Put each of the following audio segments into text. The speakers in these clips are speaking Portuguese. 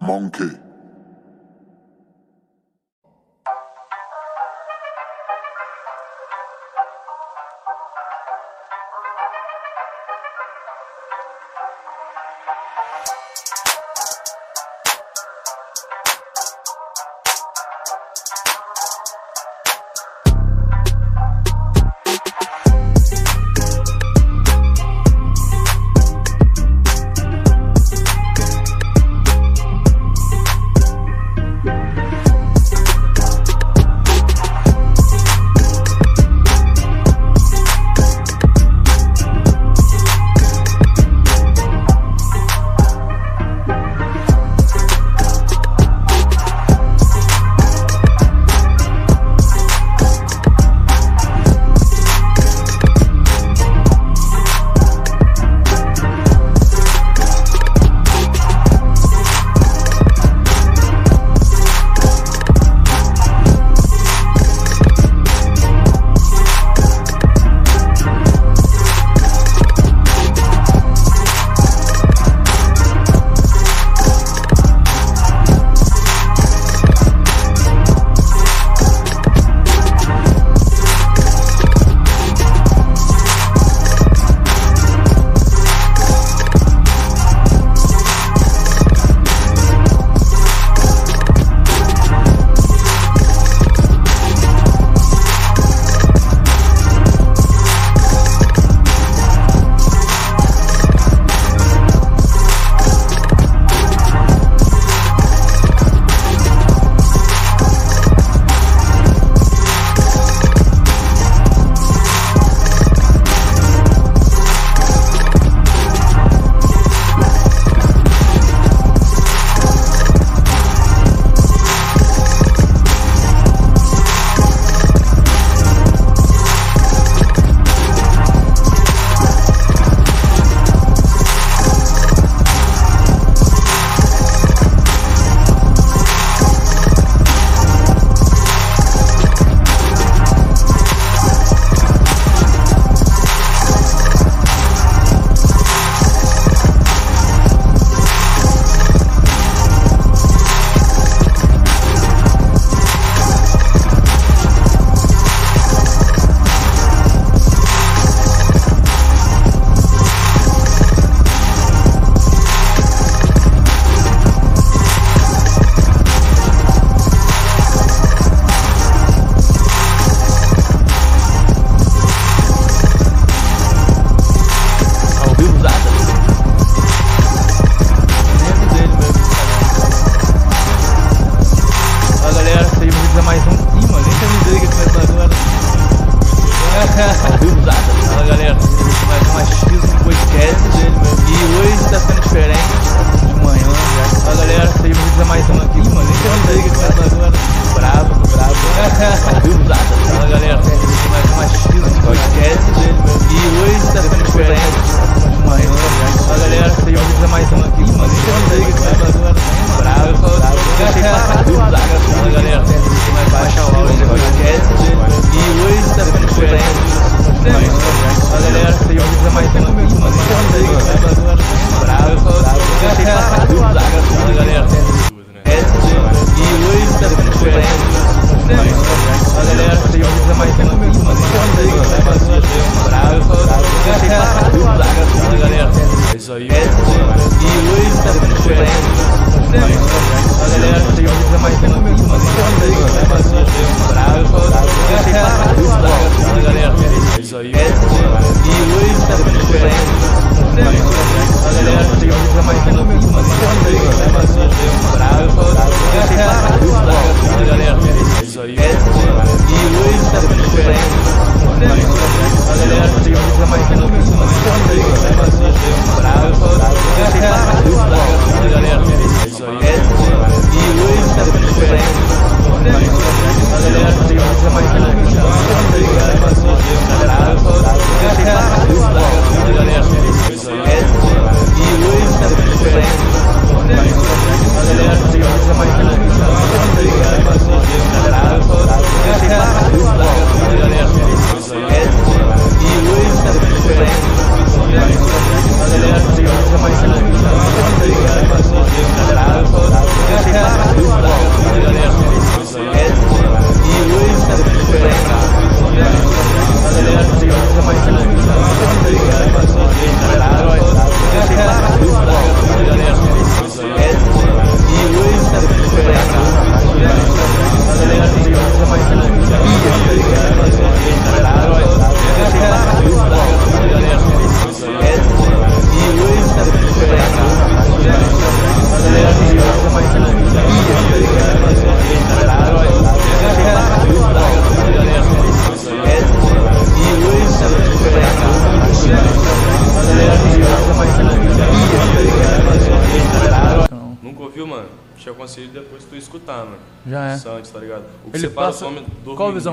Monkey.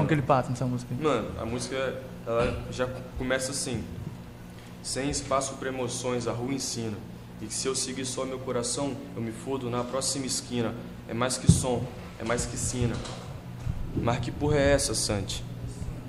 Que ele passa nessa música? Mano, a música ela já começa assim. Sem espaço para emoções, a rua ensina. E que se eu seguir só meu coração, eu me fodo na próxima esquina. É mais que som, é mais que sina. Mas que porra é essa, Santi?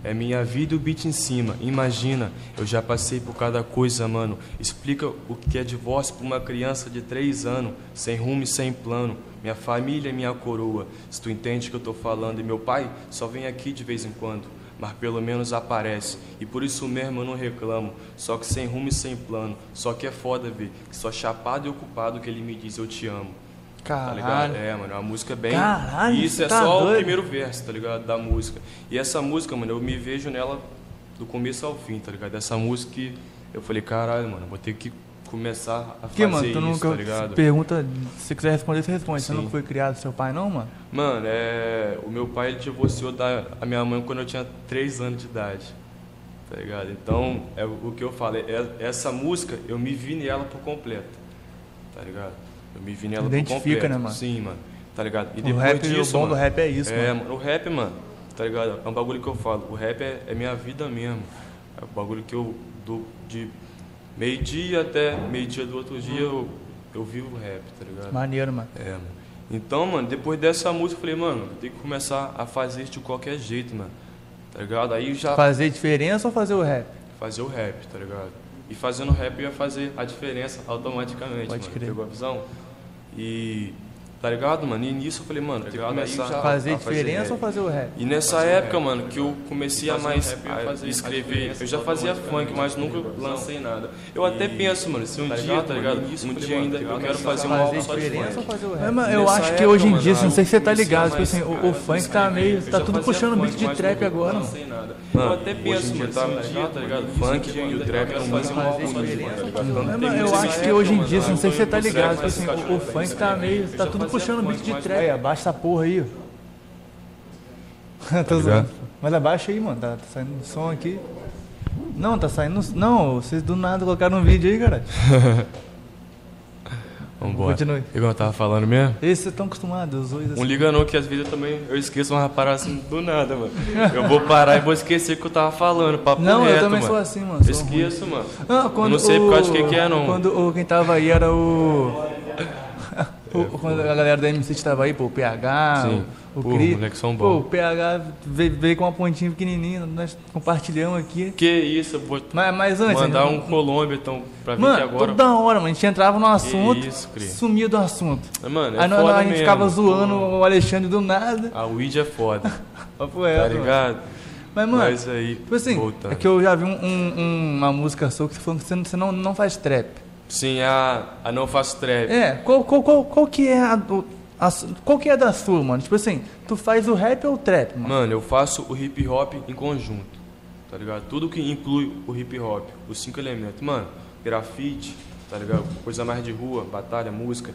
É minha vida o beat em cima. Imagina, eu já passei por cada coisa, mano. Explica o que é divórcio pra uma criança de três anos, sem rumo e sem plano. Minha família é minha coroa. Se tu entende o que eu tô falando. E meu pai só vem aqui de vez em quando. Mas pelo menos aparece. E por isso mesmo eu não reclamo. Só que sem rumo e sem plano. Só que é foda ver. Que só chapado e ocupado que ele me diz eu te amo. Tá ligado? Caralho. É, mano, a música é bem. Caralho, E isso é tá só doido. o primeiro verso, tá ligado? Da música. E essa música, mano, eu me vejo nela do começo ao fim, tá ligado? Essa música que eu falei, caralho, mano, vou ter que começar a Porque, fazer mano, tu isso, nunca tá ligado? pergunta, se quiser responder, você responde. Você Sim. nunca foi criado seu pai, não, mano? Mano, é. O meu pai ele divorciou da a minha mãe quando eu tinha 3 anos de idade. Tá ligado? Então, é o que eu falo, é, essa música eu me vi nela por completo. Tá ligado? Eu me vi nela Identifica, por né, mano? Sim, mano. Tá ligado? E O depois rap, disso, o bom do mano, rap é isso, é, mano. o rap, mano, tá ligado? É um bagulho que eu falo. O rap é, é minha vida mesmo. É um bagulho que eu do de meio-dia até meio-dia do outro dia eu, eu vivo o rap, tá ligado? Maneiro, mano. É, mano. Então, mano, depois dessa música eu falei, mano, tenho que começar a fazer isso de qualquer jeito, mano. Tá ligado? Aí já Fazer diferença ou fazer o rap? fazer o rap, tá ligado? E fazendo rap eu ia fazer a diferença automaticamente, Pode mano. crer. Pegou a visão? E tá ligado, mano? E nisso eu falei, mano, tem que começar Fazer a fazer diferença rap. ou fazer o rap? E nessa época, mano, que eu comecei a um mais a escrever, eu já fazia funk, mas nunca lancei nada. Eu até penso, mano, se um dia, tá ligado? Um dia ainda eu quero fazer um Fazer álbum só de diferença ou funk. fazer o rap? Mas, eu acho que hoje em mano, dia, assim, não sei se você tá eu ligado, tipo assim, o, funk tá meio. eu Tá tudo puxando funk, beat de trap agora, mano. Eu até penso, mano, tá um dia, tá ligado? Funk e o trap estão Fazer tá diferença. ligado? Mas, Tanto tem mano, eu acho que hoje em mano, dia, assim, não sei se você tá ligado, tipo assim, o, funk tá meio. Tá tudo puxando beat de trap. Aí, abaixa essa porra aí, ligado? zoando. Mas abaixa aí, mano. Tá, tá saindo som aqui. Não, tá saindo. Não, vocês do nada colocaram um vídeo aí, cara. Vambora. Continue. O que eu tava falando mesmo? Esses vocês estão acostumados, os dois Um assim. liga não, que às vezes eu também eu esqueço uma parada assim do nada, mano. Eu vou parar e vou esquecer o que eu tava falando, papo Não, eu reto, também mano. sou assim, mano, Eu sou esqueço, mano. Ah, quando eu não sei por causa de o- quem que é, não. Quando o, quem tava aí era o. o- quando a galera da MC tava aí, pô, o PH, Sim. o, o Pô, Cri. moleque são Pô, o PH veio, veio com uma pontinha pequenininha, nós compartilhamos aqui. Que isso, vou Mas, mas antes. mandar né, um Colômbia, então, pra vir Mano, aqui agora. toda hora, mano, a gente entrava no assunto, isso, sumia do assunto. Mano, é aí nós- foda a gente mesmo. ficava zoando o Alexandre do nada. A weed é foda, Papo tá reto, mano. ligado? Mas, mano, Mas aí, tipo assim, voltando. é que eu já vi um- um- uma música sua que você falou que você não, você não, não faz trap. Sim, a, a Não Faço Trap. É, qual, qual, qual, qual que é a, do- a qual que é da sua, mano? Tipo assim, tu faz o rap ou o trap, mano? Mano, eu faço o hip hop em conjunto, tá ligado? Tudo que inclui o hip hop, os cinco elementos. Mano, grafite, tá ligado? Coisa mais de rua, batalha, música.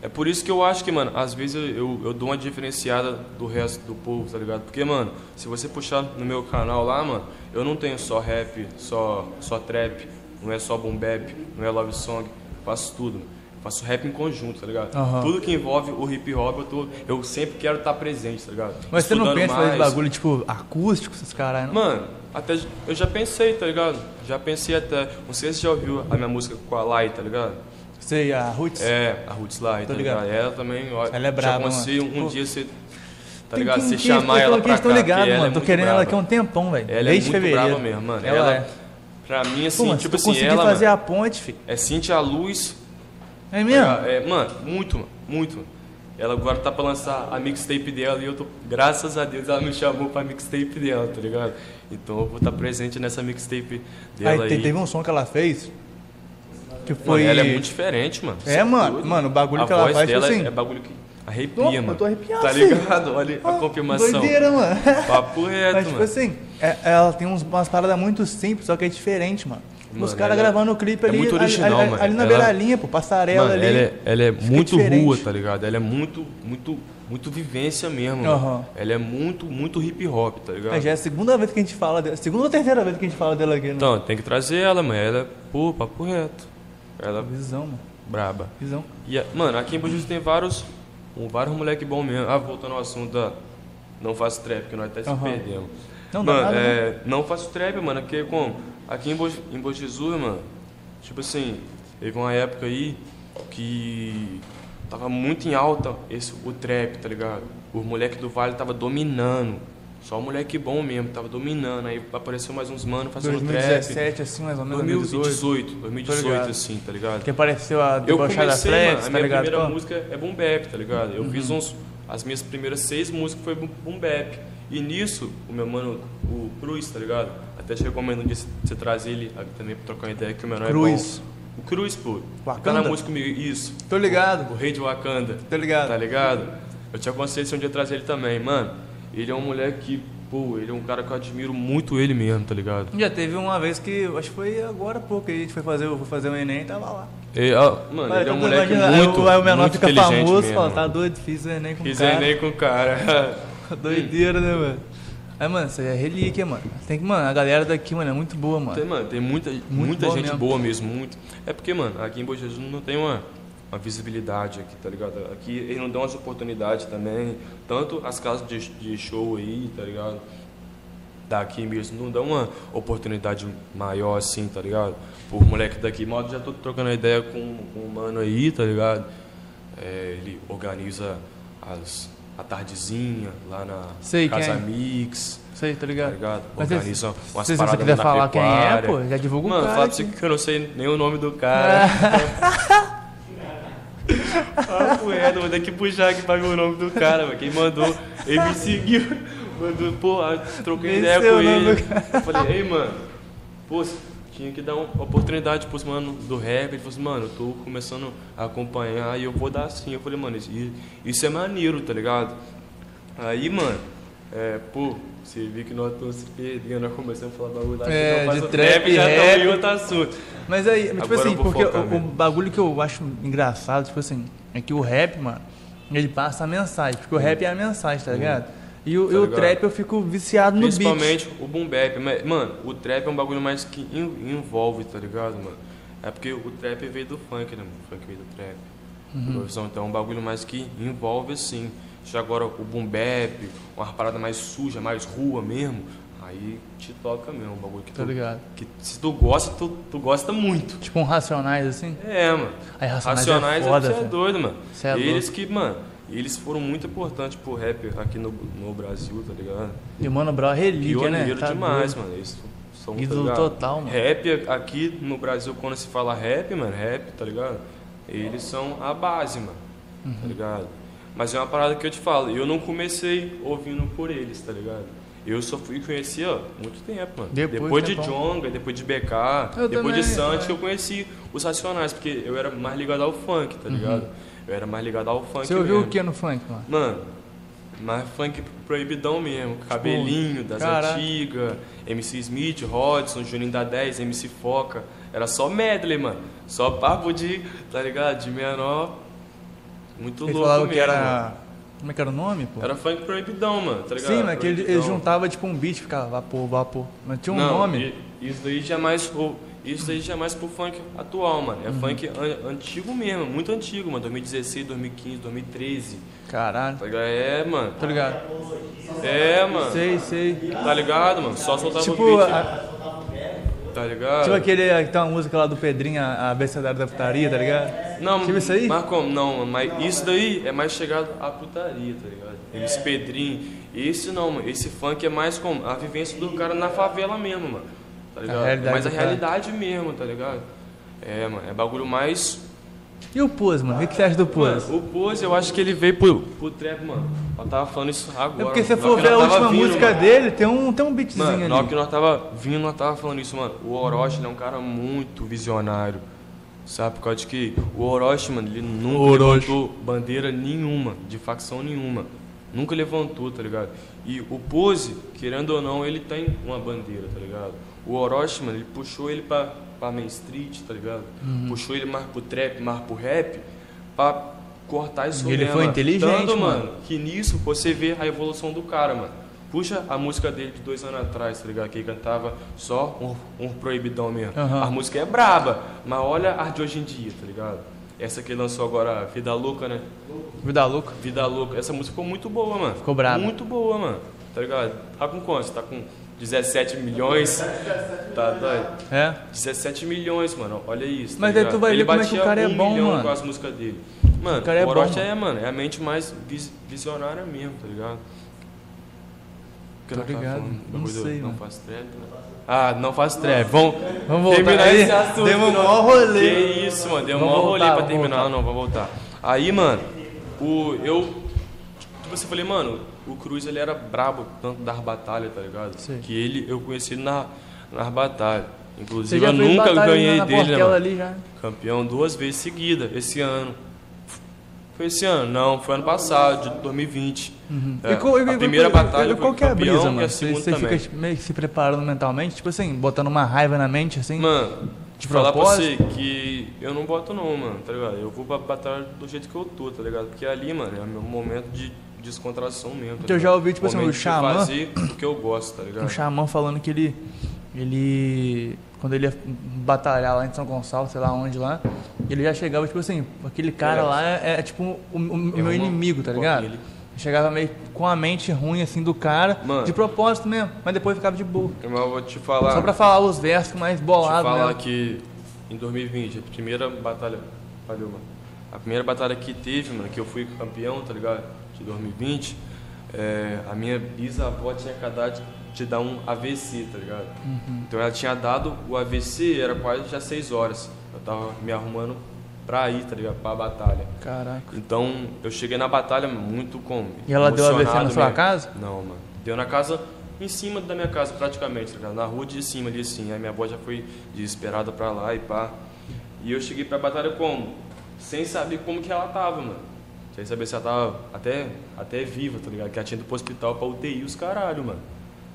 É por isso que eu acho que, mano, às vezes eu, eu, eu dou uma diferenciada do resto do povo, tá ligado? Porque, mano, se você puxar no meu canal lá, mano, eu não tenho só rap, só, só trap, não é só boom bap, não é love song, faço tudo. Faço rap em conjunto, tá ligado? Aham. Tudo que envolve o hip hop, eu, tô, eu sempre quero estar presente, tá ligado? Mas você não Estudando pensa em fazer mais. bagulho, tipo, acústico, esses caras, não? Mano, até eu já pensei, tá ligado? Já pensei até. Não sei se você já ouviu a minha música com a Lai, tá ligado? Sei, a Roots. É, a Roots Lai, tá ligado. ligado? Ela também, ó. Ela é braba, Já um, Pô, dia você. Tá ligado? Você chamar ela pra cá. Tô ligado, ela mano. é tô querendo ela aqui há um tempão, velho. Ela é muito fevereiro. brava mesmo, mano. Ela, Ela, é. Pra mim, assim, Pô, tipo se tu assim, ela. fazer mano, a ponte, filho. É Cintia Luz. É mesmo? É, mano, muito, mano, muito, mano. Ela agora tá pra lançar a mixtape dela e eu tô, graças a Deus, ela me chamou pra mixtape dela, tá ligado? Então eu vou estar presente nessa mixtape dela Aí aí. te- teve um som que ela fez. Que Mano, foi. ela é muito diferente, mano. É, Cê mano, mano, o bagulho a que ela faz, tipo dela assim- é bagulho que arrepia, Nossa, mano. eu tô arrepiado, Tá ligado? Olha a confirmação. Doideira, mano. Papo reto, Mas, tipo mano. assim, é- ela tem uns, umas paradas muito simples, só que é diferente, mano. Os Mano, caras ela é- gravando o clipe é ali, muito ali- original, ali, mano. ali na Ela- beiralinha, pô, passarela Mano, ali. ela é, ela é muito diferente. rua, tá ligado? Ela é muito, muito muito vivência mesmo. Mano. Ela é muito, muito hip hop, tá ligado? É, já é a segunda vez que a gente fala dela. Segunda ou terceira vez que a gente fala dela aqui, né? Então, tem que trazer ela, mano. Ela é, pô, papo reto. Ela é Visão, mano. braba. Visão. E, mano, aqui em Bujus tem vários, um, vários moleque bom mesmo. Ah, voltando ao assunto da não faço trap, que nós até se Aham. perdemos. Não mano, nada, né? é, não faço trap, mano, porque como? Aqui em Bo, em Bo Jesus, mano, tipo assim, teve uma época aí que tava muito em alta esse, o trap, tá ligado? O moleque do Vale tava dominando. Só o moleque bom mesmo, tava dominando. Aí apareceu mais uns mano fazendo trap. 2017, assim, mais ou menos. 2018, Tô 2018, ligado. assim, tá ligado? Que apareceu a Eu debochada comecei, Flex, mano, a tá minha ligado? primeira Pô, música é boom bap, tá ligado? Eu Uhum. fiz uns, as minhas primeiras seis músicas foi boom bap. E nisso, o meu mano, o Cruz, tá ligado? Até te recomendo um dia você- trazer ele aqui também pra trocar uma ideia, que o menor Cruz. é bom. O Cruz, pô. Tá Wakanda? na música comigo, isso. Tô ligado. O rei de Wakanda. Tô ligado. Tá ligado? Eu te aconselho se um dia trazer ele também, mano. Ele é um moleque que, pô, ele é um cara que eu admiro muito ele mesmo, tá ligado? Já teve uma vez que, acho que foi agora pouco, que a gente foi fazer, foi fazer o Enem e tava lá. Ele, ó, mano, ele é um tu moleque imagina, muito, aí o- aí o menor muito fica famoso, fala, tá doido, fiz o Enem com o Fiz cara. Enem com o cara. Doideira, né, mano? Aí, mano, isso aí é relíquia, mano. Tem que, mano, a galera daqui, mano, é muito boa, mano. Tem, mano, tem muita, muita boa gente mesmo. boa mesmo, muito. É porque, mano, aqui em Boa Jesus não tem uma, uma visibilidade aqui, tá ligado? Aqui eles não dão as oportunidades também. Tanto as casas de, de show aí, tá ligado? Daqui mesmo, não dão uma oportunidade maior assim, tá ligado? Por moleque daqui. Modo já tô trocando ideia com, com um mano aí, tá ligado? É, ele organiza as, a tardezinha lá na Sei Casa quem é. Mix. Isso aí, tá Tá ligado? ligado? Mas se- Organiza umas se você quiser falar quem é, pô, já divulga o Mano, cara fala pra você que eu não sei nem o nome do cara. ah, poeta, vou ter que puxar aqui pra ver o nome do cara, mano. Quem mandou, ele me seguiu. Pô, troquei ideia com ele. Eu falei, ei, mano, pô, tinha que dar uma oportunidade pros mano do rap. Ele falou assim, mano, eu tô começando a acompanhar e eu vou dar sim. Eu falei, mano, isso, isso é maneiro, tá ligado? Aí, mano, é, pô, você viu que nós estamos se perdendo, nós começamos a falar bagulho lá, É, de o trap, já estamos em outro assunto. Mas aí, tipo Agora assim, porque focar o, o bagulho que eu acho engraçado, tipo assim, é que o rap, mano, ele passa a mensagem, porque o rap é a mensagem, tá ligado? E o, Tá e o trap eu fico viciado no beat. Principalmente o boom bap. Mas, Mano, o trap é um bagulho mais que en- envolve, tá ligado, mano? É porque o trap veio do funk, né, mano? O funk veio do trap. Uhum. Então é um bagulho mais que envolve, assim. Já agora o boom bap, uma parada mais suja, mais rua mesmo, aí te toca mesmo, um bagulho que Tá tu, ligado? que se tu gosta, tu, tu gosta muito. Tipo um Racionais, assim. É, mano. Aí Racionais, Racionais é foda, é, é doido, mano. Cê é eles que, mano, eles foram muito importantes pro rap aqui no, no Brasil, tá ligado? E o Mano Brown é relíquia, né? Tá demais, doido. mano. Eles são, tá Ídolo ligado? total, mano. Rap aqui no Brasil, quando se fala rap, mano, rap, tá ligado? Eles são a base, mano. Uhum. Tá ligado? Mas é uma parada que eu te falo, eu não comecei ouvindo por eles, tá ligado? Eu só fui conhecer, ó, muito tempo, mano. Depois, de tempão. Jonga, depois de BK, Eu depois também, de Santos é. que eu conheci os Racionais, porque eu era mais ligado ao funk, tá ligado? Eu era mais ligado ao funk. Você ouviu mesmo. o que no funk, mano? Mano, mais funk proibidão mesmo. Cabelinho das Caraca. antigas, MC Smith, Rodson, Juninho da 10, MC Foca. Era só medley, mano. Só papo de, tá ligado? De menor. Muito Eles louco falavam mesmo. que era. Como é que era o nome, pô? Era funk proibidão, mano, tá ligado? Sim, mas que ele, juntava tipo um beat, ficava vapor, vapor. Mas tinha um Não, nome. Isso daí já é mais pro, isso daí já é mais pro funk atual, mano. Uhum. É funk an- antigo mesmo, muito antigo, mano. 2016, 2015, 2013. Caralho. Tá? É, mano. Tá ligado? É, mano. Sei, sei. Tá ligado, mano? Só soltava o Tipo, beat. a- Tá ligado? tipo aquele. que Tem uma música lá do Pedrinho, a abecedário da putaria, tá ligado? Não, Tipo isso aí? Mas como? Não, mas isso daí é mais chegado à putaria, tá ligado? Esse Pedrinho. Esse não, mano. Esse funk é mais como a vivência do cara na favela mesmo, mano. Tá ligado? realidade mas a do cara. realidade mesmo, tá ligado? É, mano. É bagulho mais. E o Pose, mano? O que você acha do Pose? Mano, o Pose, eu acho que ele veio pro, pro trap, mano. Eu tava falando isso agora. É porque se for ver a última vindo, música mano. dele, tem um, tem um beatzinho Mano, na hora ali. que nós tava vindo, nós tava falando isso, mano. O Orochi, ele é um cara muito visionário. Sabe? Por causa de que o Orochi, mano, ele nunca Orochi. levantou bandeira nenhuma, de facção nenhuma. Nunca levantou, tá ligado? E o Pose, querendo ou não, ele tem uma bandeira, tá ligado? O Orochi, mano, ele puxou ele pra, pra Main Street, tá ligado? Uhum. Puxou ele mais pro trap, mais pro rap, pra cortar isso Ele foi inteligente, Tanto, mano. que nisso você vê a evolução do cara, mano. Puxa a música dele de dois anos atrás, tá ligado? Que ele cantava só um, um proibidão mesmo. Aham. A música é braba, mas olha a de hoje em dia, tá ligado? Essa que ele lançou agora, Vida Louca, né? Vida louca. Vida Louca. Essa música ficou muito boa, mano. Ficou braba. Muito boa, mano. Tá ligado? Tá com quanto? Tá com 17 milhões? Tá doido? É? 17 milhões, mano. Olha isso. tá Mas aí tu ligado? vai ver Ele como é que o cara é um bom, mano. com as músicas dele. Mano, O cara é o Orochi bom, é, mano, é a mente mais vis- visionária mesmo, tá ligado? Que Tô eu tava ligado. Não do sei, Não trap. Ah, não faz trap. Vamos, Vamos voltar terminar aí. esse assunto. Demos um maior rolê. Que isso, mano. Deu um maior rolê pra terminar. voltar. Não, vamos voltar. Aí, mano, o, eu... Tipo assim, falei, mano, o Cruz, ele era brabo tanto das batalhas, tá ligado? Sim. Que ele, eu conheci na, nas batalhas. Inclusive, eu nunca ganhei na dele, né, ali. Campeão duas vezes seguida, esse ano. Foi esse ano? Não, foi ano passado, de 2020. É, E qual- a primeira e- batalha e qual que é a brisa, e mano? Você, você fica meio que se preparando mentalmente, tipo assim, botando uma raiva na mente, assim? Mano, De falar pra você que eu não boto não, mano, tá ligado? Eu vou pra batalha do jeito que eu tô, tá ligado? Porque ali, mano, é o meu momento de descontração mesmo. Tá Que eu já ouvi, tipo assim, o Xamã- fazer o que eu gosto, tá ligado? um xamã falando que ele. Ele. Quando ele ia batalhar lá em São Gonçalo, sei lá onde lá, ele já chegava, tipo assim, aquele cara É. lá é, é, tipo o, o- o meu uma- inimigo, tá ligado? ele. Chegava meio com a mente ruim assim do cara, Mano. de propósito mesmo, mas depois ficava de boa. Mas eu vou te falar. Só pra falar os versos mais te bolados, falar né? que em 2020, a primeira batalha. Valeu, mano. A primeira batalha que teve, mano, que eu fui campeão, tá ligado? De 2020, é, a minha bisavó tinha acabado de, dar um AVC, tá ligado? Então ela tinha dado o AVC, era quase já 6 horas. Eu tava me arrumando pra ir, tá ligado? Pra batalha. Caraca. Então eu cheguei na batalha muito como. E ela deu AVC na sua mesmo. casa? Não, mano. Deu na casa, em cima da minha casa, praticamente, tá ligado? Na rua de cima ali, assim. Aí minha avó já foi desesperada pra lá e pá. E eu cheguei pra batalha como? Sem saber como que ela tava, mano. Sem saber se ela tava até, até viva, tá ligado? Que ela tinha ido pro hospital pra UTI os caralho, mano.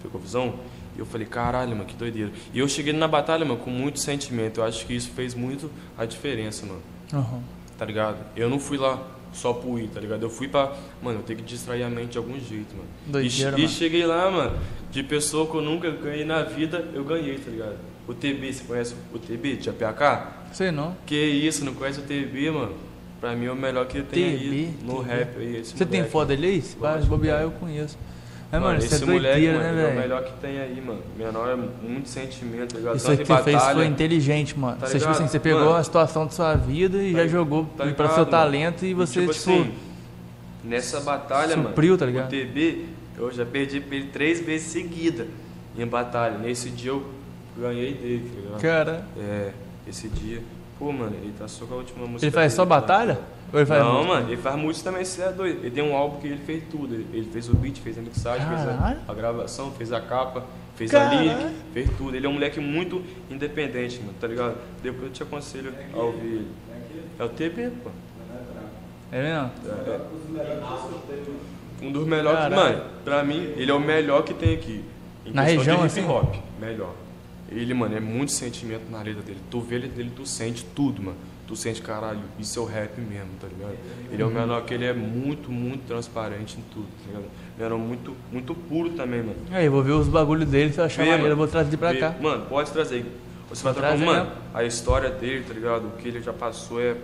Foi confusão? E eu falei, caralho, mano, que doideira. E eu cheguei na batalha, mano, com muito sentimento. Eu acho que isso fez muito a diferença, mano Uhum. tá ligado? Eu não fui lá só por ir, tá ligado? Eu fui pra, mano, eu tenho que distrair a mente de algum jeito, mano. Doideira, e, e mano. cheguei lá, mano, de pessoa que eu nunca ganhei na vida, eu ganhei, tá ligado? O TB, você conhece o TB de APK? Sei não. Que isso, não conhece o TB, mano? Pra mim é o melhor que tem aí no rap aí. Esse Você tem moleque. foto dele aí? Se vai bobear, eu conheço. É, Mano, mano, é esse moleque, doideira, mano, né, ele é o velho? melhor que tem aí, mano. Menor é muito sentimento, tá ligado? Isso Tanto aqui fez foi inteligente, mano. Tá você, tipo assim, você pegou Mano. a situação da sua vida e Tá- já jogou tá ligado, seu mano? talento e você, tipo, assim, nessa batalha, supriu, mano, tá ligado? o TB, eu já perdi pra ele três vezes seguida em batalha. Nesse dia eu ganhei dele, tá ligado? cara. É, esse dia. Pô, mano, ele tá só com a última música. Ele faz dele, só tá? batalha? Ou ele faz Não, música? mano, ele faz música também, você é doido. Ele tem um álbum que ele fez tudo. Ele fez o beat, fez a mixagem, fez Caralho. a, a gravação, fez a capa, fez Caralho. a lyric, fez tudo. Ele é um moleque muito independente, mano, tá ligado? Depois eu te aconselho a ouvir ele. É o TB, pô. É mesmo? Um dos melhores, Caralho. mano, pra mim, ele é o melhor que tem aqui. Na região, de hip assim? hop, melhor. Ele, mano, é muito sentimento na letra dele. Tu vê ele dele, tu sente tudo, mano. Tu sente, caralho, isso é o rap mesmo, tá ligado? Ele é o menor que ele é muito, muito transparente em tudo, tá ligado? Era muito, muito puro também, mano. Aí, eu vou ver os bagulhos dele, se eu achar maneiro, eu vou trazer pra Vê- cá. Mano, pode trazer. Você vai trazer mano, mesmo. a história dele, tá ligado? O que ele já passou é,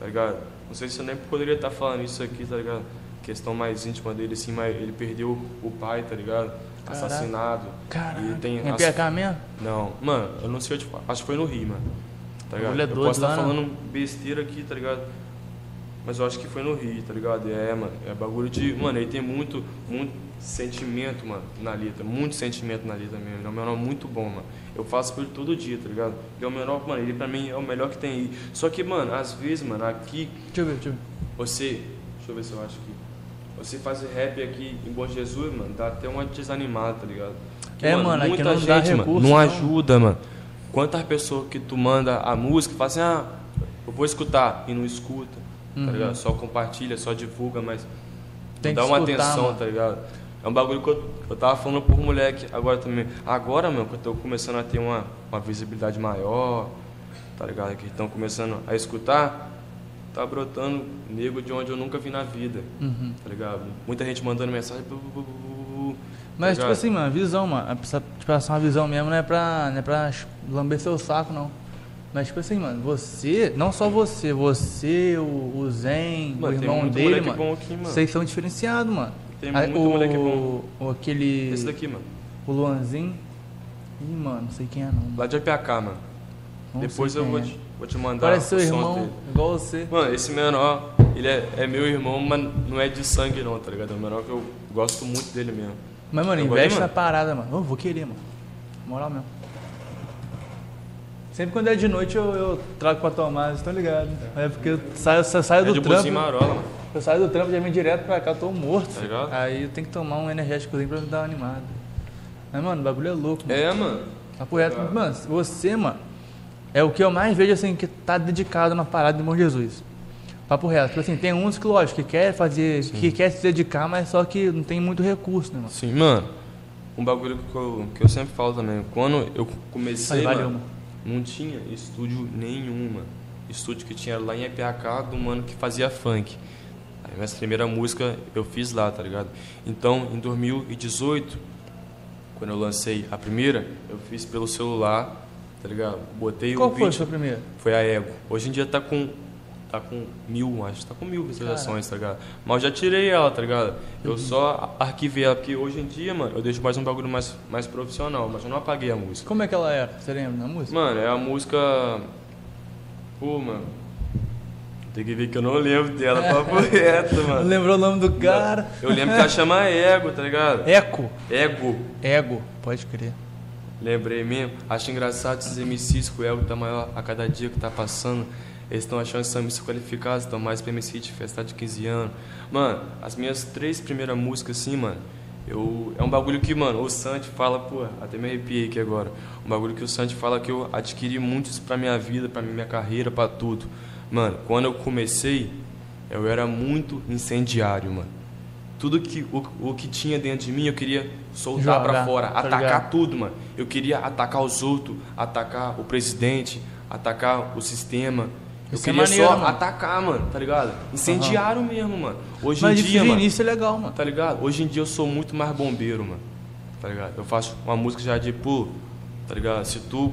tá ligado? Não sei se eu nem poderia estar falando isso aqui, tá ligado? Questão mais íntima dele, assim, mas ele perdeu o pai, tá ligado? Caraca. Assassinado. Caralho. E tem Em as- PK mesmo? Não, mano, eu não sei onde foi. Acho que foi no Rio, mano. Tá ligado? É eu doido posso estar lá, né? falando besteira aqui, tá ligado? Mas eu acho que foi no Rio, tá ligado? É, mano, é bagulho de. Mano, ele tem muito, muito sentimento, mano, na letra. Muito sentimento na letra mesmo. Ele é um menor muito bom, mano. Eu faço por ele todo dia, tá ligado? Ele é o menor, mano, ele pra mim é o melhor que tem aí. Só que, mano, às vezes, mano, aqui Deixa eu ver, deixa eu ver. você. Deixa eu ver se eu acho aqui. Você fazer rap aqui em Bom Jesus, mano, dá até uma desanimada, tá ligado? É, mano, aqui muita não gente, recurso, mano, não não. ajuda, mano. Quantas pessoas que tu manda a música fala assim, ah, eu vou escutar e não escuta, Uhum. tá ligado? Só compartilha, só divulga, mas Tem dá uma escutar, atenção, mano. tá ligado? É um bagulho que eu, eu tava falando por moleque agora também. Agora, meu, que eu tô começando a ter uma, uma visibilidade maior, tá ligado? Que estão começando a escutar. Tá brotando nego de onde eu nunca vi na vida, Uhum. tá ligado? Muita gente mandando mensagem. bu, bu, bu, bu, Mas, tá tipo assim, mano, visão, mano. Essa, tipo, essa uma visão mesmo não é pra, não é pra lamber seu saco, não. Mas, tipo assim, mano, você, não só você, você, o, o Zen, Mano, o tem irmão muito dele, mano. bom aqui, mano. Vocês são diferenciados, mano. Tem muito o, moleque bom. O aquele. Esse daqui, mano. O Luanzinho. Ih, mano, não sei quem é, não. Lá de APK, mano. Não Depois eu vou é. te, vou te mandar Parece seu o som irmão, dele. igual você. Mano, esse menor, ele é, é meu irmão, mas não é de sangue não, tá ligado? É um menor que eu gosto muito dele mesmo. Mas, mano, Eu investe na parada, mano. Eu vou querer, mano. Moral mesmo. Sempre quando é de noite eu, eu trago pra tomar, vocês estão ligados. É porque eu saio, eu saio É do de trampo. marola, mano. Eu saio do trampo e já vim direto pra cá, eu tô morto. Tá ligado? Aí eu tenho que tomar um energéticozinho pra me dar uma animada. Mas, mano, o bagulho é louco, mano. É, mano. Papo reto. Mano, você, mano, é o que eu mais vejo, assim, que tá dedicado na parada do Bom Jesus. Papo reto. Tipo assim, tem uns que, lógico, que quer fazer, que quer se dedicar, mas só que não tem muito recurso, né, mano? Sim, mano. Um bagulho que eu, que eu sempre falo também. Quando eu comecei, Aí, valeu, mano, não tinha estúdio nenhum, mano. Estúdio que tinha lá em EPAK do mano que fazia funk. Aí minha primeira música eu fiz lá, tá ligado? Então, em 2018, quando eu lancei a primeira, eu fiz pelo celular, tá ligado? Botei Qual o foi a sua primeira? Foi a Ego. Hoje em dia tá com. Tá com mil, acho. Tá com mil visualizações, tá ligado? Mas eu já tirei ela, tá ligado? Uhum. Eu só arquivei ela, porque hoje em dia, mano, eu deixo mais um bagulho mais, mais profissional, mas eu não apaguei a música. Como é que ela era? Você lembra da música? Mano, é a música. Pô, mano. Tem que ver que eu não lembro dela, papo reto, Não mano. lembrou o nome do cara? Eu lembro que ela chama Ego, tá ligado? Eco. Ego. Ego, pode crer. Lembrei mesmo. Acho engraçado esses MCs que o ego tá maior a cada dia que tá passando. Eles estão achando que são MCs qualificados, estão mais pra MC de festa de 15 anos. Mano, as minhas três primeiras músicas, assim, mano, eu, é um bagulho que, mano, o Santi fala, pô, até me arrepiei aqui agora. Um bagulho que o Santi fala que eu adquiri muito isso pra minha vida, pra minha carreira, pra tudo. Mano, quando eu comecei, eu era muito incendiário, mano. Tudo que o, o que tinha dentro de mim eu queria soltar pra Jogar, fora, tá atacar ligado? tudo, mano. Eu queria atacar os outros, atacar o presidente, atacar o sistema. Eu Isso é queria maneiro, só mano. atacar, mano, tá ligado? Incendiário mesmo, mano. Hoje Mas em dia, de mano, início é legal, mano. tá ligado? Hoje em dia eu sou muito mais bombeiro, mano. Tá ligado? Eu faço uma música já de, pô, tá ligado? Se tu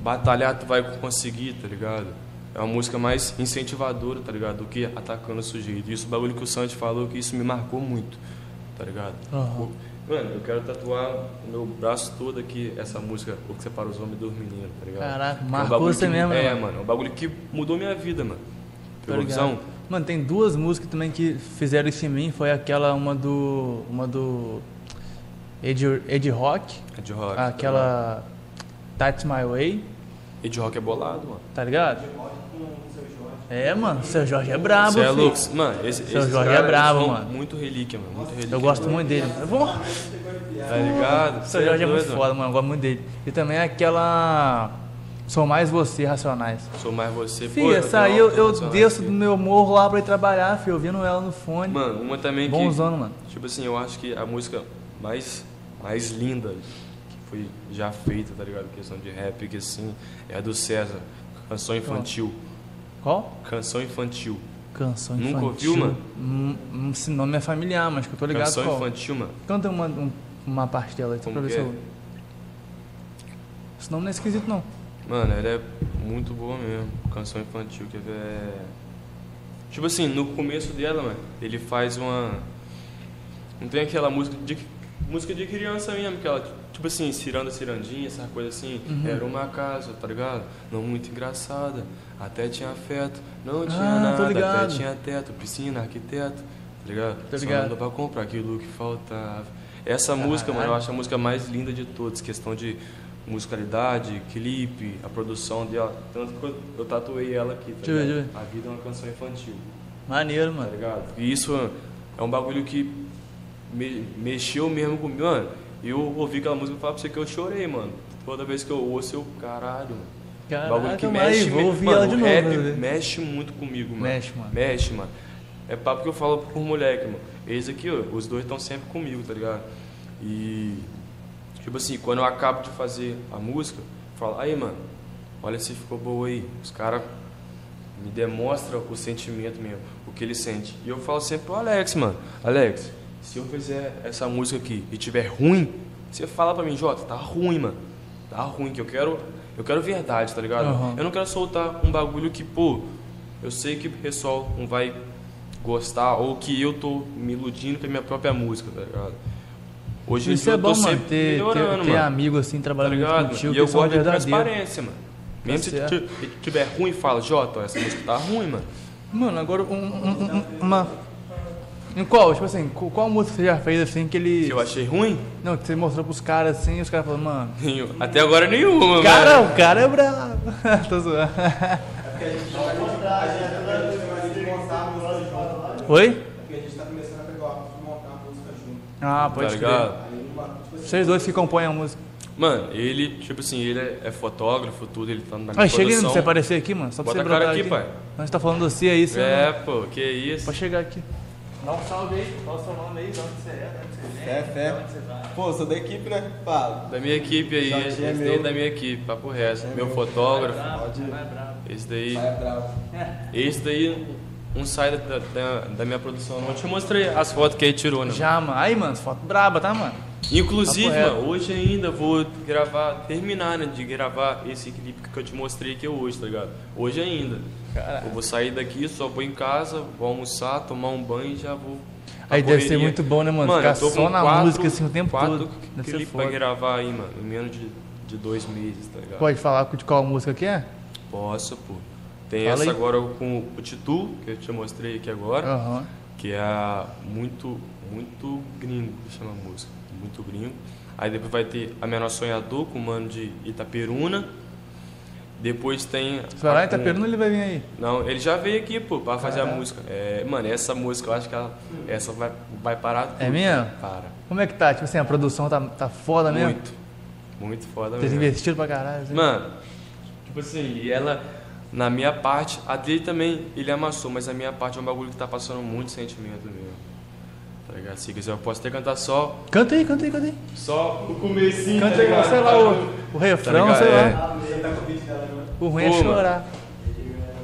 batalhar, tu vai conseguir, tá ligado? É uma música mais incentivadora, tá ligado? Do que atacando o sujeito. E isso, o bagulho que o Santi falou, que isso me marcou muito, tá ligado? Aham. Mano, eu quero tatuar no meu braço todo aqui essa música, O que separa os homens dos meninos, tá ligado? Caraca, É um marcou bagulho você que- mesmo, né, É, mano? mano, é um bagulho que mudou minha vida, mano. Tá Pegou ligado? visão? Mano, tem duas músicas também que fizeram isso em mim. Foi aquela, uma do. Uma do. Ed, Ed Rock. De rock. Aquela. That's My Way. E de rock é bolado, mano. Tá ligado? É, mano. Seu Jorge é brabo, Você é louco? Mano, esse, Seu Jorge é brabo, mano. Muito relíquia, mano. Muito relíquia. Eu gosto muito dele. É bom. Tá ligado? Seu Cê Jorge é muito foda, mano. Eu gosto muito dele. E também aquela. Sou mais você, Racionais. Sou mais você. Pô, Fih, essa aí eu, eu desço aqui. do meu morro lá pra ir trabalhar, filho, ouvindo ela no fone. Mano, uma também que... Bonzão, mano. Tipo assim, eu acho que a música mais, mais linda que foi já feita, tá ligado? Questão de rap, que assim, é a do César. Canção infantil. Qual? Canção infantil. Canção Nunca infantil. ouviu, mano? Hum, hum, esse nome é familiar, mas que eu tô ligado Canção qual. infantil, mano. Canta uma, um- uma parte dela aí, Como pra ver que se é? eu... Esse nome não é esquisito, não. Mano, ela é muito boa mesmo. Canção infantil, que é. Tipo assim, no começo dela, mano, ele faz uma. Não tem aquela música de. Música de criança mesmo, aquela. Tipo assim, ciranda, cirandinha, essa coisa assim. Uhum. Era uma casa, tá ligado? Não muito engraçada. Até tinha afeto. Não tinha Ah, nada. Até tinha teto, piscina, arquiteto. Tá ligado? Tô Só ligado. não pra comprar aquilo que faltava. Essa música, mano, eu Caralho. acho a música mais linda de todas. Questão de musicalidade, clipe, a produção dela. Tanto que eu, eu tatuei ela aqui, tá Deixa ver, ligado? deixa eu A vida é uma canção infantil, Maneiro, tá mano. ligado? E isso é um bagulho que me- mexeu mesmo comigo. Mano, eu ouvi aquela música e falar pra você que eu chorei, mano. Toda vez que eu ouço, eu, caralho, mano. bagulho que Caraca, mexe, vou ouvir mano, ela de o novo. rap mexe muito comigo, mano. Mexe, mano. Mexe, mano. É papo que eu falo por moleque, mano. Eles aqui, ó, os dois estão sempre comigo, tá ligado? E, tipo assim, quando eu acabo de fazer a música, eu falo, aí, mano, olha se ficou boa aí. Os caras me demonstra o sentimento mesmo, o que ele sente. E eu falo sempre pro Alex, mano, Alex, se eu fizer essa música aqui e tiver ruim, você fala pra mim, Jota, tá ruim, mano. Tá ruim, que eu quero. Eu quero verdade, tá ligado? Uhum. Eu não quero soltar um bagulho que, pô, eu sei que o pessoal não vai gostar, ou que eu tô me iludindo com a minha própria música, tá ligado? Hoje Isso é eu tô bom, mano, ter, ter, ter amigo assim, Tá trabalhando ligado? contigo, E eu gosto de transparência, mano. Mesmo se certo. t- se tiver ruim, fala, Jota, essa música tá ruim, mano. Mano, agora um, um- um- uma. Em qual? Tipo assim, qual, qual música você já fez assim que ele. Que eu achei ruim? Não, que você mostrou pros caras assim e os caras falaram, mano. Nenhum. Até agora nenhuma, Cara, mano. o cara é brabo. Tô zoando. Oi? Porque a gente tá começando a pegar o hábito de montar a música junto. Ah, Tá pode crer. ligado? Aí, uma, tipo assim, Vocês dois que compõem a música. Mano, ele, tipo assim, ele é, é fotógrafo, tudo, ele tá na Ah, chega produção. você aparecer aqui, mano. Só pra Bota você a cara brotar aqui, pai. Nós tá falando você aí, você. É, pô, que isso. Pode chegar aqui. Dá um salve aí. Qual o seu nome aí? De onde você é? De onde você vem? Fé, fé. De onde você vai? Pô, sou da equipe, né? Fala. Da minha equipe aí, esse é daí meu. é da minha equipe, papo reto. Meu Tá fotógrafo, Pode ir. Vai bravo. esse daí. Vai, é bravo. Esse daí, um sai da, da, da minha produção. Eu te mostrei as fotos que ele tirou, né? Já, mano. Aí, mano, foto braba, tá, mano? Inclusive, mano, hoje ainda vou gravar, terminar, né, de gravar esse clipe que eu te mostrei aqui hoje, tá ligado? Hoje ainda. Caralho. Eu vou sair daqui, só vou em casa, vou almoçar, tomar um banho e já vou. Aí deve ser muito bom, né, mano? Ficar eu tô só na quatro- música, assim, o tempo quatro todo. Ser clipes pra gravar aí, mano, em menos de, de dois meses, tá ligado? Pode falar de qual música que é? Posso, pô. Tem Fala essa aí. agora com o Titu, que eu te mostrei aqui agora, Aham. que é muito, muito gringo, chama a música. Muito gringo. Aí depois vai ter A Menor Sonhador, com o mano de Itaperuna. Depois tem. A em Itaperuna ele vai vir aí. Não, ele já veio aqui, pô, pra fazer a música. É, mano, essa música, eu acho que ela, essa vai, vai parar tudo. É mesmo? Para. Como é que tá? Tipo assim, a produção tá, tá foda mesmo? Muito. Muito foda Vocês mesmo. investiram pra caralho. assim? Mano, tipo assim, e ela, na minha parte, a dele também, ele amassou, mas a minha parte é um bagulho que tá passando muito sentimento mesmo. Tá ligado? Se quiser, eu posso até cantar só, Canta aí, canta aí, canta aí. só o comecinho. Canta tá aí, ligado? sei lá, o, o refrão, ligado? sei É. lá. Tá o beat ruim é chorar.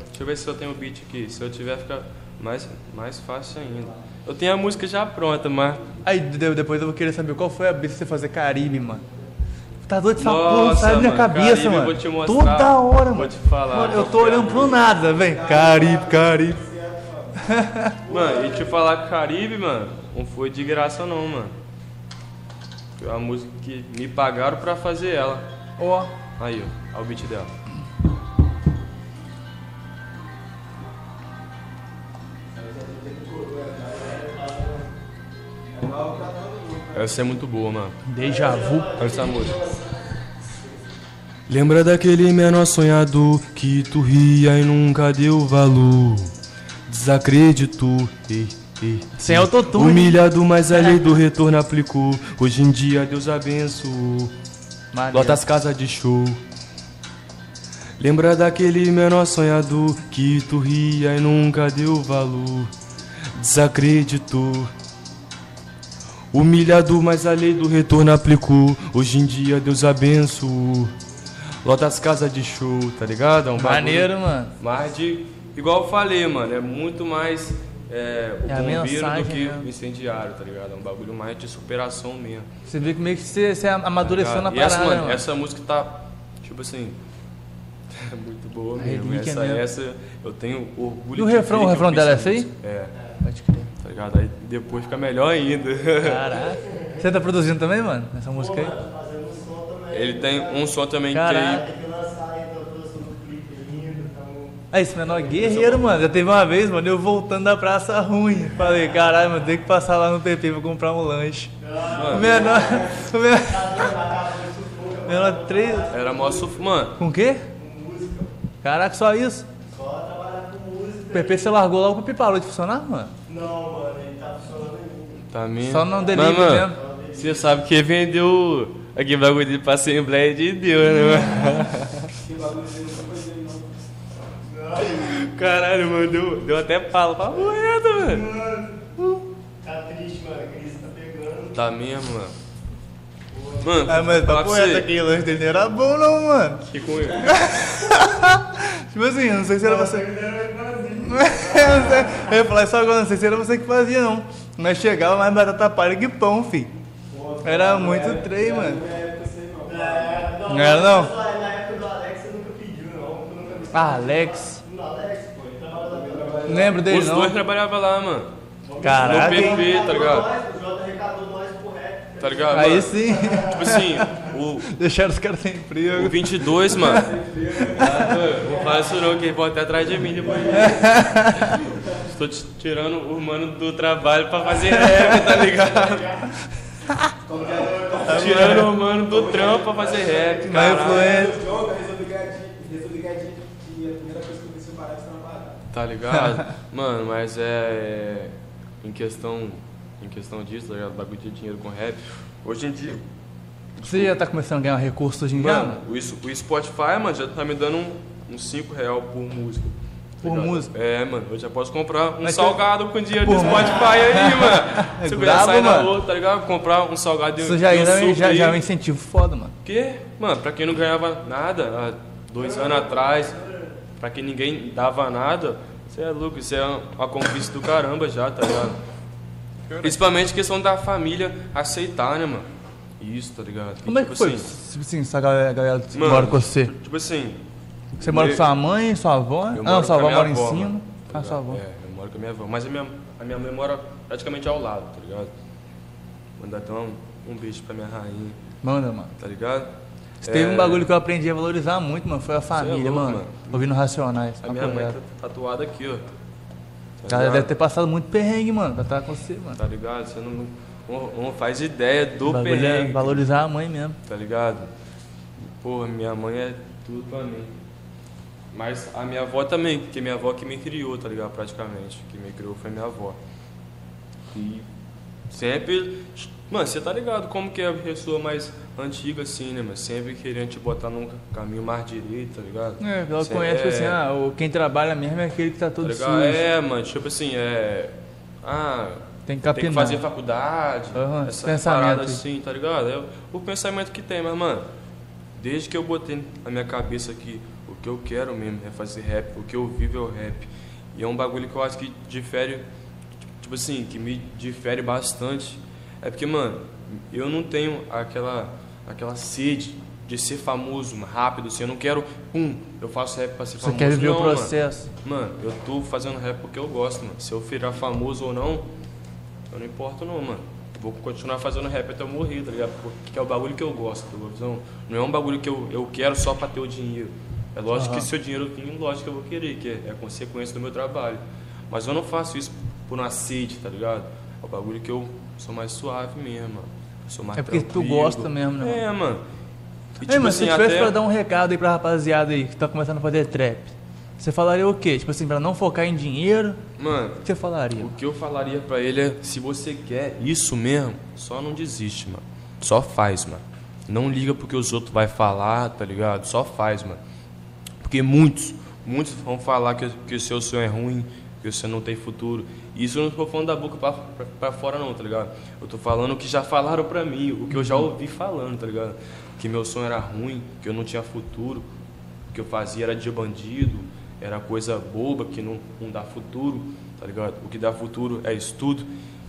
Deixa eu ver se eu tenho o beat aqui. Se eu tiver, fica mais, mais fácil ainda. Eu tenho a música já pronta, mas. Aí de- depois eu vou querer saber qual foi a brisa de você fazer Caribe, mano. Tá doido essa porra, sai da minha cabeça, Caribe, mano. vou te mostrar. Toda hora, Vou mano. te falar. Mano, eu tô olhando pro nada, vem. Caribe, Caribe. Mano, e te falar Caribe, mano, não foi de graça não, mano. Foi uma música que me pagaram pra fazer ela. Ó, Aí, ó, olha o beat dela. Essa é muito boa, mano. déjà vu. Olha essa música. Lembra daquele menor sonhador que tu ria e nunca deu valor. Desacreditou, ei, ei. Sem autotune. Humilhado, mas a lei do retorno aplicou. Hoje em dia Deus abençoou. Maneiro. Lota as casas de show. Lembra daquele menor sonhador que tu ria e nunca deu valor. Desacreditou. Humilhado, mas a lei do retorno aplicou. Hoje em dia Deus abençoou. Lota as casas de show, tá ligado? É um Maneiro, mano. mais de. Igual eu falei, mano, é muito mais é, o É bombeiro mensagem do que mesmo. o incendiário, tá ligado? É um bagulho mais de superação mesmo. Você vê que meio que você, você amadureceu Tá na parada, essa, mano, mano. essa música tá, tipo assim, muito boa A mesmo. Essa, mesmo. essa eu tenho orgulho E o de refrão, o refrão dela é essa aí? É, Pode crer. tá ligado? Aí depois fica melhor ainda. Caraca. Você tá produzindo também, mano? Essa música aí? Fazendo um som também. Ele tem um som também Caraca. Tem que lançar aí pra produção do clipe lindo. Tamo... Ah, esse menor guerreiro, mano. Já teve uma vez, mano, eu voltando da praça ruim. Falei, caralho, mano, tem que passar lá no PP pra comprar um lanche. O menor. O menor. o menor três. era mó suf... Mano, Com o quê? Caraca, só isso? Só trabalhar com música. O PP você largou logo o PP parou de funcionar, mano? Não, mano, ele tá funcionando ainda. tá mesmo. Só não delivery mano, mesmo. Você sabe que vendeu aquele bagulho de pra Assembleia de Deus, né, mano? Que bagulho dele nunca foi dele, não. Caralho, mano, deu, deu até palo pra moeda, mano. Tá triste, mano. A crise tá pegando. Tá mesmo, mano. Mano, Ah, mas papo pra reto, aquele lanche dele não era bom não, mano. que com ele. Tipo assim, eu não sei se era você. Eu não sei- eu ia falar isso agora, não sei se era você que fazia, não. Nós chegava mais batata palha que pão, fi. Era muito trem, mano. Não é não. Era, não? Na época do Alex você nunca pediu, não. Alex. No Alex, pô, ele trabalha lá também. Não lembro dele, Os dois não. trabalhavam lá, mano. Caraca, No? PP, tá ligado? O Jota arrecadou nós pro rap. Tá ligado? Aí mano? sim. Tipo assim, o, Deixaram os caras sem o emprego. 22, mano. Ah, Não fala isso não, que ele pode até atrás de mim depois. Estou t- tirando o mano do trabalho pra fazer rap, tá ligado? É? Tirando o mano do trampo pra fazer rap, Mas cara. influência. Eu Tá ligado? Mano, mas é. Em questão. Em questão disso, tá ligado? Bagulho de dinheiro com rap. Hoje em dia. Você já tá começando a ganhar recursos hoje em dia? Mano, o, o Spotify, mano, já tá me dando um- uns 5 real por música. tá Por ligado? música? É, mano, eu já posso comprar um Mas salgado com dinheiro do Por Spotify aí, mano. É Se eu quiser sair na mano. rua, tá ligado? Comprar um salgado Isso e já, e um já, suco já, é um incentivo foda, mano. Porque, mano, pra quem não ganhava nada há dois anos atrás, pra quem ninguém dava nada, você é louco, isso é uma, conquista do caramba já, tá ligado? Principalmente questão da família aceitar, né, mano? Isso, tá ligado? Como é que tipo foi? assim, Tipo assim, essa galera, galera que Mano, mora com você. Tipo assim. Você mora com sua mãe, sua avó? eu Ah, não, sua avó mora em avó, cima. mano, tá Ah, sua avó. É, eu moro com a minha avó. Mas a minha, a minha mãe mora praticamente ao lado, tá ligado? Mandar até um, um beijo pra minha rainha, Manda, mano. tá ligado? Teve É, um bagulho que eu aprendi a valorizar muito, mano, foi a família, louco, mano. mano. Ouvindo Racionais. A minha mãe tá tatuada aqui, ó. Tá Ela deve ter passado muito perrengue, mano, pra estar com você, mano. Tá ligado? Você não, não, não faz ideia do é perrengue, valorizar a mãe mesmo. tá ligado? Porra, minha mãe é tudo pra mim. Mas a minha avó também, porque minha avó que me criou, tá ligado? Praticamente. Que me criou foi minha avó. E sempre. Mano, você tá ligado como que é a pessoa mais antiga assim, né, mano? Sempre querendo te botar num caminho mais direito, tá ligado? É, ela Cê- conhece, é, assim, ah, o- quem trabalha mesmo é aquele que tá tá todo ligado? sujo. É, mano, tipo assim, é. Ah, Tem que tem que fazer faculdade, Aham, essa pensamento parada assim, tá ligado? É o- o pensamento que tem, mas, mano, desde que eu botei na minha cabeça que o que eu quero mesmo é fazer rap, o que eu vivo é o rap. E é um bagulho que eu acho que difere, tipo assim, que me difere bastante. É porque, mano, eu não tenho aquela, aquela sede de ser famoso rápido, assim, eu não quero, pum, eu faço rap pra ser Você famoso. quer viver não, o mano. processo. Mano, eu tô fazendo rap porque eu gosto, mano. Se eu virar famoso ou não, eu não importo não, mano. Vou continuar fazendo rap até eu morrer, tá ligado? Porque é o bagulho que eu gosto, tá ligado? Não, não é um bagulho que eu, eu quero só pra ter o dinheiro. É lógico Aham. que se o dinheiro vir, lógico que eu vou querer, que é, é consequência do meu trabalho. Mas eu não faço isso por uma sede, tá ligado? É o bagulho que eu sou mais suave mesmo, mano. Eu sou mais É porque tu tranquilo. gosta mesmo, né, É, mano. E, Ei, mas se assim, tivesse até- pra dar um recado aí pra rapaziada aí que tá começando a fazer trap, você falaria o quê? Tipo assim, pra não focar em dinheiro, Mano, o que você falaria? O que eu falaria pra ele é, se você quer isso mesmo, só não desiste, mano. Só faz, mano. Não liga porque os outros vai falar, tá ligado? Só faz, mano. Porque muitos, muitos vão falar que, que o seu sonho é ruim, que você não tem futuro. Isso eu não tô falando da boca pra, pra, pra fora não, tá ligado? Eu tô falando o que já falaram pra mim, o que eu já ouvi falando, tá ligado? Que meu sonho era ruim, que eu não tinha futuro, o que eu fazia era de bandido, era coisa boba que não, não dá futuro, tá ligado? O que dá futuro é estudo.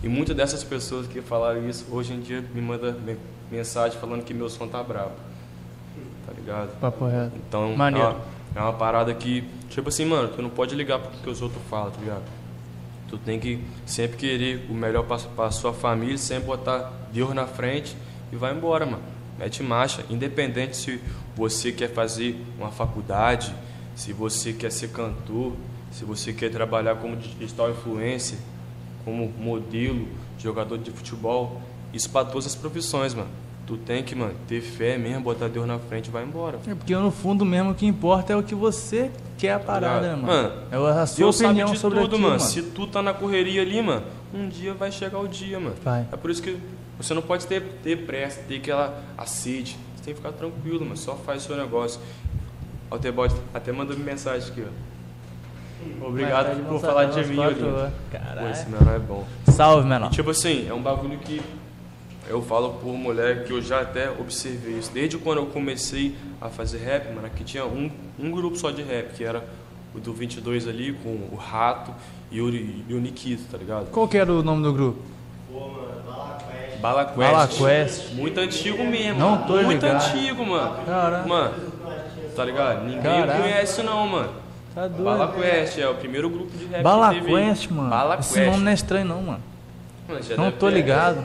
E muitas dessas pessoas que falaram isso, hoje em dia me mandam me- mensagem falando que meu som tá brabo, tá ligado? Papo reto. Então, é uma, é uma parada que, tipo assim, mano, tu não pode ligar pro que os outros falam, tá ligado? Tu tem que sempre querer o melhor pra sua família, sempre botar Deus na frente e vai embora, mano. Mete marcha, independente se você quer fazer uma faculdade, se você quer ser cantor, se você quer trabalhar como digital influencer, como modelo, jogador de futebol, isso pra todas as profissões, mano. Tu tem que, mano, ter fé mesmo, botar Deus na frente e vai embora. É porque no fundo mesmo o que importa é o que você quer a parada, né, ligado? mano? Mano, É a sua Deus sabe opinião de sobre tudo, aquilo, mano. Se tu tá na correria ali, mano, um dia vai chegar o dia, mano. Vai. É por isso que você não pode ter, ter pressa, ter aquela a sede. Você tem que ficar tranquilo, mano. Só faz o seu negócio. O até mandou me mensagem aqui, ó. Obrigado Vai, vai por falar de mim, ali. horas. Pô, Caralho. esse menor é bom. Salve, menor. E, tipo assim, é um bagulho que Eu falo por mulher que eu já até observei isso. Desde quando eu comecei a fazer rap, mano, aqui tinha um, um grupo só de rap, que era o do 22 ali, com o Rato e o, e o Nikito, tá ligado? Qual que era o nome do grupo? Pô, mano, Bala Quest. Bala Quest. Bala Quest. Muito antigo mesmo. Não tô Muito ligado. antigo, mano. Caraca. Mano, tá ligado? Ninguém Caraca. conhece não, mano. Tá doido. Bala Quest é o primeiro grupo de rap Bala que teve aí. Quest, mano. Bala Esse nome não é estranho, não, mano. Mano, já Não deve tô ter- ligado.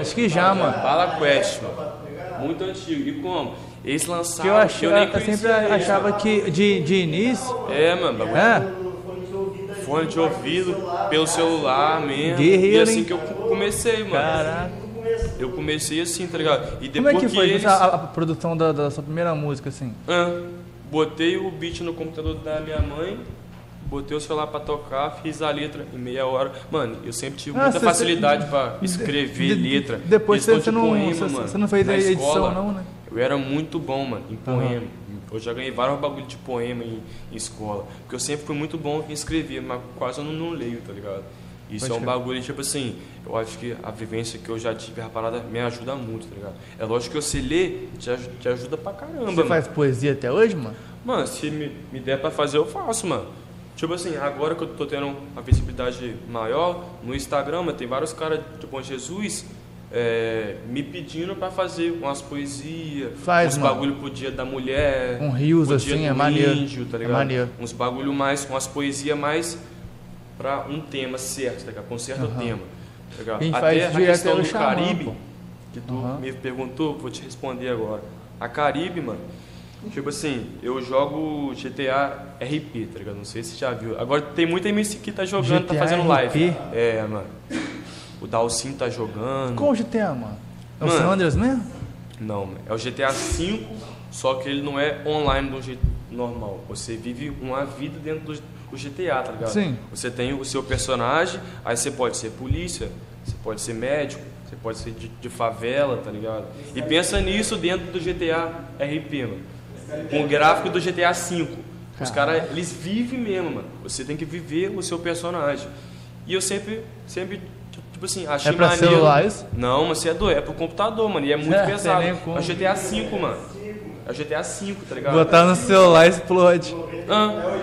Acho que já, mano. Bala Quest, mano. Muito antigo. E como? Eles lançaram. Porque eu, ach, eu, nem eu sempre conhecia eles, achava mano. que de, de início. É, mano. É, fone de ouvido pelo celular mesmo. Guerreiro, e assim hein? que eu comecei, mano. caraca. Eu comecei assim, tá ligado? E Como é depois que foi eles. a, a produção da, da sua primeira música, assim? Ah, botei o beat no computador da minha mãe, botei o celular pra tocar, fiz a letra em meia hora. Mano, eu sempre tive Ah, muita cê- facilidade pra escrever De- letra. Depois você, de não, poema, você, mano. não fez Na a edição, escola, não, né? Eu era muito bom, mano, em poema. Eu já ganhei vários bagulho de poema em, em escola. Porque eu sempre fui muito bom em escrever, mas quase eu não, não leio, tá ligado? Isso Pode é um bagulho, tipo assim, eu acho que a vivência que eu já tive, a parada me ajuda muito, tá ligado? É lógico que você ler te, te ajuda pra caramba, Você mano. faz poesia até hoje, mano? Mano, se me, me der pra fazer, eu faço, mano. Tipo assim, agora que eu tô tendo uma visibilidade maior, no Instagram, tem vários caras de Bom Jesus é, me pedindo pra fazer umas poesias, Faz, uns mano. bagulho pro dia da mulher, Um rios pro dia assim, é maneiro. índio, tá É ligado? maneiro. Uns bagulho mais, umas poesias mais pra um tema certo, tá ligado? Com um certo Aham. tema, tá ligado? A gente Até faz a direto questão do Caribe, pô. que tu Aham. me perguntou, vou te responder agora. A Caribe, mano, tipo assim, eu jogo GTA RP, tá ligado? Não sei se você já viu. Agora tem muita MC que tá jogando, tá GTA fazendo live. RP? É, mano. O Dalcin tá jogando. Qual o GTA, mano? É o. San Andreas mesmo? Não, mano. é o GTA V, só que ele não é online do jeito normal. Você vive uma vida dentro do, do GTA, tá ligado? Sim. Você tem o seu personagem, aí você pode ser polícia, você pode ser médico, você pode ser de, de favela, tá ligado? E pensa nisso dentro do GTA RP, mano. Com o gráfico do GTA V. Os caras, eles vivem mesmo, mano. Você tem que viver o seu personagem. E eu sempre, sempre, tipo assim, achei É pra maneiro. celular isso? Não, mas você é doido, é pro computador, mano. E é muito É, pesado. É o GTA V, mano. É o GTA V, tá ligado? Botar no celular explode. Ah,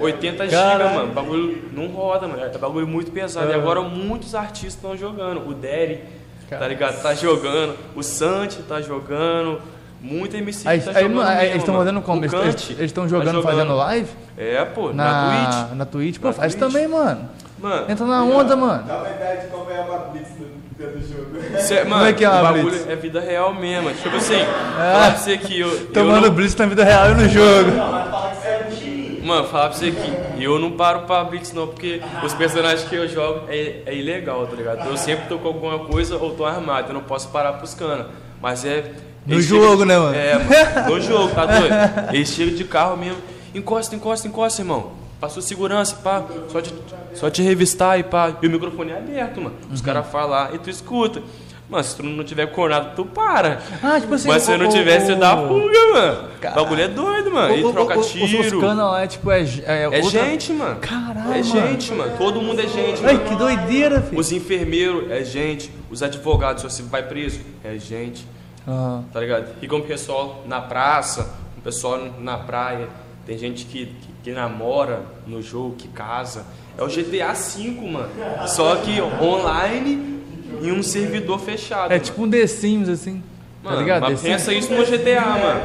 80 GB, mano. Bagulho não roda, mano. É bagulho muito pesado. E agora muitos artistas estão jogando. O Derry, tá ligado? Tá jogando. O Santi tá jogando. Muita MC Aí, tá aí, jogando. aí mesmo, eles estão como? O Eles- Kant Eles estão tá jogando, fazendo live? É, pô, na, Na, Twitch. na Twitch? Pô, Na faz Twitch. também, mano. Mano, Entra na onda, mano. Dá uma ideia de como é a Blitz dentro do jogo. cê, mano é que é o uma bagulho Blitz? é vida real mesmo. Tipo assim, falar pra você que eu. eu Tomando não- blitz na vida real e no jogo. Não, mas fala que você é. Mano, falar pra você que eu não paro pra Blitz não, porque os personagens que eu jogo é, é ilegal, tá ligado? Eu sempre tô com alguma coisa ou tô armado, eu não posso parar pros canas. Mas é. No eles jogo, né, mano? É, mano. No jogo, tá doido? Eles chegam de carro mesmo. Encosta, encosta, encosta, irmão. Passou segurança, pá. Só te, só te revistar e pá. E o microfone é aberto, mano. Os Uhum. caras falam e tu escuta. Mano, se tu não tiver cornado, tu para. Ah, tipo assim, Mas se o- não tiver, o- você dá fuga, mano. Cara. O bagulho é doido, mano. E troca o- Os, tiro. canos lá é tipo. É, é, É outra- gente, mano. Caralho, É mano. gente, mano. Todo mundo é gente, Ai, mano. que doideira, filho. Os enfermeiros é gente. Os advogados, se você vai preso, é gente. Aham. Tá ligado? E como o pessoal na praça, o pessoal na praia. Tem gente que, que, que namora no jogo, que casa. É o GTA V, mano. Só que online em um servidor fechado. É mano. tipo um The Sims, assim. Mano, tá ligado? mas The pensa Sims. isso no GTA, mano.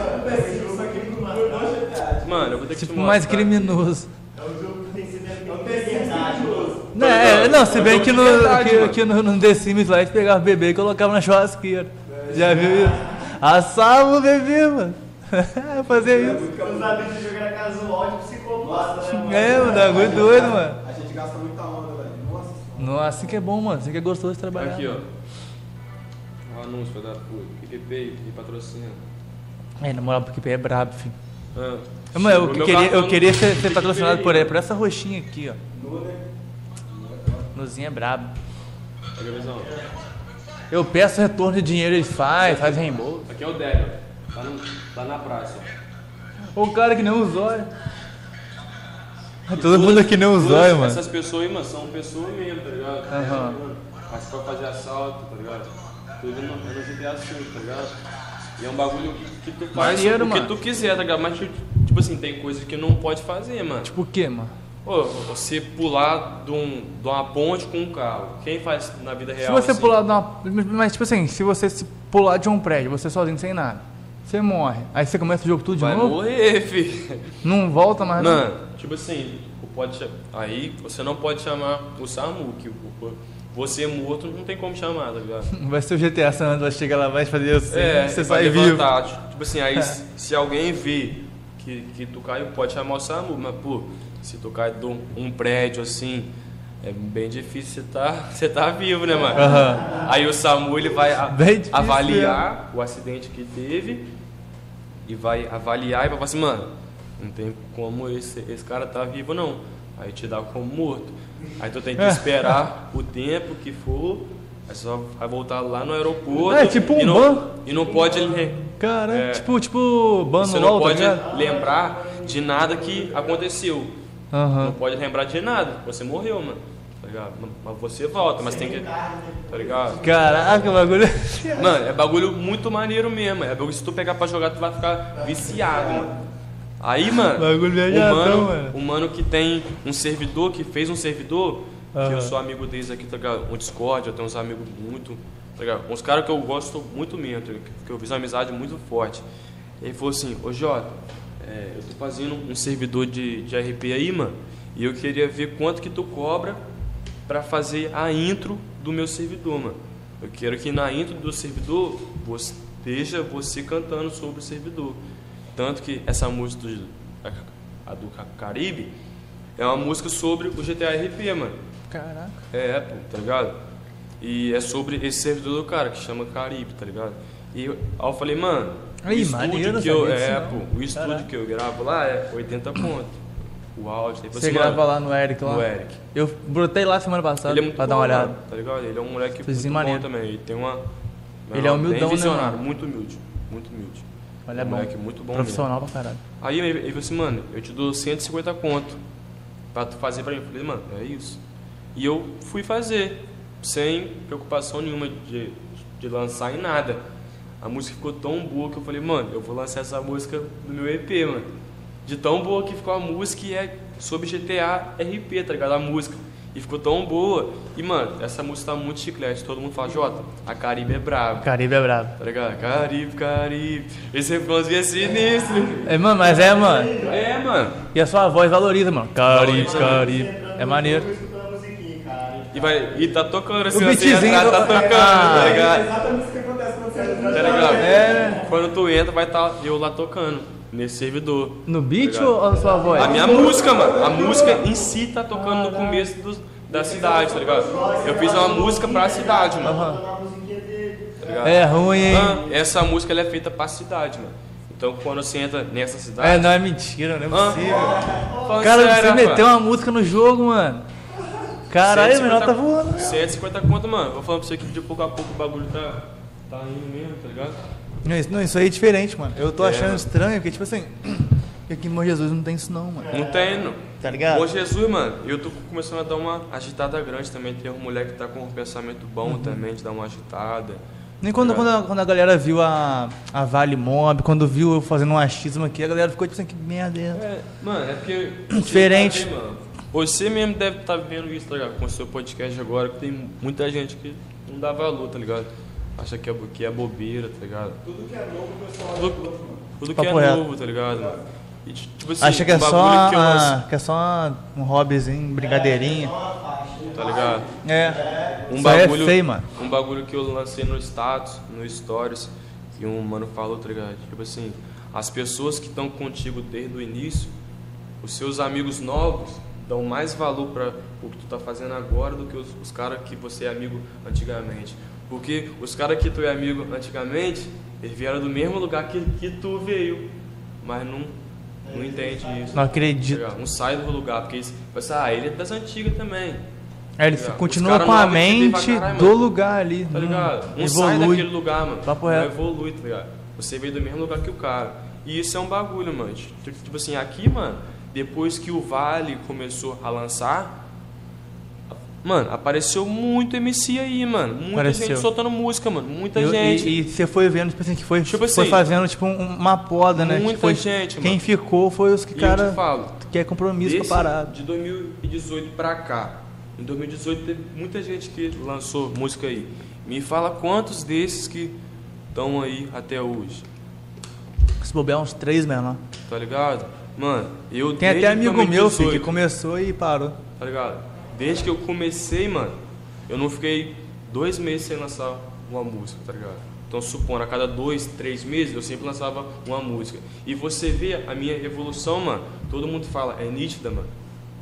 Mano, eu vou ter que Tipo te mais criminoso. É um jogo que tem que ser. Não, é, não, se É bem que no, verdade, que, que no, no The Sims lá a gente pegava o bebê e colocava na churrasqueira. Já viu isso? Assava o bebê, mano. Fazia isso. Os amigos de jogar casual de psicopata, né, mano? É, mano, é muito doido, mano. A gente gasta muita onda, velho. Nossa senhora. Nossa, assim que é bom, mano. Assim que é gostoso de trabalhar. Aqui, ó. O anúncio da PicPay e patrocínio. É, na moral, porque é brabo, filho. Ah, Mano, eu, o queria, eu queria ser, ser PicPay patrocinado por, por essa roxinha aqui, ó. Nozinho é brabo. Olha a visão. Eu peço retorno de dinheiro, ele faz, faz reembolso. Aqui é o Délio. Tá, no- tá na praça. O cara que nem o zóio. Todo mundo aqui nem o Todas zóio, mano. Essas pessoas aí, mano, são pessoas mesmo, tá ligado? Aham. Mas pra fazer assalto, tá ligado? Tudo no, no GTA V, tá ligado? E é um bagulho que tu faz Maneiro, o que mano. tu quiser, tá ligado? Mas, tipo tipo assim, tem coisas que não pode fazer, mano. Tipo o quê, mano? Pô, você pular de, um, de uma ponte com um carro. Quem faz na vida Se real você assim? pular de uma. Mas tipo assim, se você se pular de um prédio, você sozinho sem nada, você morre. Aí você começa o jogo tudo de Vai novo? morrer, filho. Não volta mais. não. Tipo assim, pode, aí você não pode chamar o SAMU, que o- você morto não tem como chamar, tá ligado? Vai ser o GTA San Andreas, vai chegar lá, vai fazer assim, É, você vai sai vivo. Tipo assim, aí se, se alguém vê que, que tu caiu, pode chamar o SAMU, mas pô, se tu cai de um, um prédio assim, é bem difícil você tá, você tá vivo, né, mano? Aham. Aí o SAMU ele vai a- difícil avaliar o acidente que teve e vai avaliar e vai falar assim, mano, não tem como esse, esse cara tá vivo não. Aí te dá como morto. Aí tu tem que esperar o tempo que for, aí só vai voltar lá no aeroporto. É, tipo um e não, ban. E não pode Cara, É. tipo, tipo, ban você não tá pode ligado? lembrar de nada que aconteceu. Não Aham. pode lembrar de nada. Você morreu, mano. Tá ligado? Mas você volta, mas tem que. Tá ligado? Caraca, o bagulho. Mano, é bagulho muito maneiro mesmo. É bagulho que se tu pegar pra jogar, tu vai ficar viciado, mano. Aí, mano, Bagulho o viajadão, mano, mano. o mano que tem um servidor, que fez um servidor, que Aham. eu sou amigo deles aqui, tá ligado? Um Discord, eu tenho uns amigos muito, tá ligado? Uns caras que eu gosto muito mesmo, tá ligado? que eu fiz uma amizade muito forte. Ele falou assim, ô Jota, é, eu tô fazendo um servidor de, de RP aí, mano, e eu queria ver quanto que tu cobra pra fazer a intro do meu servidor, mano. Eu quero que na intro do servidor você, esteja você cantando sobre o servidor. Tanto que essa música do, a, a do Ca- Caribe é uma música sobre o GTA RP, mano. Caraca. É, pô, tá ligado? E é sobre esse servidor do cara que chama Caribe, tá ligado? E eu, aí eu falei, mano, Aí, o estúdio maneiro, que eu, é, pô, o estúdio Caraca. que eu gravo lá é 80 conto. O áudio, Você grava lá no Eric lá? no Eric. Eu brotei lá semana passada Ele é muito pra bom, dar uma olhada. mano, tá ligado? Ele é um moleque Fez muito maneiro. bom também. Ele tem uma. Ele é humildão, né, visionário, mano? muito humilde. Muito humilde. Olha, é um bom. moleque muito bom. mesmo. Profissional pra caralho. Aí ele, ele falou assim, mano, eu te dou 150 conto pra tu fazer pra mim. Eu falei, mano, é isso. E eu fui fazer, sem preocupação nenhuma de, de lançar em nada. A música ficou tão boa que eu falei, mano, eu vou lançar essa música no meu EP, mano. De tão boa que ficou a música e é sobre GTA RP, tá ligado? A música. E ficou tão boa. E, mano, essa música tá muito chiclete. Todo mundo fala, Jota, a Caribe é brava. Caribe é brabo. Tá ligado? Caribe, Caribe. Esse refrãozinho é sinistro. É, mano, mas é, mano. É, mano. E a sua voz valoriza, mano. Caribe. Caribe. É maneiro. E, vai, e tá tocando assim, O assim, beatzinho tá, tá do- tocando, Ah. tá É ligado? Tá ligado? É? Quando tu entra, vai estar eu lá tocando, nesse servidor. No beat Obrigado. ou a sua voz? A minha música, mano, a música em si tá tocando no começo dos- da cidade, tá ligado? Eu fiz uma música pra cidade, mano. Tá? É ruim, hein? Ah, essa música ela é feita pra cidade, mano. Então quando você entra nessa cidade. É, não é mentira, não é Ah. possível. Falando Cara, sério, você meteu uma música no jogo, mano. Caralho, o menor tá voando. 150 conto, mano. Vou falando pra você que de pouco a pouco o bagulho tá, tá indo mesmo, tá ligado? Não, isso, não, isso aí é diferente, mano. Eu tô É, achando mano. estranho, porque, tipo assim, aqui em Bom Jesus não tem isso não, mano. Não tem, não. Tá ligado? Bom Jesus, mano, eu tô começando a dar uma agitada grande também. Tem um moleque que tá com um pensamento bom Uhum. também, de dar uma agitada. Nem quando, Tá quando, a, quando a galera viu a, a Vale Mob, quando viu eu fazendo um achismo aqui, a galera ficou tipo assim, que merda é? É, mano, é porque. Diferente. Você, mano, você mesmo deve estar vendo isso, tá ligado? Com o seu podcast agora, que tem muita gente que não dá valor, tá ligado? Acha que é, que é bobeira, tá ligado? Tudo que é novo, o pessoal Tudo, tudo que Papo é reto. novo, tá ligado? mano? E, tipo assim, Acha que é um só, bagulho que eu a- que é só um hobbyzinho, brincadeirinha. tá ligado? É. Um é bagulho, feio, mano. Um bagulho que eu lancei no status, no stories, que um mano falou, tá ligado? Tipo assim, as pessoas que estão contigo desde o início, os seus amigos novos dão mais valor para o que tu tá fazendo agora do que os, os caras que você é amigo antigamente. Porque os caras que tu é amigo antigamente, eles vieram do mesmo lugar que, que tu veio, mas não, não entende isso. Não tá acredito. ligado? Não sai do lugar, porque eles pensam, ah, ele é das antigas também. É, ele Tá continua com a mente caralho, do mano. lugar ali. Tá ligado? Não sai evolui. daquele lugar, mano. Papo não evolui, tá ligado? Você veio do mesmo lugar que o cara. E isso é um bagulho, mano. Tipo tipo assim, aqui, mano, depois que o Vale começou a lançar, Mano, apareceu muito MC aí, mano. Muita Apareceu. gente soltando música, mano. Muita E- gente. E, e você foi vendo, tipo assim, que foi, Tipo foi assim, fazendo, tipo, um- uma poda, né? muita Que foi- gente, Quem mano. ficou foi os que, E eu cara, te falo, quer compromisso Desse, com a parada. De 2018 pra cá. Em 2018 teve muita gente que lançou música aí. Me fala quantos desses que estão aí até hoje. Se bobear uns três menor. Tá ligado? Mano, eu Tem até amigo meu, filho, 2018, que começou e parou. Tá ligado? Desde que eu comecei, mano, eu não fiquei dois meses sem lançar uma música, tá ligado? Então, supondo, a cada dois, três meses, eu sempre lançava uma música. E você vê a minha evolução, mano, todo mundo fala, é nítida, mano.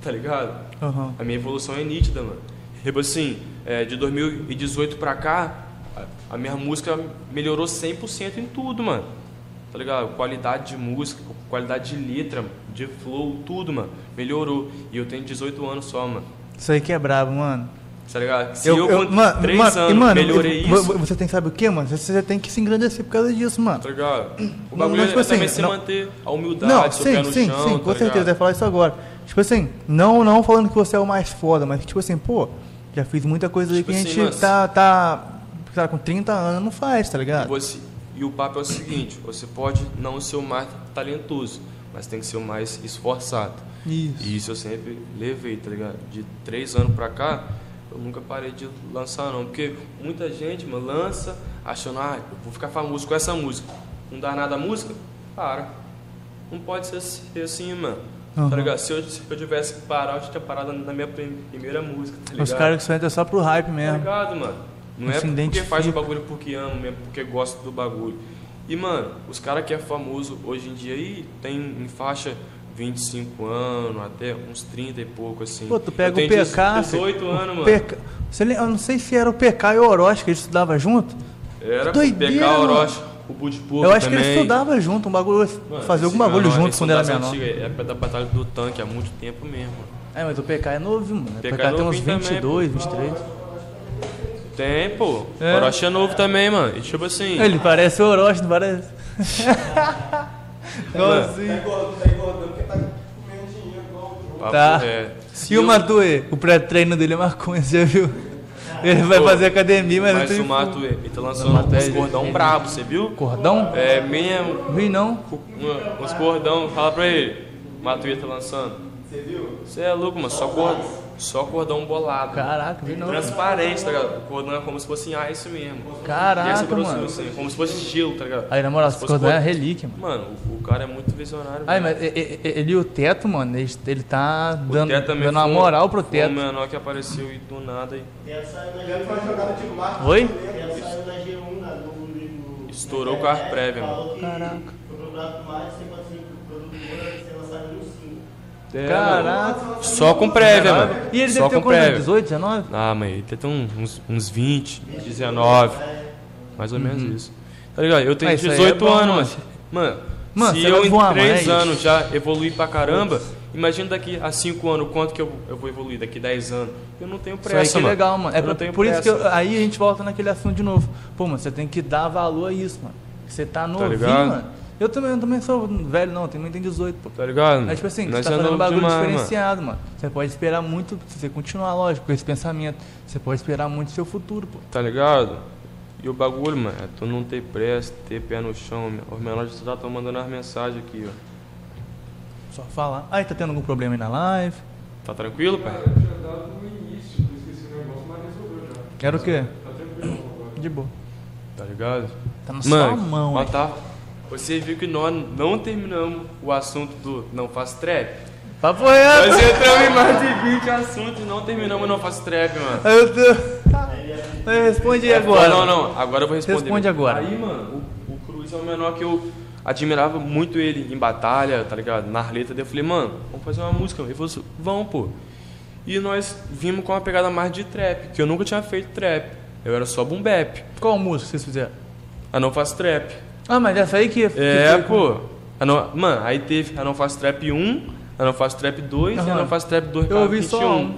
Tá ligado? Aham. A minha evolução é nítida, mano. Tipo assim, é, de 2018 pra cá, a, a minha música melhorou 100% em tudo, mano. Tá ligado? Qualidade de música, qualidade de letra, de flow, tudo, mano. Melhorou. E eu tenho 18 anos só, mano. Isso aí que é brabo, mano. Tá ligado? Se eu, com mano, 3 mano, anos e, mano, melhorei isso, vo- Você tem, sabe o que, mano? Você, você tem que se engrandecer por causa disso, mano. tá ligado? O Não, bagulho mas, tipo é também assim, se não- manter a humildade, Não, seu pé sim, no sim, chão, sim, tá com certeza, ligado? eu ia falar isso agora. Tipo assim, não, não falando que você é o mais foda, mas que, tipo assim, pô, já fiz muita coisa aí Tipo que a assim, gente mano, tá, tá, tá com 30 anos não faz, tá E, ligado? você- e o papo é o seguinte, você pode não ser o mais talentoso, mas tem que ser o mais esforçado. Isso. E isso eu sempre levei, tá ligado? De três anos pra cá, eu nunca parei de lançar não. Porque muita gente, mano, lança achando, ah, eu vou ficar famoso com essa música. Não dá nada a música? Para. Não pode ser assim- assim, mano. Uhum. Tá ligado? Se eu, se eu tivesse que parar, eu tinha parado na minha prim- primeira música, tá ligado? Os caras que só entram só pro hype Tá mesmo. ligado, mano? Não Não é porque identifica. faz o bagulho porque ama mesmo, porque gosta do bagulho. E, mano, os caras que é famoso hoje em dia aí tem em faixa 25 anos, até uns 30 e pouco, assim. Pô, tu pega Eu o PK. 18 filho, anos, o mano. PK você eu não sei se era o PK e o Orochi que eles estudavam junto. Era Doideira, pegar mano. o Orochi, o Budipur eu acho também. que eles estudavam junto, um bagulho, Mano, fazer algum bagulho junto quando era menor. antigas, época da Batalha do Tanque, há muito tempo mesmo. É, mas o PK é novo, mano. O PK PK, é tem uns novinho também, 22, 23. Tem, pô. É. O Orochi é novo também, mano. E tipo assim. Ele parece o Orochi, não parece? Igualzinho. Tá engordando, tá engordando porque tá comendo dinheiro igual o Tá. é, se E o Matue? O pré-treino dele é maconha, você já viu? Ele vai Pô, fazer academia, mas, Mas não o Mato, ele tá lançando Mato é- uns cordão brabo, você viu? Cordão? É mesmo, Vi não. uma- uns cordão, fala pra ele. Matuê tá lançando. Você viu? Você é louco, mano, só cordão, só cordão bolado. Caraca, vi não. Transparente, tá ligado? O cordão é como se fosse em ice mesmo. e essa Caraca, grossura, mano. assim, como se fosse gelo, tá ligado? Aí, na moral, Se esse cordão é relíquia, mano. Mano, o, o cara é muito visionário. Ai, velho. mas ele e o teto, mano, ele, ele tá O dando, Teto também dando uma um- moral pro foi teto. um menor que apareceu e do nada e Teto saiu na Ele foi G1. jogada de marketing. Oi? Saiu na G1, na Globo. no- Estourou internet, prévia, falou que Caraca. Foi procurado por mais de 100 É, Caraca. mano, Só com prévia, mano. E ele Só deve ter com quantos anos? prévia. 18, 19? Ah, mas ele deve ter uns, uns 20, 19. Mais ou menos isso. Tá ligado? Eu tenho Ah, isso aí é 18 bom, anos, mano. mano. Mano, Mano, se você eu vai em voar, 3 mano, é anos já evoluí pra caramba, imagina daqui a 5 anos quanto que eu, eu vou evoluir daqui a 10 anos. Eu não tenho Isso pressa, aí que é mano. legal, mano. É Eu não por, tenho por isso que eu- pressa. aí a gente volta naquele assunto de novo. Pô, mano, você tem que dar valor a isso, mano. Você tá novinho, ligado? mano. Eu também, eu também sou velho, não, também tenho 18, pô. Tá ligado? Mas, tipo assim, Nós você tá é fazendo um bagulho demais, mano. diferenciado, mano. Você pode esperar muito, se você continuar, lógico, com esse pensamento. Você pode esperar muito seu futuro, pô. Tá ligado? E o bagulho, mano, é tu não ter pressa, ter pé no chão. Os menores de idade estão mandando as mensagens aqui, ó. Só falar. Aí, tá tendo algum problema aí na live? Tá tranquilo, pai? Quero o quê? De boa. Tá ligado? Tá na sua mão, ó, tá, você viu que nós não terminamos o assunto do Não Faço Trap? Papo reto! Nós entramos em mais de 20 assuntos e não terminamos o Não Faço Trap, mano. Eu tô... Responde aí agora. Não, não, agora eu vou responder. Responde agora. Aí, mano, o, o Cruz é o menor que eu admirava muito ele em batalha, tá ligado? Na arleta. Daí eu falei, mano, vamos fazer uma música. Ele falou assim, vamos, pô. E nós vimos com uma pegada mais de trap, que eu nunca tinha feito trap. Eu era só boom bap. Qual música vocês fizeram? Ah, não faço trap. Ah, mas essa aí que... que É, foi com- pô. A não, mano, aí teve a Não Faço Trap 1, a Não Faço Trap 2 e a. Não Faço Trap 2 Eu ouvi só a 21. um.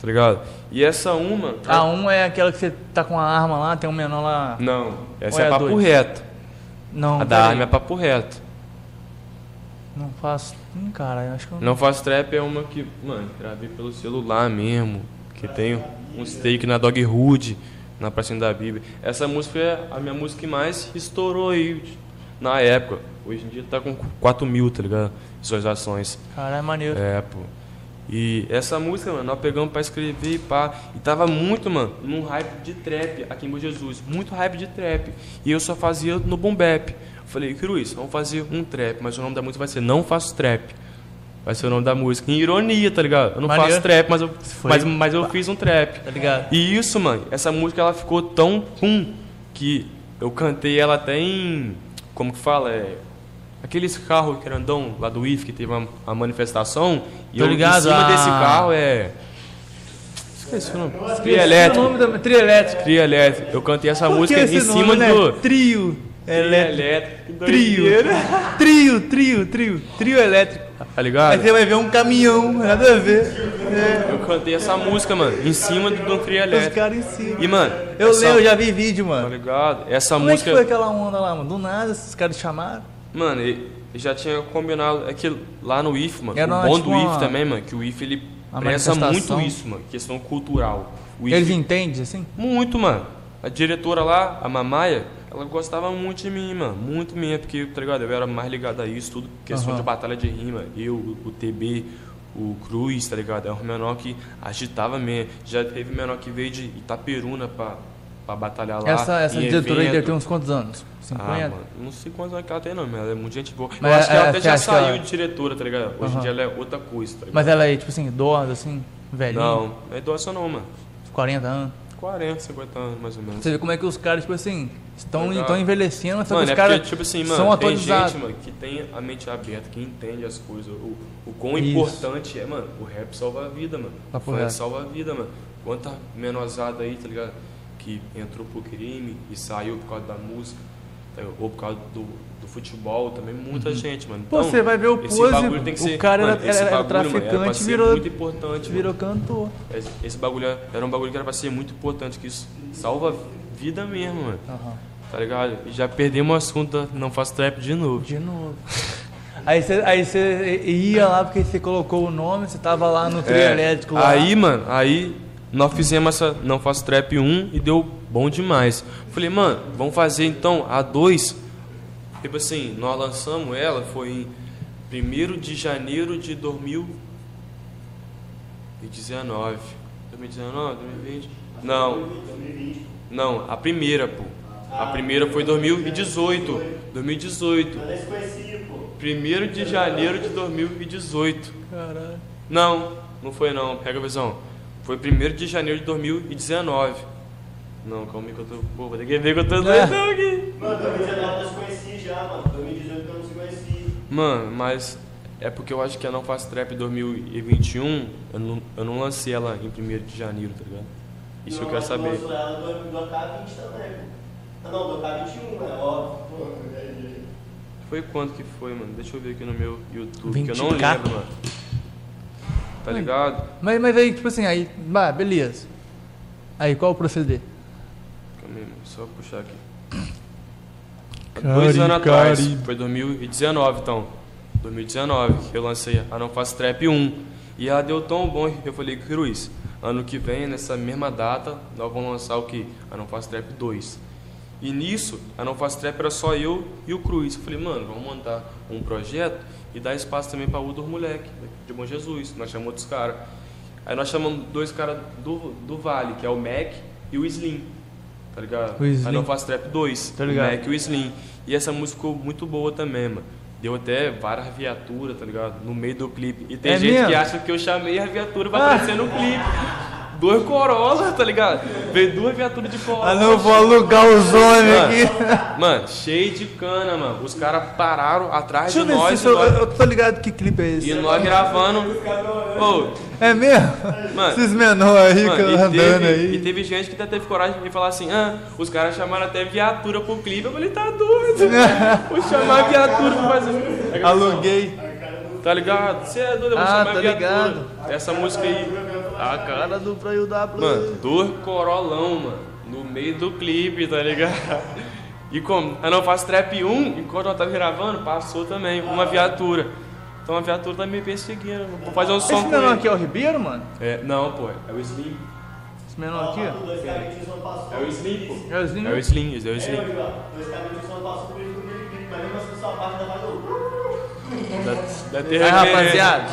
Tá ligado? E essa uma. A um é aquela que você tá com a arma lá, tem um menor lá... Não, essa Ou é é a papo dois? reto. Não, A da arma é papo reto. Não faço... Hum, cara, eu acho que eu... Não Faço Trap é uma que, mano, gravei pelo celular mesmo. que tem um steak na Dog Hood, na Pracinha da Bíblia. Essa música é a minha música que mais estourou aí na época. Hoje em dia tá com 4 mil, tá ligado? Visualizações. Caralho, maneiro. É, pô. E essa música, mano, nós pegamos pra escrever e pá. E tava muito, mano, num hype de trap aqui em Bom Jesus. Muito hype de trap. E eu só fazia no boom bap. Falei, Cruz, vamos fazer um trap, mas o nome da música vai ser Não Faço Trap. Vai ser o nome da música. Em ironia, tá ligado? Eu não faço trap, mas eu, Foi- mas, mas eu fiz um trap. Tá ligado? E isso, mano, essa música ela ficou tão pum que eu cantei ela até em. Como que fala? É. Aqueles carros grandão lá do IF que teve a, a manifestação. E Tô eu, ligado, em cima a- desse carro é. Esqueci o nome. Tria Esqueci o elétrico. nome da trio elétrico. Tria elétrico. Eu cantei essa Por música em nome, cima né? do. Trio elétrico. Trio. Trio, trio, trio. Trio elétrico. Tá Aí ligado? você vai ver um caminhão, nada a ver. É, Eu cantei essa música, mano, em cima do, do tria os caras em cima. E, mano. Eu essa- eu já vi vídeo, Tá mano. ligado? Essa Como é que música. foi aquela onda lá, mano? Do nada, esses caras chamaram. Mano, ele já tinha combinado. É que lá no IF, mano, Era o bom tipo do IF uma- também, mano, que o IF ele uma muito isso, mano, questão cultural. O IF, Eles entendem, assim? Muito, mano. A diretora lá, a Mamaia, ela gostava muito de mim, mano. Muito mesmo, porque, tá ligado? Eu era mais ligado a isso, tudo. Questão Aham. de batalha de rima. Eu, o, o TB, o Cruz, tá ligado? É um menor que agitava mesmo. Já teve menor que veio de Itaperuna pra, pra batalhar lá. Essa, essa diretora aí deve ter uns quantos anos? Ah, 50? mano, não sei quantos anos que ela tem, não, mas ela é muito gente boa. Mas eu acho que é- ela é- até já saiu ela- de diretora, tá ligado? Hoje Aham. em dia ela é outra coisa, tá ligado? Mas ela é, tipo assim, idosa, assim, velhinha? Não, não é idosa não, mano. 40 anos. 40, 50 anos, mais ou menos. Você vê como é que os caras, tipo assim, estão, Legal. estão envelhecendo, só Mano, que é os caras tipo assim, mano, são tem gente, mano, que tem a mente aberta, que entende as coisas. O, o quão Isso. importante é, mano, o rap salva a vida, mano. O Papo funk reto. salva a vida, mano. Quanta menosada aí, tá ligado? Que entrou pro crime e saiu por causa da música, tá ou por causa do, do futebol também, muita gente, mano. Uhum. Pô, Então, você vai ver o esse Pose, bagulho tem que o ser, cara era- mano, esse era- era bagulho, mano, era traficante, ser virou- muito importante, virou cantor. Esse, esse bagulho era um bagulho que era pra ser muito importante, que isso salva vida mesmo, mano. Aham. Tá ligado? Já perdemos o assunto, não faço trap de novo. De novo. Aí você, aí ia lá porque você colocou o nome, você tava lá no trio É, elétrico lá. Aí, mano, aí nós fizemos essa Não Faço Trap 1 e deu bom demais. Falei, mano, vamos fazer então a 2. Tipo assim, nós lançamos ela, foi em 1 de janeiro de 2019. 2019, 2020? Não. Não, a primeira, pô. A primeira foi 2018. 2018. Eu nem se conhecia, pô. 1 de janeiro de 2018. Caralho. Não, não foi não, pega a visão. Foi 1 de janeiro de 2019. Não, calma aí que eu tô. Pô, vou ter que ver que eu tô doidão aqui. Mano, 2019 eu se conheci já, mano. 2018 eu não se conhecia. Mano, mas é porque eu acho que a Não Faz Trap 2021, eu não, eu não lancei ela em 1 de janeiro, tá ligado? Isso eu quero saber. do, do AK20 também. Ah, não, do AK21, é óbvio. Pô, Foi quando que foi, mano? Deixa eu ver aqui no meu YouTube, que eu 20K? não lembro, mano. Tá ligado? Mas, mas aí, tipo assim, aí, bah, beleza. Aí, qual o proceder? Calma aí, mano, só puxar aqui. Cari, Dois anos atrás, cari. foi 2019 então. 2019, que eu lancei a Não Faço Trap 1. E ela deu tão bom que eu falei, Cruz, ano que vem, nessa mesma data, nós vamos lançar o que? A Não Faço Trap 2. E nisso, a Não Faço Trap era só eu e o Cruz. Eu falei, mano, vamos montar um projeto e dar espaço também para outros moleque de Bom Jesus. Nós chamamos outros caras. Aí nós chamamos dois caras do, do Vale, que é o Mac e o Slim. Tá ligado? O Slim. Aí não faço trap 2, Tá o ligado. Mac e o Slim. E essa música ficou muito boa também, mano. Deu até várias viaturas, tá ligado? No meio do clipe. E tem É gente mesmo? que acha que eu chamei a viatura pra aparecer no clipe. Dois Corolla, tá ligado? Veio duas viaturas de Corolla. Ah, não, vou alugar o Zone Mano, aqui. Mano, cheio de cana, mano. Os caras pararam atrás Deixa eu de ver nós. se e eu, nós- eu tô ligado que clipe é esse. E nós gravando. Ô, É mesmo? Mano, Esses menores aí Mano, e, andando teve, aí. e teve gente que até teve coragem de falar assim, ah, os caras chamaram até viatura pro clipe. Eu falei, tá doido. Vou chamar viatura pra fazer. Aluguei. Tá ligado? Você é doido, eu vou Ah, chamar tá viatura. ligado. Essa música aí. A cara do Pra W. Mano, dois corolão, mano. No meio do clipe, tá ligado? E como eu não faço trap 1, enquanto eu tava gravando, passou também uma viatura. Então a viatura tá me perseguindo. Vou fazer um som Esse com menor ele. aqui é o Ribeiro, mano? É, não, pô, é o Slim. Esse menor aqui, ó. Dois caminhos não passou. É o Slim, pô. É o Slim? É o Slim, é o É, Slim. dois caminhos não passou por ele, mas mesmo assim sua parte ainda vai Aí, rapaziada,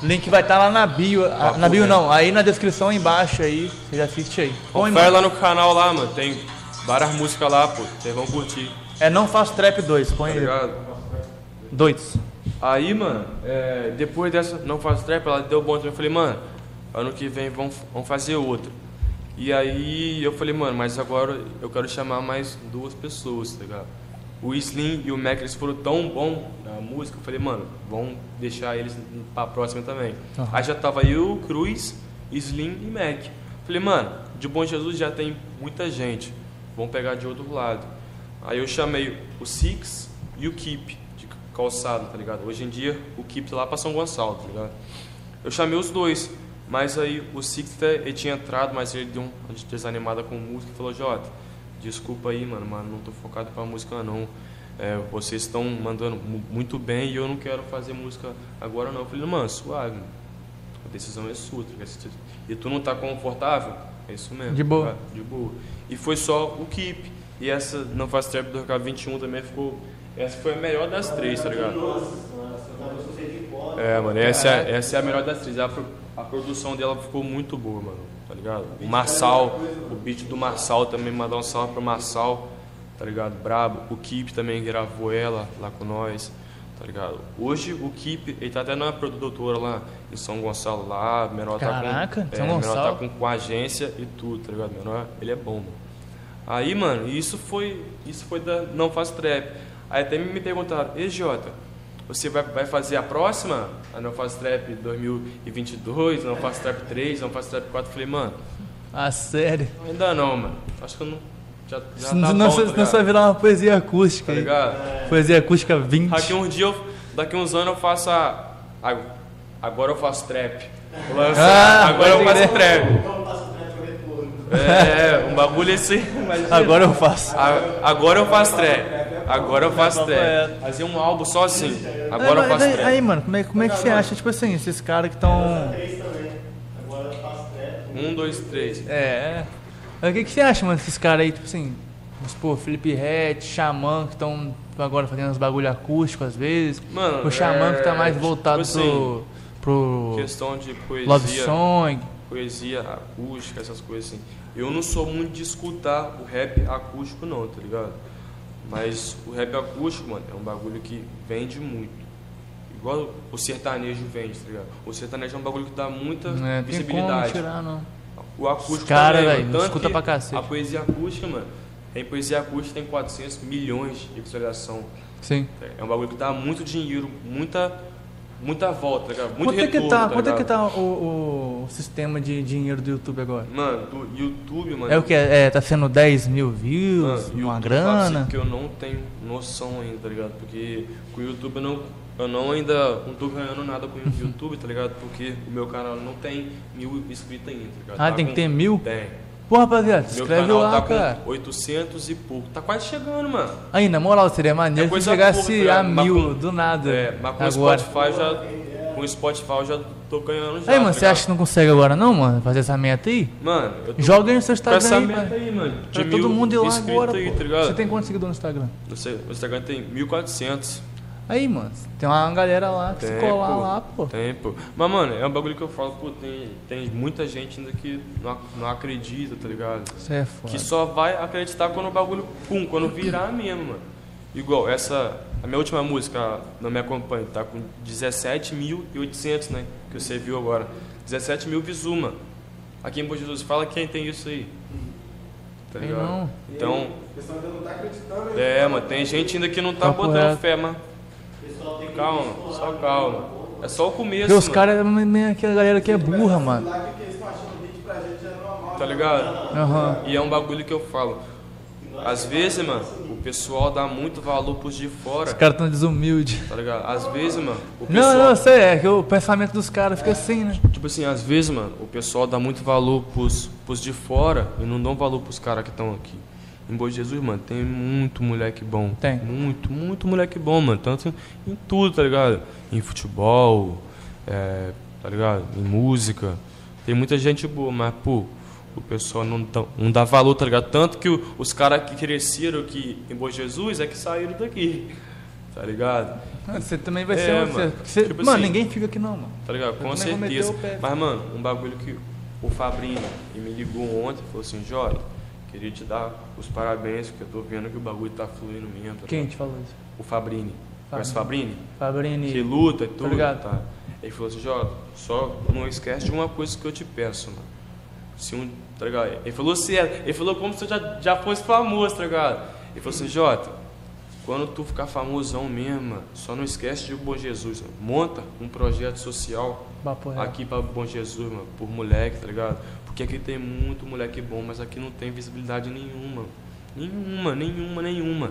link vai estar lá na bio. ah, na bio não, aí na descrição embaixo aí. Você já assiste aí. Põe, Confere lá no canal lá, mano. Tem várias músicas lá, pô. Vocês vão curtir, É Não Faço Trap 2, põe tá aí. ligado? Dois. Aí, mano, é, depois dessa Não Faço Trap, ela deu bom também. Eu falei, mano, ano que vem vamos, vamos fazer outra. E aí eu falei, mano, mas agora eu quero chamar mais duas pessoas, tá ligado? O Slim e o Mac, eles foram tão bom na música, eu falei, mano, vamos deixar eles pra próxima também. Aham. Aí já tava eu, Cruz, Slim e Mac. Falei, mano, de Bom Jesus já tem muita gente, vamos pegar de outro lado. Aí eu chamei o Six e o Keep, calçado, tá ligado? Hoje em dia o tá lá pra São Gonçalo, tá ligado? Eu chamei os dois, mas aí o Six até, ele tinha entrado, mas ele deu uma desanimada com música e falou, Jota, desculpa aí, mano, mas não tô focado pra música não. É, vocês estão mandando mu- muito bem e eu não quero fazer música agora não. Eu falei, mano, suave. A decisão é sua, tá ligado? E tu não tá confortável? É isso mesmo. De boa. tá? De boa. E foi só o Keep. E essa Não Faz Trap do Recado 21 também ficou. Essa foi a melhor das três, tá ligado? É, mano, essa é, essa é a melhor das três. A, a produção dela ficou muito boa, mano, tá ligado? O Marçal, o beat do Marçal também, mandar um salve pro Marçal, tá ligado? Brabo. O Keep também gravou ela lá com nós, tá ligado? Hoje o Keep, ele tá até na produtora lá em São Gonçalo lá, menor Caraca, tá com. São é, o menor Gonçalo. tá com, com agência e tudo, tá ligado? Menor, ele é bom, mano. Aí, mano, isso foi. Isso foi da Não Faz Trap. Aí até me perguntaram, e Jota, você vai, vai fazer a próxima? A Não Faz Trap 2022, Não Faz Trap 3, Não Faz Trap 4? Eu falei, mano, Ah, sério. ainda não, mano. Acho que eu não. Já, já tá senão, bom, você- tá vai ligado? virar uma poesia acústica Tá ligado? Poesia acústica 20. Daqui uns dias, eu- daqui uns anos eu faço a. a- agora eu faço trap. Vou lançar, Ah, agora eu pode faço trap. Então passa o trecho retorno. É, um bagulho assim. Agora eu faço. A- Agora eu faço trap. Agora eu faço trap. Fazer um álbum só assim. Agora eu faço trap. aí, mano, como é, como é que você acha, tipo assim, esses caras que estão. Um, dois, três. É. Mas o que, que você acha, mano, desses caras aí, tipo assim, vamos supor, Felipe Ret, Xamã, que estão agora fazendo uns bagulho acústico às vezes. Mano, o Xamã que tá é, mais tipo voltado assim, pro. pro. Questão de poesia. Love Song. Poesia acústica, essas coisas assim. Eu não sou muito de escutar o rap acústico não, tá ligado? Mas o rap acústico, mano, é um bagulho que vende muito. Igual o sertanejo vende, tá ligado? O sertanejo é um bagulho que dá muita Não é, visibilidade. tirar, não. O acústico cara, também, velho, escuta pra cacete. A poesia acústica, mano, tem poesia acústica tem 400 milhões de visualização. Sim. É um bagulho que dá muito dinheiro, muita muita volta, tá ligado? Muito quanto é que retorno, tá, quanto é que tá o, o sistema de dinheiro do YouTube agora? Mano, do YouTube, mano. É o que? É, tá sendo 10 mil Mano, views, YouTube, uma grana? assim que eu não tenho noção ainda, tá ligado? Porque com o YouTube eu não, eu não ainda não tô ganhando nada com o YouTube, tá ligado? Porque o meu canal não tem mil inscritos ainda, tá ligado? Ah, Tá tem que ter mil? Tem. Pô, rapaziada, se Meu inscreve canal lá, tá cara. com 800 e pouco. Tá quase chegando, mano. Aí, na moral, seria maneiro É se chegasse tá a mil com- do nada. É, mas com o agora. Spotify eu já. Com o Spotify eu já tô ganhando já. Aí, mano, tá você acha que não consegue agora não, mano? Fazer essa meta aí? Mano, eu tô Joga aí no seu com essa Instagram aí, meta aí, mano. De Pra todo mundo ir lá agora, aí, pô. tá? Você tem quantos seguidores no Instagram? No seu- no Instagram tem 1400. Aí, mano, tem uma galera lá que se colar lá, pô. Tem, pô. Mas, mano, é um bagulho que eu falo, pô, tem, tem muita gente ainda que não, não acredita, tá ligado? Isso é foda. Que só vai acreditar quando o bagulho, pum, quando virar mesmo, mano. Igual, essa, a minha última música, Não Me Acompanhe, tá com 17.800, né? Que você viu agora. 17 mil Vizuma. Aqui em Bom Jesus, fala quem tem isso aí. Tá ligado? não. Então, O pessoal ainda não tá acreditando. né? é, mano, tem gente ainda que não tá Papo botando fé, mano. Calma, só calma. É só o começo, Porque os caras, aquela galera que é burra, mano. É. Tá ligado? Aham. E é um bagulho que eu falo. Às vezes, mano, o pessoal dá muito valor pros de fora, Os caras tão desumildes. tá ligado? Às vezes, mano, o pessoal. Não, não, eu sei, é que o pensamento dos caras fica assim, né? Tipo assim, às vezes, mano, o pessoal dá muito valor pros, pros de fora e não dão valor pros caras que estão aqui. Em Boa de Jesus, mano, tem muito moleque bom. Tem. Muito, muito moleque bom, mano. Tanto em tudo, tá ligado? Em futebol, é, tá ligado? Em música. Tem muita gente boa, mas, pô, o pessoal não dá, não dá valor, tá ligado? Tanto que os caras que cresceram aqui em Boa Jesus é que saíram daqui. Tá ligado? Ah, Você também vai É, ser mano. você- Tipo mano, assim- ninguém fica aqui não, mano. Tá ligado? Com certeza. Mas, mano, um bagulho que o Fabrinho me ligou ontem falou assim, Jota, queria te dar os parabéns, porque eu tô vendo que o bagulho tá fluindo mesmo. Tá Quem te falou isso? O Fabrini. Conhece o Fabrini? Fabrini. Que luta e tudo. ligado. Tá. Ele falou assim, Jota, só não esquece de uma coisa que eu te peço, mano. Se um, tá ligado? Ele falou sério, ele falou como se eu já, já fosse famoso, tá ligado? Ele falou assim, Jota, quando tu ficar famosão mesmo, mano, só não esquece de Bom Jesus, mano. Monta um projeto social Papo reto. aqui pra Bom Jesus, mano, por moleque, tá ligado? Porque aqui tem muito moleque bom, mas aqui não tem visibilidade nenhuma. Nenhuma, nenhuma, nenhuma.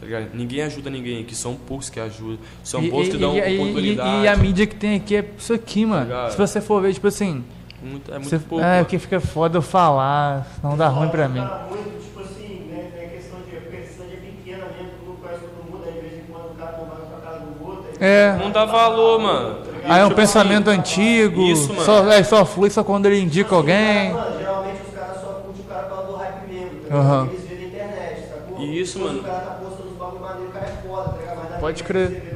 Tá ligado? Ninguém ajuda ninguém aqui, são poucos que ajudam. São E- poucos e- que dão e- e- oportunidade. E, a mídia que tem aqui é isso aqui, mano. ligado? Se você for ver, tipo assim. Muito- é muito Você, pouco. é, mano. o que fica foda eu falar, não dá ruim pra mim. Tá tipo assim, né? Tem a questão de. Porque a cidade é pequena mesmo, todo mundo conhece todo mundo, aí de vez em quando o cara não vai pra casa do outro. aí- É. Não dá valor, mano. Aí é um pensamento assim, antigo, Isso, mano. só, é, só flui só quando ele indica alguém. Mano, geralmente os caras só curtem o cara por causa do hype mesmo, tá Aham. ligado? Eles vêem na internet, sacou? Isso, Depois mano. O cara tá postando os bagulho maneiro, o cara é foda, tá ligado? Mas Pode crer.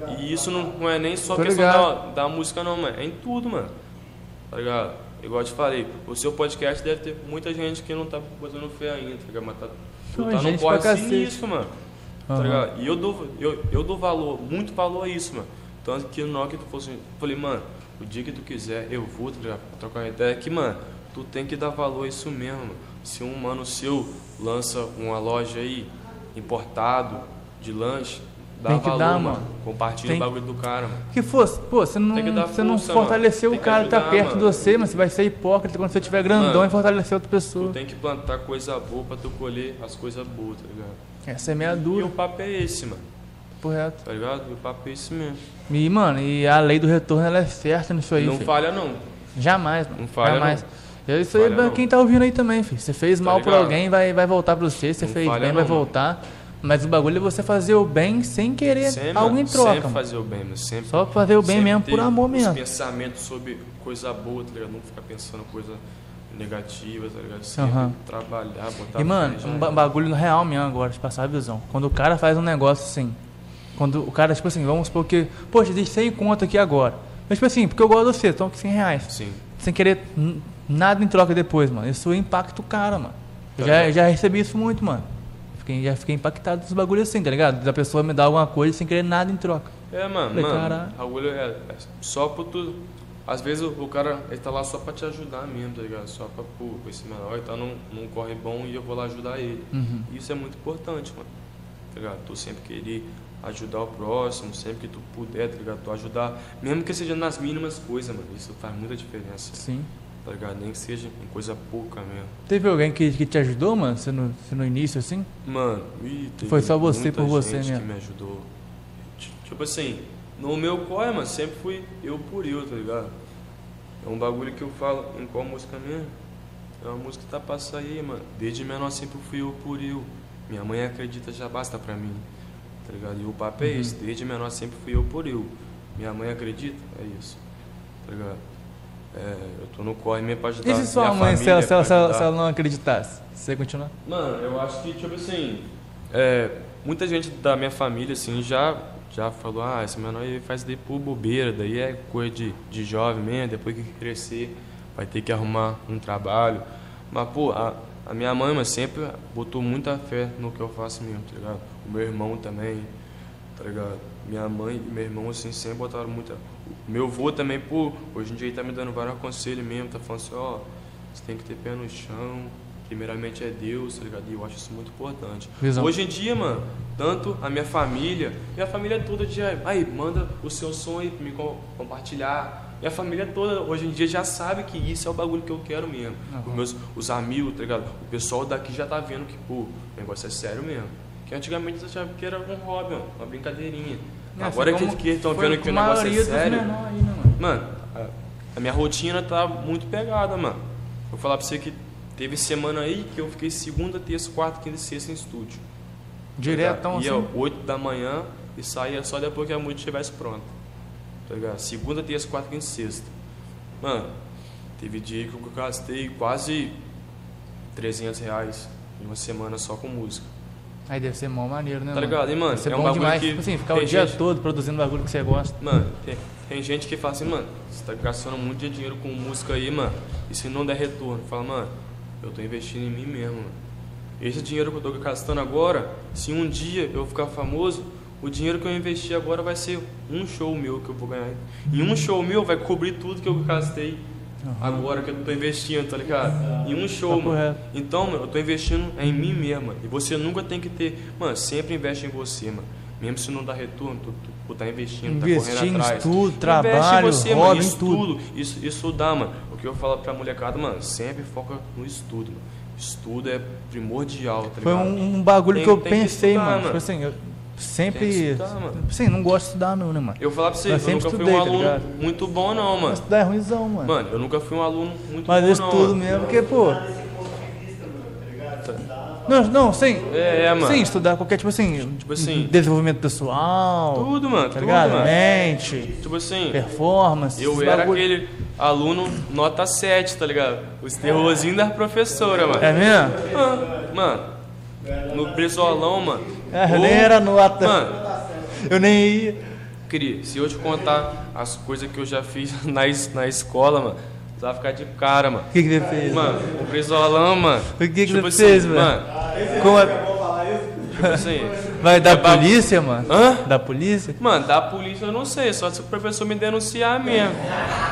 Tá? E isso não, não é nem só Tô questão ligado. da, da música, não, mano. É em tudo, mano. Tá ligado? Igual eu te falei, o seu podcast deve ter muita gente que não tá botando fé ainda, tá ligado? Mas tá, Tem tá num gente corre sinistro, mano. Tá Aham. ligado? E eu dou, eu, eu dou valor, muito valor a isso, mano. Tanto que hora que tu fosse. Eu falei, mano, o dia que tu quiser, eu vou, tá trocar uma ideia que, mano, tu tem que dar valor a isso mesmo, mano. Se um mano seu lança uma loja aí, importado, de lanche, dá Tem que valor, dar, mano. mano. Compartilha Tem- o bagulho do cara, mano. Que fosse, pô, você não, você não fortaleceu o que cara que tá ajudar, perto de mano. você, mas você vai ser hipócrita quando você tiver grandão Mano. e fortalecer outra Tu pessoa. tem que plantar coisa boa pra tu colher as coisas boas, tá ligado? Essa é meia E dura, o papo é esse, mano. Correto. Tá ligado? E o papo é esse mesmo. E, mano, e a lei do retorno ela é certa nisso aí, não filho. falha, não. Jamais, mano. Não falha, Jamais. não. Isso aí Falha, pra não. quem tá ouvindo aí também, filho. Você fez Tá mal ligado? alguém, vai, vai voltar pra você. Você Não fez falha, bem, vai mano. voltar. Mas o bagulho é você fazer o bem sem querer Sempre, algo em troca, sempre mano. fazer o bem, mano. Sempre, Só fazer o bem mesmo por amor mesmo. pensamentos sobre coisa boa, tá ligado? Não ficar pensando coisa negativa, tá ligado? Sempre Aham. trabalhar, botar E, mano, um ba- bagulho real mesmo agora, de passar a visão. Quando o cara faz um negócio assim, quando o cara, tipo assim, vamos supor que, poxa, existe 100 conto aqui agora. Mas, tipo assim, porque eu gosto de você, então aqui 100 reais. Sim. Sem querer nada em troca depois, mano. Isso impacta o cara, mano. Eu Tá já, já recebi isso muito, mano. Fiquei, já fiquei impactado dos bagulhos assim, tá ligado? Da pessoa me dar alguma coisa sem querer nada em troca. É, mano, Falei, mano, caralho. bagulho é, é só por tu. Às vezes o, o cara ele tá lá só pra te ajudar mesmo, tá ligado? Só pra, pô, esse menor ele tá num, num corre bom e eu vou lá ajudar ele. Uhum. Isso é muito importante, mano. Tá ligado? Tu sempre querer ajudar o próximo, sempre que tu puder, tá ligado? Tu ajudar, mesmo que seja nas mínimas coisas, mano. Isso faz muita diferença, Sim. tá ligado? Nem que seja em coisa pouca mesmo. Teve alguém que, que te ajudou, mano? Você no, você no início, assim? Mano, Foi só você por você mesmo. que me ajudou. Ti- Tipo assim, no meu corre, mano, sempre fui eu por eu, tá ligado? É um bagulho que eu falo em qual música mesmo? É uma música que tá passando aí, mano. Desde menor sempre fui eu por eu. Minha mãe acredita, já basta pra mim. Tá ligado? E o papo Uhum. é esse. Desde menor sempre fui eu por eu. Minha mãe acredita, é isso. Tá ligado? É, eu tô no corre mesmo pra ajudar E se sua mãe, se ela, se, ela, se, ela, ajudar- se ela não acreditasse? Você ia continuar? Mano, eu acho que, tipo assim, é, muita gente da minha família, assim, já, já falou, ah, esse menor aí faz daí por bobeira, daí é coisa de, de jovem mesmo, depois que crescer vai ter que arrumar um trabalho. Mas, pô, a, a minha mãe, mas sempre botou muita fé no que eu faço mesmo, tá ligado? O meu irmão também, tá ligado? Minha mãe e meu irmão, assim, sempre botaram muita... Meu avô também, pô, hoje em dia ele tá me dando vários conselhos mesmo, tá falando assim, ó, você tem que ter pé no chão, primeiramente é Deus, tá ligado? E eu acho isso muito importante. Hoje em dia, mano, tanto a minha família, minha família toda já, aí, manda o seu som aí pra me co- compartilhar. Minha família toda, hoje em dia, já sabe que isso é o bagulho que eu quero mesmo. Os meus os amigos, tá ligado? O pessoal daqui já tá vendo que, pô, o negócio é sério mesmo. Que antigamente você achava que era um hobby, ó, uma brincadeirinha. Agora que estão vendo que o negócio é sério. aí, né, mano? Mano, a, a minha rotina tá muito pegada, mano. Vou falar pra você que Teve semana aí que eu fiquei segunda, terça, quarta, quinta e sexta em estúdio. Diretão tá Ia assim. 8 da manhã e saía só depois que a música estivesse pronta. Tá ligado? Segunda, terça, quarta, quinta e sexta. Mano, teve dia que eu gastei quase 300 reais em uma semana só com música. Aí deve ser mó maneiro, né? Tá ligado? E, mano, Deve ser é um bom bagulho demais, que tipo assim, ficar o dia gente- todo produzindo bagulho que você gosta. Mano, tem, tem gente que fala assim, mano, você tá gastando muito de dinheiro com música aí, mano, e se não der retorno, fala, mano, eu tô investindo em mim mesmo, mano. Esse dinheiro que eu tô gastando agora, se um dia eu ficar famoso, o dinheiro que eu investi agora vai ser um show meu que eu vou ganhar. E um show meu vai cobrir tudo que eu gastei agora que eu tô investindo, tá ligado? Em um show, Papo mano. Então, mano, eu tô investindo em mim mesmo. E você nunca tem que ter. Mano, sempre investe em você, mano. Mesmo se não dá retorno, tu, tu, tu tá investindo, Investir tá correndo atrás. estudo, Investe trabalho, em você, hobby, mano. Estudo. Isso, isso dá, mano. O que eu falo pra molecada, mano, sempre foca no estudo, mano. Estudo é primordial, tá Foi ligado? um, um bagulho Tem- que eu tem que pensei, estudar, mano. mano. Tipo assim, eu sempre. Estudar, mano. Assim, não gosto de estudar, não, né, mano? Eu falar pra você, Eu eu, nunca fui estudei, um tá aluno ligado? muito bom, não, Mas mano. estudar é ruimzão, mano. Mano, eu nunca fui um aluno muito Mas bom, eu não. estudo mano. mesmo, porque, pô. Mano, tá Não, não, sim. É, é, mano. Sim, estudar qualquer, tipo assim. Tipo assim- Desenvolvimento pessoal. Tudo, mano, Tá tudo, ligado? mano. Mente, Tipo assim, performance. eu era bagulho. aquele aluno nota 7, tá ligado? Os terrorzinhos da professora, mano. É mesmo? Ah, Mano, no presolão, mano. É, eu ou- nem era nota. Mano, Eu nem ia. queria, se eu te contar as coisas que eu já fiz na, na escola, mano, você vai ficar de cara, mano. O que, que você fez? Mano, o presolão, mano. O que que tipo você assim, fez, velho? Mano, Como é- Vou falar isso? Tipo assim. Vai da É polícia, mano? Hã? Da polícia? Mano, da polícia eu não sei, só se o professor me denunciar mesmo.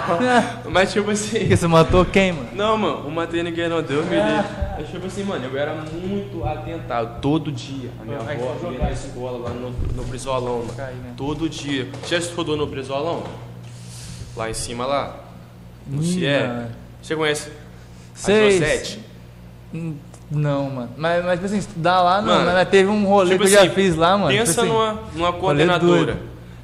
Mas tipo assim. Porque você matou quem, mano? Não, mano, não matei ninguém não, Deus me livre. Mas tipo assim, mano, eu era muito atentado, todo dia. A minha Ai, avó só ia na escola, lá no, no Brizolão, mano. Caí, né? Todo dia. Já estudou no Brizolão? Lá em cima, lá? No Ih. Você conhece? Sei. Não, mano. Mas, mas tipo assim, estudar lá não. Mano, mas teve um rolê Tipo que eu já assim, fiz lá, mano. Pensa tipo assim, numa, numa coordenadora.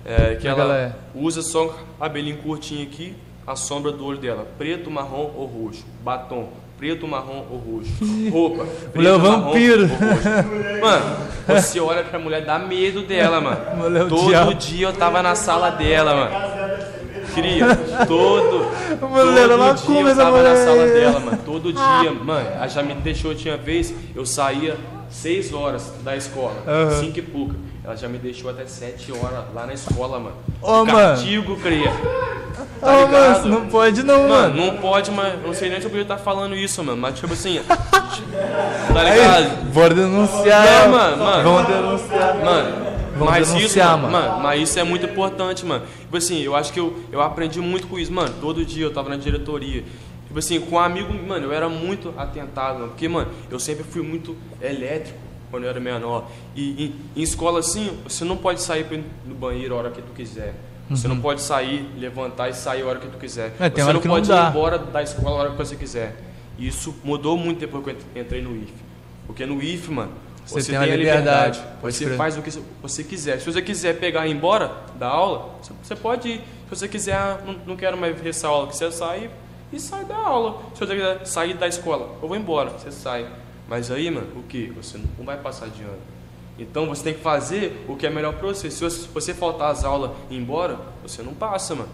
É, que é ela, é? usa só cabelinho curtinho aqui, a sombra do olho dela. Preto, marrom ou roxo. Batom. Preto, marrom ou roxo. Roupa. Preto, marrom vampiro. ou roxo. Mano, você olha pra mulher, dá medo dela, mano. Mulher o Todo dia eu tava na sala dela, mano. Cria, todo, mulher, todo dia eu tava na sala dela, mano. Todo dia, mano. Ela já me deixou, tinha vez, eu saía 6 horas da escola, Aham. 5 e pouca. Ela já me deixou até 7 horas lá na escola, mano. Ô, De mano. Castigo, Tá mano, ligado? você não pode não, Mano, mano. não pode, mas não sei nem se eu podia estar falando isso, mano. Mas tipo assim, tá ligado? Aí, bora denunciar. Não, mano, mano. Vamos denunciar. Mano, Vamos mas isso, denunciar, mano, mano. mano, mas isso é muito importante, mano. Tipo assim, eu acho que eu, eu aprendi muito com isso, mano. Todo dia eu tava na diretoria. Tipo assim, com um amigo, mano, eu era muito atentado, mano. Porque, mano, eu sempre fui muito elétrico quando eu era menor. E em, em escola, assim, você não pode sair no banheiro a hora que tu quiser. Você não pode sair, levantar e sair a hora que tu quiser. Uhum. É, você não não pode dá. ir embora da escola a hora que você quiser. E isso mudou muito depois que eu entrei no IF. Porque no IF, mano, Você você, tem tem, a liberdade, liberdade. Você crer. faz o que você quiser. Se você quiser pegar e ir embora da aula, você- pode ir. Se você quiser, ah, não, não quero mais ver essa aula, que você sai e sai da aula. Se você quiser sair da escola, eu vou embora, você sai. Mas aí, mano, o que? Você não vai passar de ano. Então você tem que fazer o que é melhor pra você. Se você- faltar as aulas e ir embora, você não passa, mano.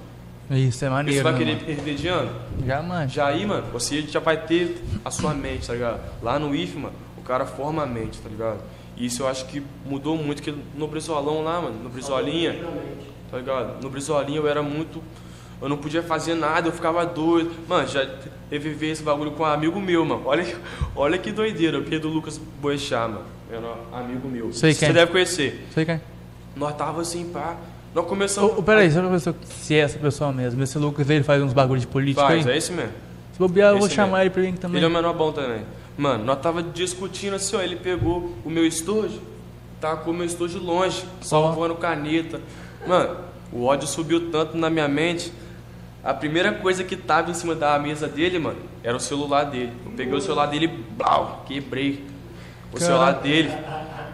Isso é E maneiro. você vai né, querer mano? perder de ano? Já manja. Já aí, mano, você já vai ter a sua mente, tá ligado? Lá no IF, mano, cara forma a mente, tá ligado? E isso eu acho que mudou muito, que no Brizolão lá, mano, no Brizolinha, tá ligado? No Brizolinha eu era muito. Eu não podia fazer nada, eu ficava doido. Mano, já teve ver esse bagulho com um amigo meu, mano. Olha, olha que doideira, o Pedro Lucas Boechat, mano. Era um amigo meu. Sei Você quem. deve conhecer. Sei quem. Nós tava assim, pá. Nós começamos. Ô, ô, peraí, ver se é essa pessoa mesmo. Esse Lucas ele faz uns bagulho de política Faz, aí. é esse mesmo. Se bobear, eu vou Esse chamar mesmo. ele pra mim também. Ele é o menor bom também. Mano, nós tava discutindo assim, ó. Ele pegou o meu estojo, tacou o meu estojo longe, salvando caneta. Mano, o ódio subiu tanto na minha mente. A primeira coisa que tava em cima da mesa dele, mano, era o celular dele. Eu peguei o celular dele e blau, quebrei o celular dele.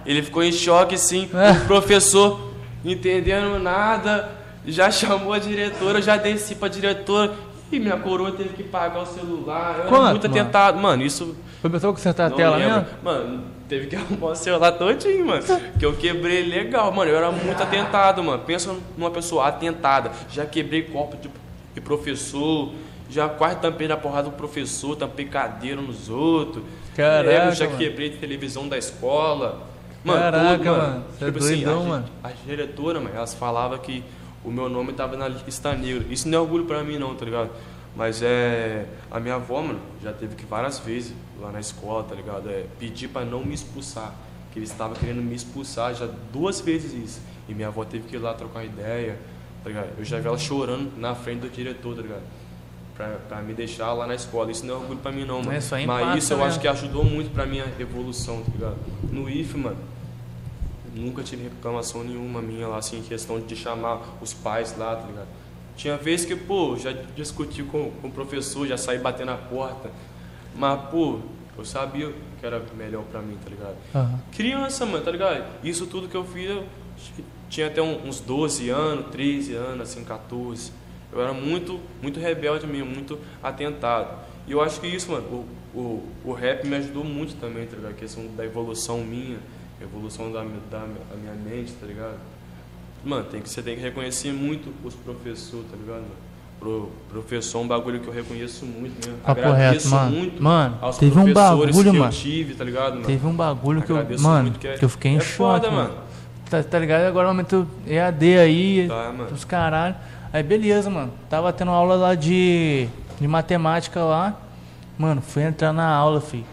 Ele ficou em choque, assim. O professor, entendendo nada, já chamou a diretora, já desci pra diretora. E minha coroa teve que pagar o celular. Eu Quanto, era muito mano? atentado. Mano, isso. Foi pessoa que consertar a não tela lembro. mesmo? Mano, teve que arrumar o celular todinho, mano. Que eu quebrei legal, mano. Eu era muito atentado, mano. Pensa numa pessoa atentada. Já quebrei copo de, de professor. Já quase tampei na porrada do professor, tampei cadeira nos outros. Caraca, já mano. quebrei televisão da escola. Mano, Caraca, tudo, mano. mano. Você é Tipo assim, doidão, a, mano. a diretora, mano, elas falavam que o meu nome tava na lista negra. Isso não é orgulho pra mim, não, tá ligado? Mas é. A minha avó, mano, já teve que várias vezes lá na escola, tá ligado? É, pedir pra não me expulsar. Que eles estavam querendo me expulsar já duas vezes isso. E minha avó teve que ir lá trocar ideia, tá ligado? Eu já vi ela chorando na frente do diretor, tá ligado? Pra, pra me deixar lá na escola. Isso não é orgulho pra mim, não, mano. É, Mas isso eu mesmo. acho que ajudou muito pra minha evolução, tá ligado? No IF, mano, nunca tive reclamação nenhuma minha lá, assim, em questão de chamar os pais lá, tá ligado? Tinha vezes que, pô, já discuti com, com o professor, já saí batendo na porta, mas, pô, eu sabia que era melhor pra mim, tá ligado? Aham. Criança, mano, tá ligado? Isso tudo que eu fiz, eu tinha até uns 12 anos, 13 anos, assim, 14. Eu era muito, muito rebelde mesmo, muito atentado. E eu acho que isso, mano, o, o, o rap me ajudou muito também, tá ligado? A questão da evolução minha, evolução da, da, da minha mente, tá ligado? Mano, tem que, você tem que reconhecer muito os professores, tá ligado? Mano? Pro, professor é um bagulho que eu reconheço muito mesmo. Papo Agradeço reto, mano. muito Mano, aos teve um bagulho, que mano. eu tive, tá ligado, mano? Teve um bagulho que eu. Agradeço Mano, que é- que eu fiquei em é choque, foda, mano. mano. Tá, tá ligado? Agora o momento EAD aí, Tá, mano. os caralho. Aí beleza, mano. Tava tendo aula lá de, de matemática lá. Mano, fui entrar na aula, filho.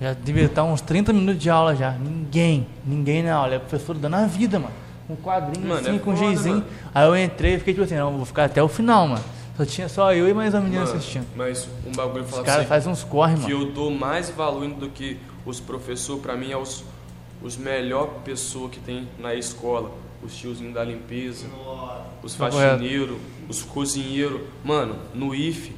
Já devia estar uns 30 minutos de aula já. Ninguém, ninguém na aula. É o professor dando a vida, mano. Um quadrinho Mano, assim, é com um mano. Aí eu entrei e fiquei tipo assim, não, vou ficar até o final, mano. Só tinha só eu e mais uma menina Mano, assistindo. Mas um bagulho Os falar pra caras fazem uns corre, que mano. eu dou mais valor do que os professores, pra mim, é os, os melhores pessoas que tem na escola. Os tiozinhos da limpeza, os Tá faxineiros, os cozinheiros. Mano, no IF,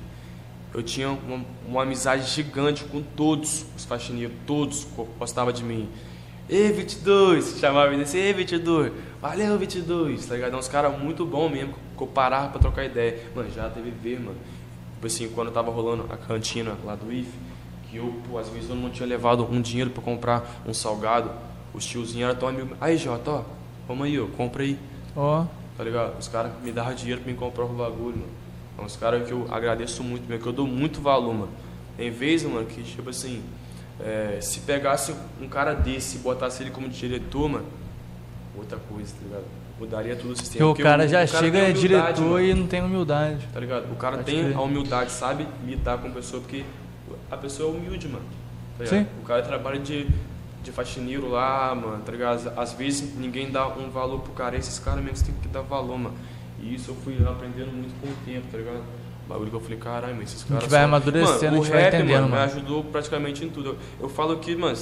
eu tinha uma, uma amizade gigante com todos os faxineiros, todos go- gostavam de mim. Ei, 22, chamava ele assim, ei, 22, valeu, 22, tá ligado? É uns caras muito bons mesmo, que eu parava pra trocar ideia. Mano, já teve ver, mano. Tipo assim, quando tava rolando a cantina lá do IF, que eu, pô, às vezes eu não tinha levado um dinheiro pra comprar um salgado, os tiozinhos eram tão amigos. Aí, Jota, ó, vamos aí, ó, compra aí Ó, tá ligado? Os caras me davam dinheiro pra me comprar o bagulho, mano. É uns caras que eu agradeço muito, mesmo, que eu dou muito valor, mano. Tem vezes, mano, que, tipo assim, é, se pegasse um cara desse e botasse ele como diretor, mano, outra coisa, tá ligado? Mudaria tudo o sistema. porque o Porque cara já chega tem é humildade, diretor mano, e não tem humildade. Tá ligado? O cara tem crer. a humildade, sabe lidar com a pessoa, porque a pessoa é humilde, mano. Tá? Sim. O cara trabalha de, de faxineiro lá, mano, tá ligado? Às- vezes ninguém dá um valor pro cara, esses caras mesmo têm que dar valor, mano. E isso eu fui aprendendo muito com o tempo, tá ligado? Bagulho que eu falei, caralho, mas esses caras. vai são- amadurecendo, mano, a gente o vai rap, entendendo, mano, me mano. ajudou praticamente em tudo. Eu, eu falo que, mano,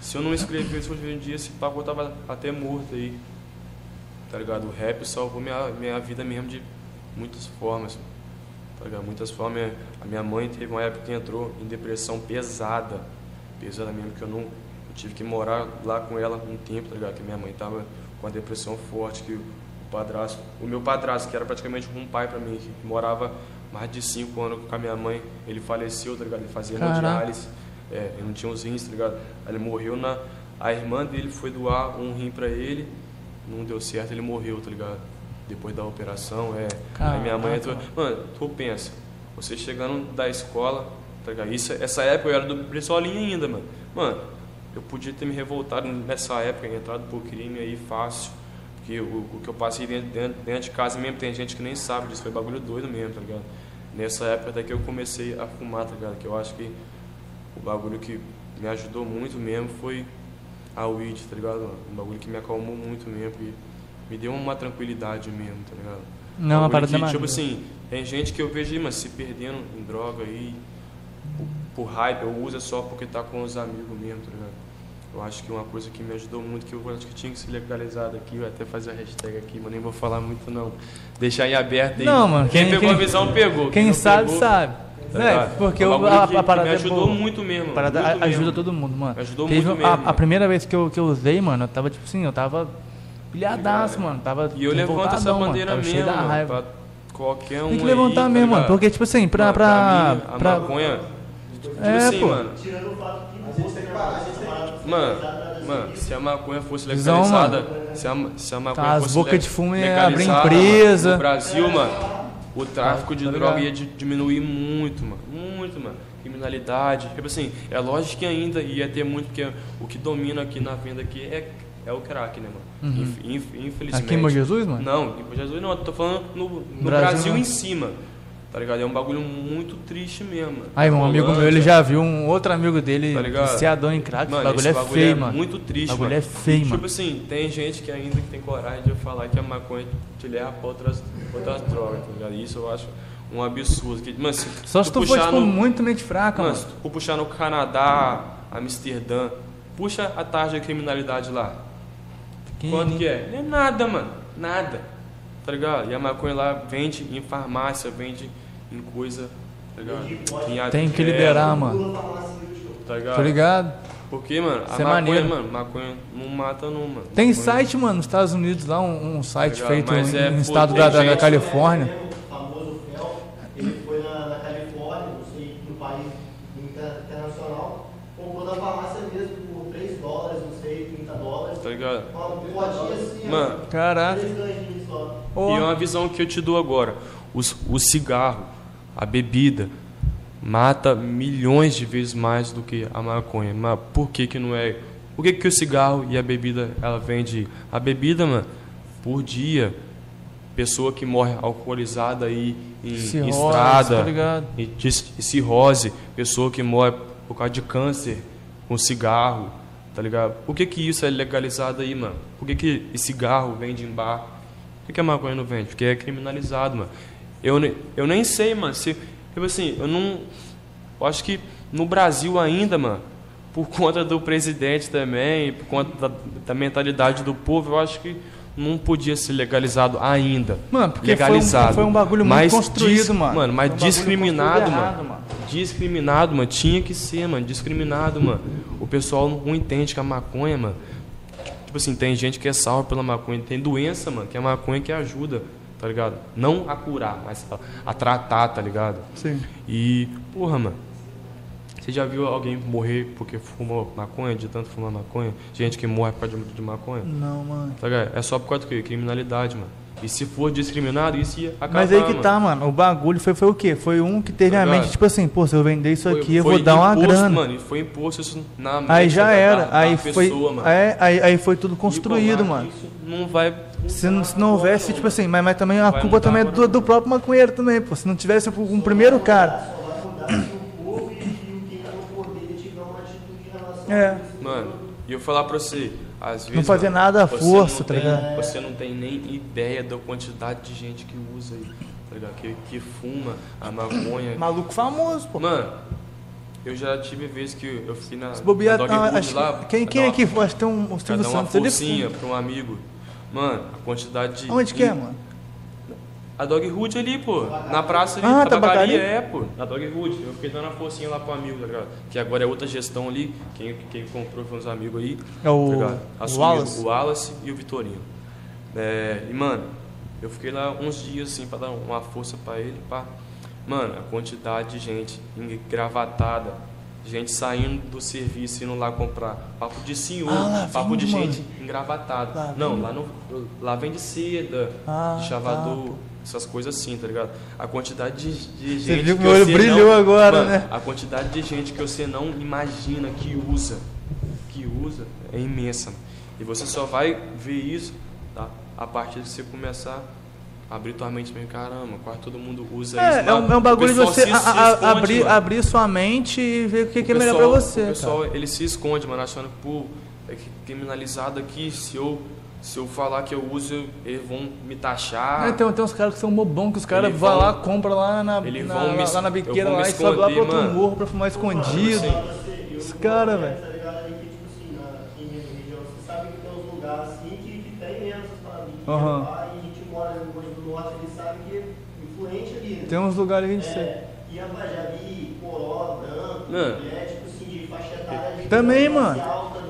se eu não escrevesse hoje em dia, esse papo eu tava até morto aí. Tá ligado? O rap salvou minha, minha vida mesmo de muitas formas. Tá ligado? Muitas formas. A minha mãe teve uma época que entrou em depressão pesada. Pesada mesmo, que eu não. Eu tive que morar lá com ela um tempo, tá ligado? Que minha mãe tava com uma depressão forte, que o padrasto. O meu padrasto, que era praticamente um pai pra mim, que morava mais de cinco anos com a minha mãe, ele faleceu, tá ligado? Ele fazia hemodiálise. É, ele não tinha os rins, tá ligado? Aí ele morreu na. A irmã dele foi doar um rim pra ele, não deu certo, ele morreu, tá ligado? Depois da operação, é. Aí minha mãe entrou. Mano, tu pensa, você chegando da escola, tá ligado? Isso, essa época eu era do Bressolinho ainda, mano. Mano, eu podia ter me revoltado nessa época, entrado por crime aí fácil. Porque o, o que eu passei dentro, dentro, dentro de casa mesmo, tem gente que nem sabe disso, foi bagulho doido mesmo, tá ligado? Nessa época até que eu comecei a fumar, tá ligado? Que eu acho que o bagulho que me ajudou muito mesmo foi a weed, tá ligado? Um bagulho que me acalmou muito mesmo e me deu uma tranquilidade mesmo, tá ligado? Não, uma Bagulho parada que. Tipo assim, tem gente que eu vejo aí, mas se perdendo em droga aí, por, por hype, ou usa só porque tá com os amigos mesmo, tá ligado? Eu acho que uma coisa que me ajudou muito, que eu acho que tinha que ser legalizado aqui, eu até fazer a hashtag aqui, mas nem vou falar muito não. Deixar em aberto aí. Não, mano, Quem, quem- pegou quem- a visão pegou. Quem não sabe, pegou, sabe. Tá Né? ligado? Porque É o- a, que- a parada me é ajudou muito mesmo. A parada muito a- ajuda mesmo. todo mundo, mano. Me ajudou Teve muito a, mesmo. a primeira vez que eu, que eu usei, mano, eu tava tipo assim, eu tava pilhadaço, mano. Tava E eu levanto essa mano, bandeira cheio mesmo, da mano, raiva. pra qualquer um Tem que aí, levantar tá mesmo, mano. ligado? Porque, tipo assim, pra. Mano, pra, mim, a pra- maconha. Tipo É, assim, pô. mano. Tirando o fato que A gente tem a. Mano, mano, se a maconha fosse Visão, legalizada, se, a, se a maconha Tá, as fosse bocas le- de fumo ia abrir empresa. mano, No Brasil, mano, o tráfico de tá droga ia di- diminuir muito, mano. Muito, mano. Criminalidade. Tipo assim, é lógico que ainda ia ter muito, porque o que domina aqui na venda aqui é, é o crack, né, mano? Inf- inf- infelizmente. Uhum. Aqui em Jesus, mano? Não, em Bom Jesus não, eu tô falando no, no Brasil, Brasil, não. em cima. Tá ligado? É um bagulho muito triste mesmo. mano. Aí, um amigo meu, ele Rolândia. já viu um outro amigo dele Tá viciadão em crack. Mano, bagulho esse é bagulho feio, é mano. muito triste, bagulho mano. é feio, tipo mano. assim, tem gente que ainda que tem coragem de falar que a maconha te leva pra outras, outras drogas, tá ligado? Isso eu acho um absurdo. Que, mano, se Só se tu for, puxar tipo, no, muito mente fraca, mano, mano. se tu puxar no Canadá, Amsterdã, puxa a taxa de criminalidade lá. Quanto que é? Não é nada, mano. Nada. Tá ligado? E a maconha lá vende em farmácia, vende em coisa, tá ligado? Em Tem que é, liberar, mano. Tá ligado? Tô ligado? Porque, mano, a Isso é maconha, maneiro. mano, maconha não mata não, mano. Tem Maconha- site, mano, nos Estados Unidos lá, um, um site Ligado? feito Mas em, é, pô, estado da, da- da Califórnia. O famoso Fel, ele foi na, na Califórnia, não sei, no país inter- internacional, comprou na farmácia mesmo por 3 dólares, não sei, 30 dólares. Tá ligado? Uma podinha assim, Mano, Caraca. Ó, E é uma visão que eu te dou agora. Os- O, cigarro, a bebida, mata milhões de vezes mais do que a maconha. Mas por que que não é? Por que que o cigarro e a bebida, ela vende? A bebida, mano, por dia, pessoa que morre alcoolizada aí em, Cirrose, estrada, tá e de cirrose, pessoa que morre por causa de câncer com cigarro, tá ligado? Por que que isso é legalizado aí, mano? Por que que esse cigarro vende em bar? Por que, a maconha não vende? Porque é criminalizado, mano. Eu, eu nem sei, mano, se... Tipo assim, eu não... Eu acho que no Brasil ainda, mano, por conta do presidente também, por conta da, da mentalidade do povo, eu acho que não podia ser legalizado ainda. Mano, porque foi um- legalizado. foi um bagulho muito Mas construído, dis- mano. Mano, mas um discriminado, mano. errado, mano. Discriminado, mano. Tinha que ser, mano. Discriminado, mano. O pessoal não entende que a maconha, mano. Tipo assim, tem gente que é salva pela maconha. Tem doença, mano, que é a maconha que ajuda, tá ligado? Não a curar, mas a, a tratar, tá ligado? Sim. E, porra, mano. Você já viu alguém morrer porque fumou maconha, de tanto fumar maconha? Gente que morre por causa de, de maconha? Não, mano. Tá ligado? É só por causa do quê? Criminalidade, mano. E se for discriminado, isso ia acabar, Mas aí que mano. tá, mano. O bagulho foi, foi o quê? Foi um que teve Tá a mente, ligado? tipo assim, pô, se eu vender isso Foi- aqui, eu vou dar uma imposto, grana. Mano, e foi imposto isso na mente Aí já da- era. da- aí da foi. pessoa, mano. É, aí, aí foi tudo construído, mano. Isso não vai. Se não, se não houvesse, tipo assim, mas, mas também a culpa também é do, do próprio maconheiro também, pô. Se não tivesse um, um primeiro cara. Tá É. Mano, e eu falar pra você, às vezes. Não fazer nada à força, tá tem- ligado? Você não tem nem ideia da quantidade de gente que usa aí, tá ligado? Que, que fuma a maconha. Maluco famoso, pô. Mano, eu já tive vezes que eu fiquei na, Se bobear, na Dog ah, acho, lá. quem, quem aqui uma- foi? Acho que tem um, pra Silvio uma Santos. Forcinha pra um amigo. Mano, a quantidade de. Onde que é, mano? A Dog Hood ali, pô. Na praça ali, Ah, tabacaria, tabacaria? é, pô. Na Dog Hood. Eu fiquei dando a forcinha lá pro amigo, tá ligado? Que agora é outra gestão ali. Quem, quem comprou foi uns amigos aí. É o- tá Wallace? O Wallace e o Vitorino. É, e, mano, eu fiquei lá uns dias, assim, pra dar uma força pra ele, pá. Mano, a quantidade de gente engravatada, gente saindo do serviço, indo lá comprar. Papo de senhor, Ah, papo de mano. gente engravatada. Lá Não, lá, no, lá vende seda, Ah, de chavador, essas coisas assim, tá ligado? A quantidade de, de Você gente. viu que meu olho você brilhou não- agora, Mano, né? A quantidade de gente que você não imagina que usa, que usa, é imensa. E você só vai ver isso tá? a partir de você começar a abrir tua mente mesmo. Caramba, quase todo mundo usa É, isso. é um, é um bagulho de pessoal você se- a- se a- esconde, abrir, mano. abrir sua mente e ver o que, que é O melhor pra pessoal- você. O pessoal, cara. ele se esconde, mano, achando que, pô, é que criminalizado aqui, se eu, se eu falar que eu uso, eles vão me taxar. É, tem, tem uns caras que são bobão, que os caras vão vão- lá, compram lá na, eles na, vão me- lá, na biqueira lá e sobe lá pro outro mano. morro pra fumar escondido. Os velho. Tá tipo assim, assim. Que Aham. lá e a gente mora no Rio Grande do Norte, ele sabe que é influente ali. né? Tem uns lugares que a gente sei. É, e a Bajabi, Coró, Branco, né? Tipo assim, de faixa etária de Também, mano.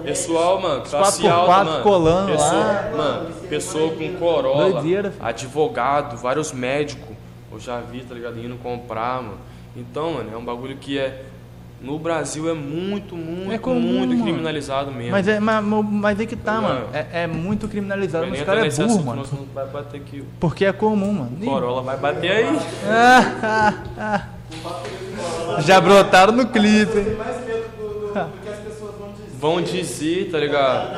Pessoal, mano, classe 4x4 alta, mano. colando pessoa, lá. Mano, pessoa com corolla, Doideira. advogado, vários médicos, Eu já vi, tá ligado? Indo comprar, mano. Então, mano, é um bagulho que é. No Brasil é muito, muito, É comum, muito mano. criminalizado mesmo. Mas é, mas, mas é que tá, mano. É, é muito criminalizado, mas os caras é burro, assunto, mano. vai bater aqui. Porque é comum, mano. O Corolla vai bater aí. Já brotaram no clipe, vão dizer. Tá ligado?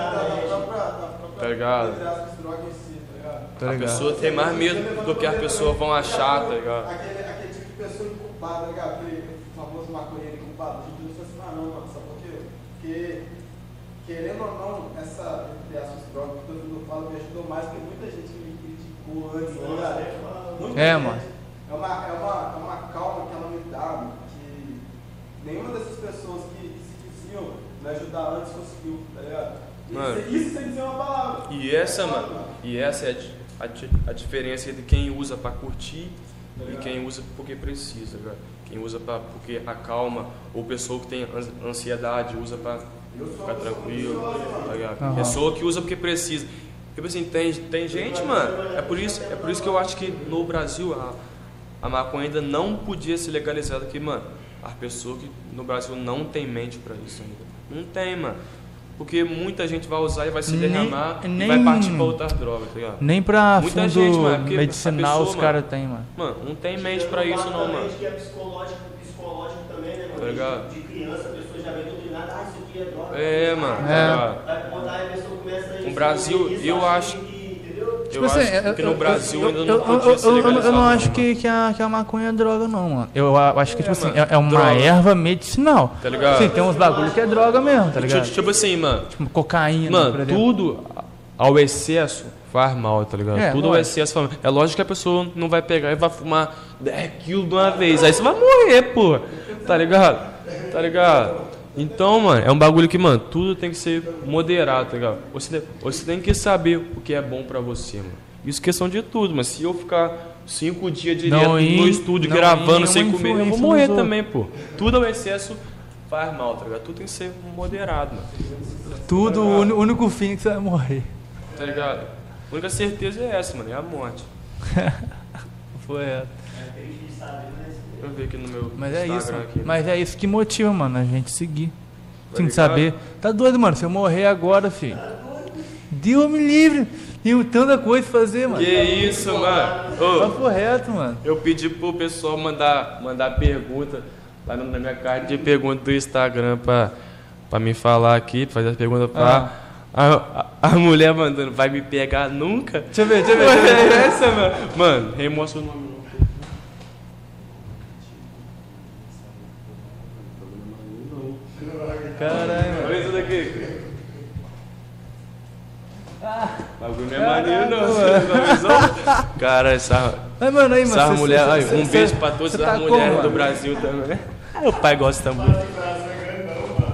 Tá ligado? entre aspas, droga em si, tá ligado? Tá A ligado? pessoa tem mais medo do que as pessoas vão achar, tá ligado? Aquele, aquele tipo de pessoa inculpada, tá ligado? Aquele famoso maconheiro inculpado. A gente não se assassinar não, mano. Sabe por quê? Porque, querendo ou não, essa, entre aspas, droga que todo mundo fala me ajudou mais que muita gente que me criticou antes, tá ligado? Muita É, gente. mano. É uma, é, uma, é uma calma que ela me dá, mano, que nenhuma dessas pessoas que, que se diziam me ajudar antes conseguiu, tá ligado? Isso, Mano. isso sem dizer uma palavra. E essa, mano, e essa é a a, a diferença entre quem usa pra curtir e quem usa porque precisa, cara. Quem usa pra, porque acalma, ou pessoa que tem ans- ansiedade usa pra ficar tranquilo, tá ligado? Aham. Pessoa que usa porque precisa. Tipo assim, tem, tem gente, mano, é por, isso, é por isso que eu acho que no Brasil a, a maconha ainda não podia ser legalizada aqui, mano. As pessoas que no Brasil não tem mente pra isso ainda. Não tem, mano. Porque muita gente vai usar e vai se Nem- derramar e nem- vai partir pra outras drogas, tá ligado? Nem pra Muita fundo gente, mano, medicinal pessoa, os caras têm, mano. Mano, não tem mente pra isso não, mano. que é psicológico, psicológico também, né, mano? Tá ligado? De, criança, a pessoa já vem doutrinada, ah, isso aqui é droga. É, mano, tá É. ligado? Vai botar aí a pessoa começa a O Brasil, eu acho- entendeu? Eu acho que no Brasil ainda eu, não eu, podia eu, ser não acho que, que, a, que a maconha é droga, não, mano. Eu acho que, tipo É, assim, mano, é, é uma droga. erva medicinal. Tá ligado? Sim, tem uns bagulho que é droga mesmo, tá Tipo, ligado? tipo assim, mano. Tipo, cocaína, Mano, tudo ao excesso faz mal, tá ligado? É, tudo ao excesso faz mal. É lógico que a pessoa não vai pegar e vai fumar 10 quilos de uma vez. Aí você vai morrer, pô. Tá ligado? Tá ligado? Então, mano, é um bagulho que, mano, tudo tem que ser moderado, tá ligado? Você, você tem que saber o que é bom pra você, mano. Isso é questão de tudo, mas se eu ficar cinco dias direto Não no estúdio não gravando sem comer, eu vou morrer também, pô. Tudo ao excesso faz mal, tá ligado? Tudo tem que ser moderado, mano. Tudo, o único fim é que você vai morrer. Tá ligado? A única certeza é essa, mano, é a morte. Foi essa. Deixa eu ver aqui no meu Mas é Instagram isso, aqui. mas é isso que motiva, mano, a gente seguir. Tá Tem que saber. Tá doido, mano, se eu morrer agora, filho. Deus me livre. Tenho tanta coisa pra fazer, mano. Que isso, mano? Ô, Papo reto, mano. eu pedi pro pessoal mandar, mandar pergunta lá no- na minha caixa de pergunta do Instagram pra, pra me falar aqui, pra fazer as perguntas pra. A, a, a mulher mandando, vai me pegar nunca? Deixa eu ver, deixa eu ver. Mano, Deixa eu ver. é essa, mano. Mano, remostra o nome. não. Caralho, mano. Olha isso daqui. O bagulho não é maneiro, não. Você? Cara, essa, Mas, mano, aí, mano. mulher. cê- ai, cê- um cê- beijo pra todas cê as tá como, mulheres do mano? Brasil também. Ah, o pai gosta muito.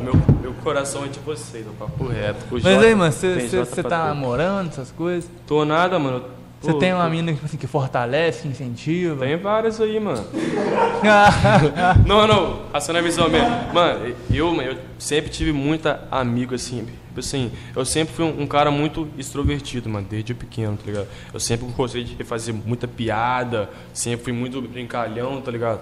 Meu, meu coração é de vocês, meu papo reto. O Mas Jota, aí, mano, você tá namorando, essas coisas? Tô nada, mano. Você tem uma mina que, tipo assim, que fortalece, que incentiva? Tem várias aí, mano. Não, não, passando a visão mesmo. Mano, eu, mano, eu sempre tive muita amigo, assim. Tipo assim, eu sempre fui um, um cara muito extrovertido, mano, desde pequeno, tá ligado? Eu sempre gostei de fazer muita piada, sempre fui muito brincalhão, tá ligado?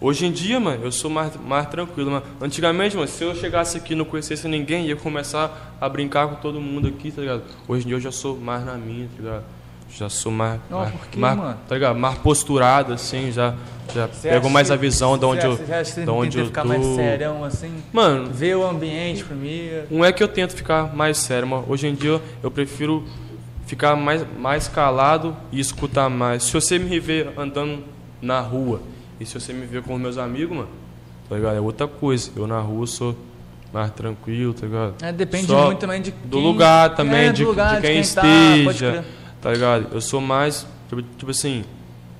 Hoje em dia, mano, eu sou mais, mais tranquilo, mano. Antigamente, mano, se eu chegasse aqui e não conhecesse ninguém, ia começar a brincar com todo mundo aqui, tá ligado? Hoje em dia eu já sou mais na minha, tá ligado? Já sou mais, Não, mais, por quê, mais- mano? tá ligado? Mais posturado, assim, já, já Cê pegou mais que- a visão de onde eu, acha- que de onde eu ficar tô. mais serião, assim? Mano, Ver o ambiente primeiro. não é que eu tento ficar mais sério, mas hoje em dia eu prefiro ficar mais, mais calado e escutar mais. Se você me ver andando na rua e se você me ver com os meus amigos, mano, tá ligado? É outra coisa. Eu na rua sou mais tranquilo, tá ligado? É, depende Só muito também de do quem- lugar também, é, de, lugar, de quem, tá, pode esteja, crer. Tá ligado? Eu sou mais, tipo, tipo assim,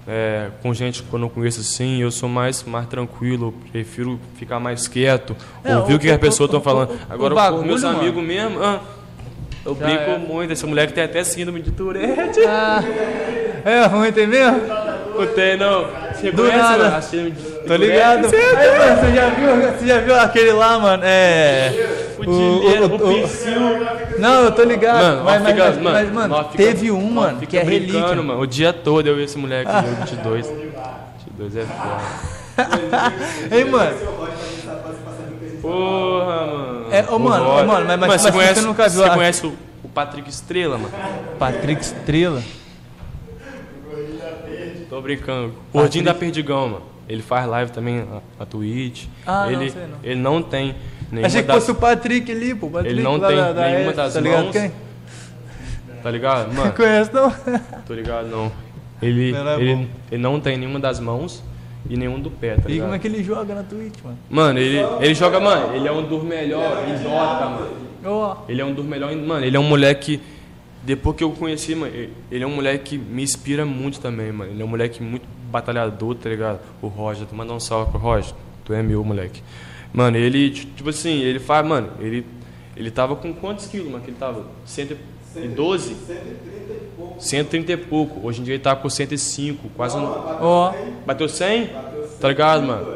é, com gente que eu não conheço assim, eu sou mais, mais tranquilo, prefiro ficar mais quieto, É, ouvir o- o que as o- pessoas estão falando. o- Agora, bagulho, com meus mano. amigos mesmo, ah, eu Já brinco é. muito. Essa mulher que tem até síndrome de Tourette. Ah, é ruim, tem mesmo? Não tem, não. Você Do conhece, nada. mano? A síndrome de Tô ligado. Aí, mano, você já viu, você já viu aquele lá, mano? É. O, Dileira, o- o o-. Não, eu tô ligado. Mano, mas, mas, fica- mas, mano, mas, mano, fica- teve um, mano, que é relíquia. mano. O dia todo eu vi esse moleque, eu 22. 22 é foda. Ei, mano. Porra, mano. É, ô, O mano, Roger. mano, mas- mas- mas você conhece, você nunca viu Você conhece o, o Patrick Estrela, mano? Patrick Estrela. Tô brincando. Gordinho da Perdigão, mano. Ele faz live também na, na Twitch. Ah, não, ele, sei não. ele não tem nenhuma Achei que das- fosse o Patrick ali, pô. Patrick Ele não lá tem da, da nenhuma das tá ligado mãos. quem? Tá ligado? Mano, Conhece não? tô ligado não. Ele, Não, é ele, ele não tem nenhuma das mãos e nenhum do pé, tá E ligado? como é que ele joga na Twitch, mano? Mano, ele, ele joga, mano, ele é um dos melhores em Dota, mano. Ele é um dos melhores, mano, ele é um moleque depois que eu conheci, mano, ele é um moleque que me inspira muito também, mano. Ele é um moleque muito batalhador, tá ligado? O Roger, tu manda um salve pro Roger. Tu é meu, moleque. Mano, ele, tipo assim, ele faz, mano, ele ele tava com quantos quilos, mano? Que ele tava 112? 130 e pouco. 130 e pouco. Hoje em dia ele tá com 105, quase ó. Bateu 100? Tá ligado, mano?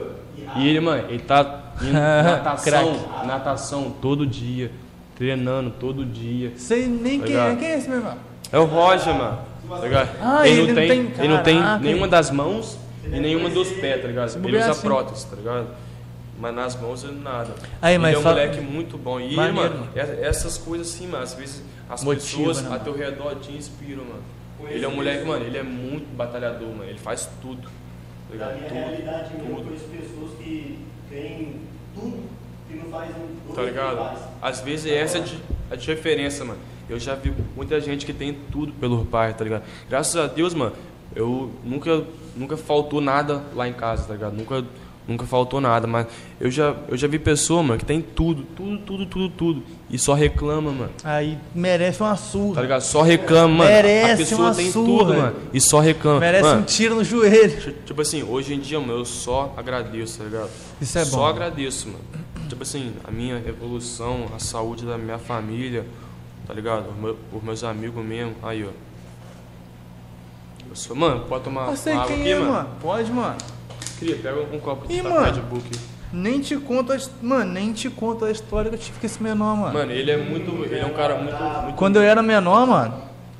E ele, mano, ele tá indo natação, natação todo dia, treinando todo dia. Sei nem quem é. Quem é esse, meu irmão? É o Roger, mano. Tá ligado? Ah, ele não tem- ele não tem nenhuma das mãos e nenhuma dos pés, tá ligado? Ele usa assim. prótese, tá ligado? Mas nas mãos ele nada. Aí, mas ele é um fala- moleque muito bom. E, Maneiro, mano, mano. essa- essas coisas assim, mano, às vezes as Motiva, pessoas né, a teu redor te inspiram, mano. Ele é um moleque, mano, ele é muito batalhador, mano. Ele faz tudo. Tá Na ligado? minha Tudo. realidade, eu tudo. conheço pessoas que têm tudo que não fazem o Tá ligado? Às vezes é essa de- a diferença, mano. Eu já vi muita gente que tem tudo pelo pai, tá ligado? Graças a Deus, mano, eu nunca, nunca faltou nada lá em casa, tá ligado? Nunca, nunca faltou nada, mas eu já, eu já vi pessoa, mano, que tem tudo, tudo, tudo, tudo, tudo, e só reclama, mano. Aí merece uma Tá surra. ligado? Só reclama, mano. Merece a pessoa uma tem surra. tudo, mano, e só reclama. Merece mano, um tiro no joelho. Ti- Tipo assim, hoje em dia, mano, eu só agradeço, tá ligado? Isso é só bom. agradeço, mano. Tipo assim, a minha evolução, a saúde da minha família, tá ligado? Os, meu- os meus amigos mesmo. Aí, ó. Eu sou, mano, pode tomar Eu sei água quem aqui, é, mano. Pode, mano. Queria, pega um copo de mano. Bull aqui. Nem te conto a, his- mano, nem te conto a história que eu tive com esse menor, mano. Mano, ele é muito. Ele é um cara muito. muito Quando eu era menor, mano,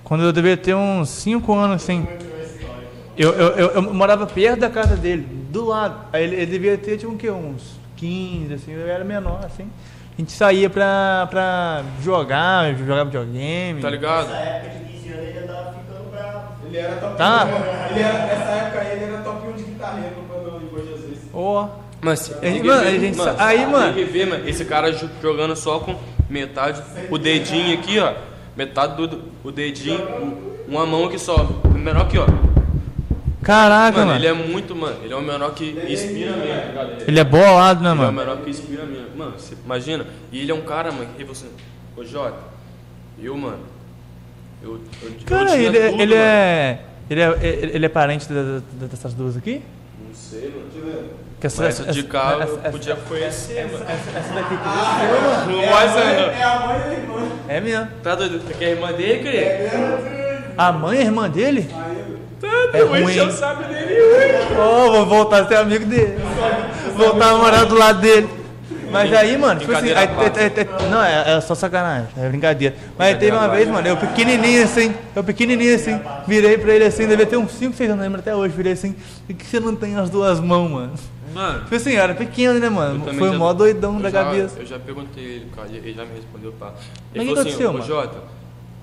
quando eu devia ter uns 5 anos, assim, eu, eu, eu, eu morava perto da casa dele, do lado. Aí ele, ele devia ter, tipo, o quê? Uns 15, assim, eu era menor, assim. A gente saía pra, pra jogar, jogar videogame. Tá ligado? Nessa época de 15 anos ele já tava. Ele era top Tá. 1. Ele era, nessa época aí ele era top 1 de guitarreiro quando em Jesus. Ó. Mas, Aí, tem que mano, a gente mano, aí, mano. Tem que ver, mano, esse cara jo- jogando só com metade, o dedinho aqui, ó. Metade do o dedinho, um- uma mão aqui só. O menor aqui, ó. Caraca, Mano, mano. ele é muito, mano. Ele é o menor que inspira mesmo, tá ligado? Ele, Ele é bolado, né, ele é o mano? menor que inspira mesmo. Mano, você imagina. E ele é um cara, mano, que você. Ô, Jota, eu, mano. Eu, eu, eu Cara, tinha ele, é- tudo, ele é. Ele é, ele ele é parente da- da- dessas duas aqui? Não sei, eu ver. Que essa, Mas essa de cá eu essa- essa- podia conhecer, mano. essa daqui que mano. Não É vai a mãe- ser, É a mãe e a irmã. É mesmo. Tá doido? Você quer a irmã dele, querido? A mãe é irmã dele? Tá, É o ruim. encheu o saco dele. Ó, vou voltar a ser amigo dele. Voltar a morar do lado dele. Mas aí, mano, tipo assim, aí, aí- aí- aí- não, é, é só sacanagem, é brincadeira. Mas teve uma vez, mano, eu pequenininho assim, eu pequenininho assim, virei pra ele assim, devia ter uns 5, 6 anos, lembro até hoje, virei assim, por que você não tem as duas mãos, mano? Mano, Tipo assim, eu era pequeno, né, mano? Foi o mó doidão da já- cabeça. Eu já perguntei ele, cara, ele já me respondeu, pá. Mas o Ele que assim, aconteceu, ô mano? Jota,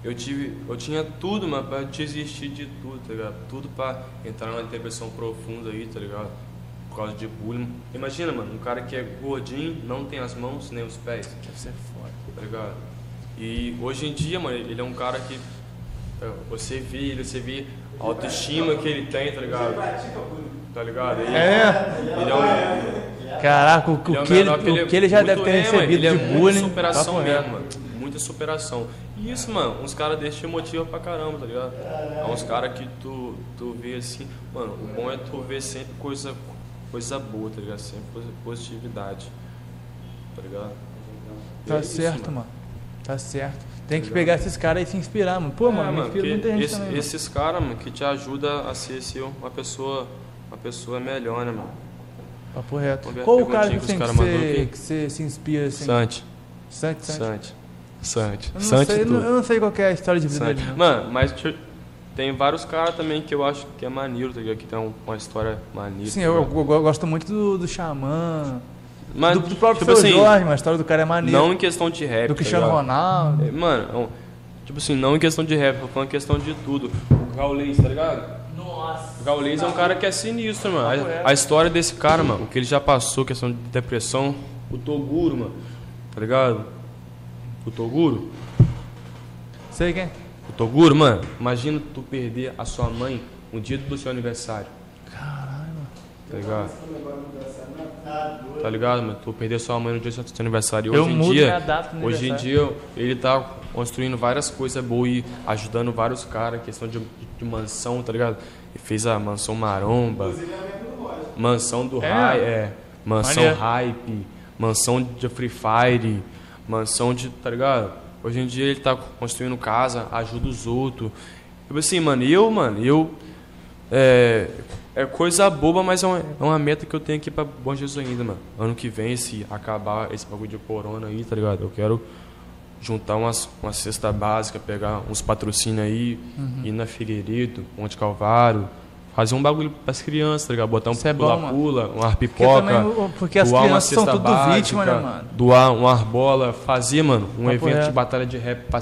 eu tive, eu tinha tudo, mano, pra desistir de tudo, tá ligado? Tudo pra entrar numa depressão profunda aí, tá ligado? Por causa de bullying. Imagina, mano, um cara que é gordinho, não tem as mãos nem os pés. Deve ser foda. tá ligado? E hoje em dia, mano, ele é um cara que é, você vê ele, você vê a autoestima que ele tem, tá ligado? Tá ligado? Ele, É, ele é um, caraca, o, o ele é um que, ele, menor o que ele já muito- deve ter é, mano, recebido ele é de muita bullying. superação reto. mesmo, mano. Muita superação. E isso, mano, uns caras desses te motivam pra caramba, tá ligado? É uns caras que tu, tu vê assim, mano, o bom é tu ver sempre coisa, coisa boa, tá ligado? Sempre posi- positividade. Tá ligado? Tá é isso, certo, mano. Tá certo. Tem que Tá pegar esses caras e se inspirar, mano. Pô, É, mano, porque muita gente esse- também. mano. Esses caras, mano, que te ajudam a ser uma pessoa, uma pessoa melhor, né, mano? Papo reto. Qual o cara que, que que, cara você, que você se inspira assim? Santi. Sante, Sante. Sante. Sante. Eu não, Sante sei, eu não sei qual que é a história de vida Sante. dele. Mano, mas tem vários caras também que eu acho que é maneiro, tá ligado? Que tem um- uma história maneira. Sim, tá eu, eu- eu gosto muito do, do Xamã, Mas, do, do próprio tipo assim, Jorge, mas a história do cara é maneira. não em questão de rap. do tá Cristiano ligado? Ronaldo. É, Mano, é tipo assim, não em questão de rap, tô falando em questão de tudo. O Gaulês, tá ligado? Nossa. O Gaulês é um cara que é sinistro, mano. A, reto. a história desse cara, mano, o que ele já passou, questão de depressão, o Toguro, mano, tá ligado? O Toguro? Sei quem? Toguro, mano, imagina tu perder a sua mãe no dia do seu aniversário. Tá ligado? Tá ligado, mano? Tu perder sua mãe no dia do seu aniversário. E Eu hoje em mudo dia, minha data no hoje em dia, ele tá construindo várias coisas boas e ajudando vários caras, questão de, de mansão, tá ligado? Ele fez a mansão Maromba, mansão do É? Hype, é, mansão. Hype, mansão de Free Fire, mansão de, tá ligado? Hoje em dia ele tá construindo casa, ajuda os outros. Tipo assim, mano, eu, mano, eu é, é coisa boba, mas é uma, é uma meta que eu tenho aqui pra Bom Jesus ainda, mano. Ano que vem, se acabar esse bagulho de corona aí, tá ligado? Eu quero juntar umas, uma cesta básica, pegar uns patrocínios aí, Uhum. ir na Figueiredo, Monte Calvário, fazer um bagulho pras crianças, tá ligado? Botar um Isso é pula-pula, uma Porque, também, porque as doar uma crianças são tudo básica, vítima, né, mano? doar uma arbola, fazer, mano, um Papo evento de reto. batalha de rap pra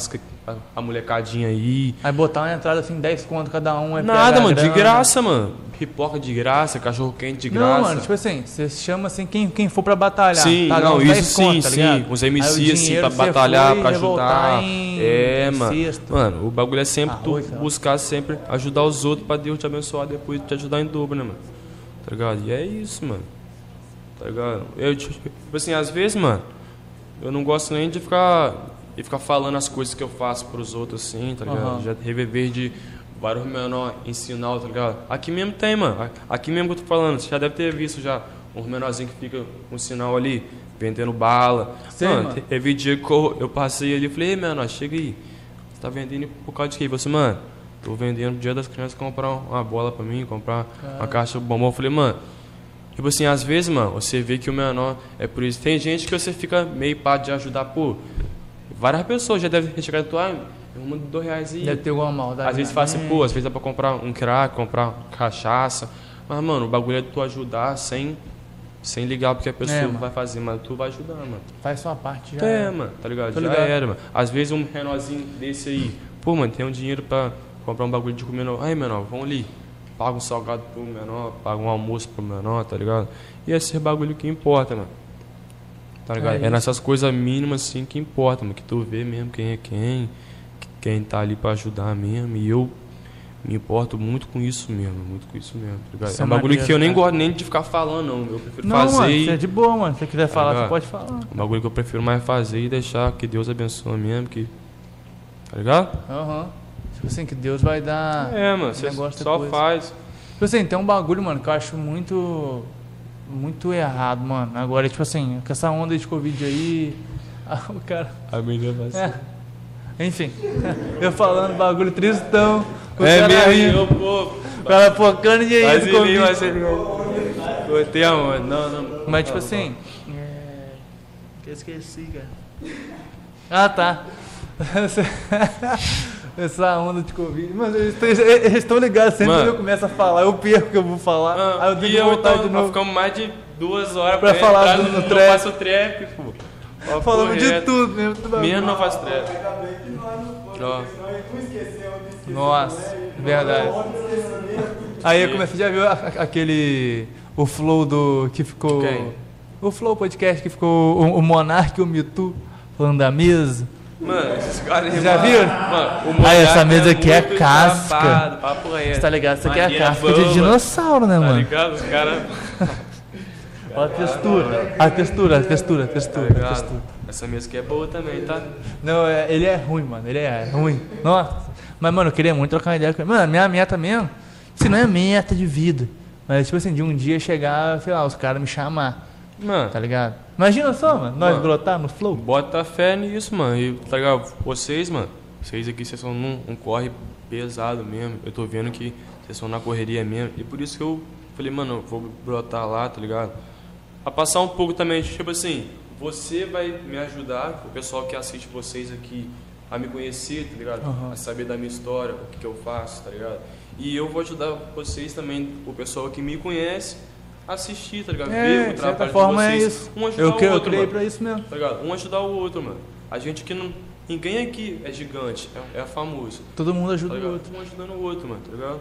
a, a molecadinha aí. Aí botar uma entrada assim, 10 conto cada um. é Nada, mano, de grana. graça, mano. Pipoca de graça, cachorro quente de graça. Não, mano, tipo assim, você chama assim quem, quem for pra batalhar. Sim, pagar não, uns isso 10 sim, conto, tá sim. ligado? Os Aí o MC, assim, pra batalhar, pra ajudar. É, mano. Mano, o bagulho é sempre tu Arroz, sei lá. buscar sempre ajudar os outros pra Deus te abençoar depois te ajudar em dobro, né, mano? Tá ligado? E é isso, mano. Tá ligado? Eu, tipo assim, às vezes, mano, eu não gosto nem de ficar, de ficar falando as coisas que eu faço pros outros, assim, tá ligado? Aham. Já reviver de vários menor ensinar, tá ligado? Aqui mesmo tem, mano. Aqui mesmo que eu tô falando, você já deve ter visto já uns menorzinhos que fica com sinal ali, vendendo bala. Sei, mano, mano. teve dia que eu, eu passei ali e falei, ei, menor, chega aí. Você tá vendendo por causa de quê? Você, mano, tô vendendo no dia das crianças comprar uma bola pra mim, comprar uma caixa de bombom. Eu falei, mano, Tipo assim, às vezes, mano, você vê que o menor é por isso. Tem gente que você fica meio pá de ajudar, pô. Várias pessoas já devem ter chegado e tu, ah, uma de dois reais aí. Deve ter alguma maldade. Às vezes fala assim, pô, às vezes dá pra comprar um crack, comprar cachaça. Mas, mano, o bagulho é tu ajudar sem, sem ligar porque a pessoa É, vai fazer, mas tu vai ajudar, mano. Faz sua parte já. É, mano, tá ligado? Tô Já ligado. era, mano. Às vezes um menorzinho desse aí, pô, mano, tem um dinheiro pra comprar um bagulho de comer. Aí, menor, vamos ali. Paga um salgado pro menor, paga um almoço pro menor, tá ligado? E esse bagulho que importa, mano. Tá ligado? É É, nessas coisas mínimas assim que importa, mano. Que tu vê mesmo quem é quem, que- quem tá ali pra ajudar mesmo. E eu me importo muito com isso mesmo, muito com isso mesmo, tá? Isso é é um bagulho maneiro, que eu nem gosto nem de ficar falando, não. Eu prefiro Não, fazer mano, e- você é de boa, mano. Se você quiser falar, você ligado? pode falar. um bagulho que eu prefiro mais fazer e deixar que Deus abençoe mesmo, que. Tá ligado? Aham. Tipo assim, que Deus vai dar. É, mano, você só depois. faz. Tipo assim, tem um bagulho, mano, que eu acho muito. Muito errado, mano. Agora, tipo assim, com essa onda de Covid aí. ah, o cara. A menina vai ser. É. Enfim, eu falando bagulho tristão. O É cara mesmo, eu, pô. O cara focando de aí Mas do ele Covid. vai ser. Botei aonde? Não, não. Mas tipo assim. É... Eu esqueci, cara. Ah, tá. Essa onda de Covid. Mas eles estão, eles estão ligados. Sempre Mano. que eu começo a falar, eu perco o que eu vou falar. Ah, aí eu tenho que eu voltar então, de novo. Ficamos mais de duas horas Pra falar entrar do- no, do no trap. Faço trap, pô. Ó, Falamos de tudo mesmo. do bagulho. Mesmo não faço trap. Nós Ó. Nossa, verdade. Aí eu comecei, já viu aquele. O flow do. que ficou. Quem? O flow podcast que ficou o, o Monark e o Mitu falando da mesa. Mano, esses caras Já viram? Mano, o Aí, essa Monark mesa aqui é casca. safado, Papo reto. Você tá ligado? Isso aqui é a Madeira casca de boa, dinossauro, né, Tá mano? ligado? Os caras. Olha a textura. A textura, a textura, a Tá textura, a ligado? textura. Essa mesa aqui é boa também, tá? Não, é- ele é ruim, mano. Ele é ruim. Nossa. Mas, mano, eu queria muito trocar uma ideia com ele. Mano, minha meta mesmo, se não é meta de vida, mas tipo assim, de um dia chegar, sei lá, os caras me chamar, Mano, tá ligado? Imagina só, mano, nós Mano. brotar no flow. bota fé nisso, mano. E, tá ligado? Vocês, mano, vocês aqui, vocês são num um corre pesado mesmo. Eu tô vendo que vocês são na correria mesmo. E por isso que eu falei, mano, eu vou brotar lá, tá ligado? Pra passar um pouco também, tipo assim, você vai me ajudar, o pessoal que assiste vocês aqui, a me conhecer, tá ligado? Aham. A saber da minha história, o que, que eu faço, tá ligado? E eu vou ajudar vocês também, o pessoal que me conhece, a assistir, tá ligado? É, Ver o de trabalho forma de é vocês. isso. Um ajudar Eu, o que, eu outro, criei mano. pra isso mesmo. Tá ligado? Um ajudar o outro, mano. A gente que não. Ninguém aqui é gigante, é, é famoso. Todo mundo Tá ajuda o ligado? outro. Um ajudando o outro, mano, tá ligado?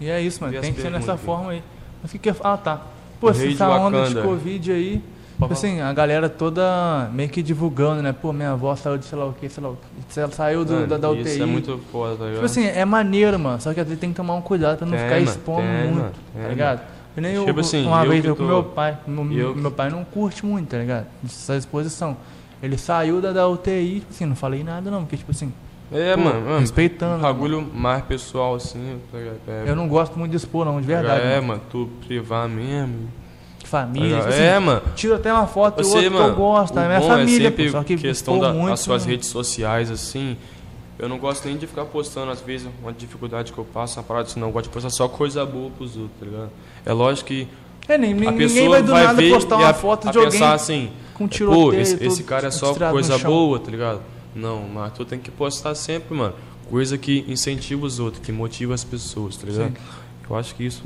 E é isso, mano. Tem que ser perguntas, forma aí. Mas o que que eu... Ah, tá. Pô, O essa rei de onda de. Covid aí... Tipo assim, a galera toda meio que divulgando, né? Pô, minha avó saiu de sei lá o que, sei lá o que. Ela saiu do, Mano, da, da UTI. Isso é muito foda, tá ligado? Tipo assim, é maneiro, mano. Só que às vezes tem que tomar um cuidado pra não Tem, ficar expondo tem, muito, mano, tá ligado? E nem eu, Tipo assim, uma eu vez que eu com meu pai. Meu, eu meu que- pai não curte muito, tá ligado? Essa exposição. Ele saiu da, da UTI, tipo assim, não falei nada não, porque tipo assim, É, pô, mano, respeitando. Um bagulho mais pessoal, assim, tá? É, Eu não gosto muito de expor, não, de verdade. É, mano. mano, tu privar mesmo. tá Família, ligado? tipo assim, é, mano. tiro até uma foto Você, outro que mano, eu gosto, é o minha família, é sempre pô, só que questão das muito, suas mano. redes sociais, assim. Eu não gosto nem de ficar postando, às vezes, uma dificuldade que eu passo, uma parada assim, não. Eu gosto de postar só coisa boa pros outros, tá ligado? É lógico que É, nem, a pessoa vai do vai nada ver postar uma a, foto a de alguém pensar assim, com tiroteio. pô, esse, esse cara é só coisa boa, tá ligado? Não, mas tu tem que postar sempre, mano. Coisa que incentiva os outros, que motiva as pessoas, tá ligado? Eu acho que isso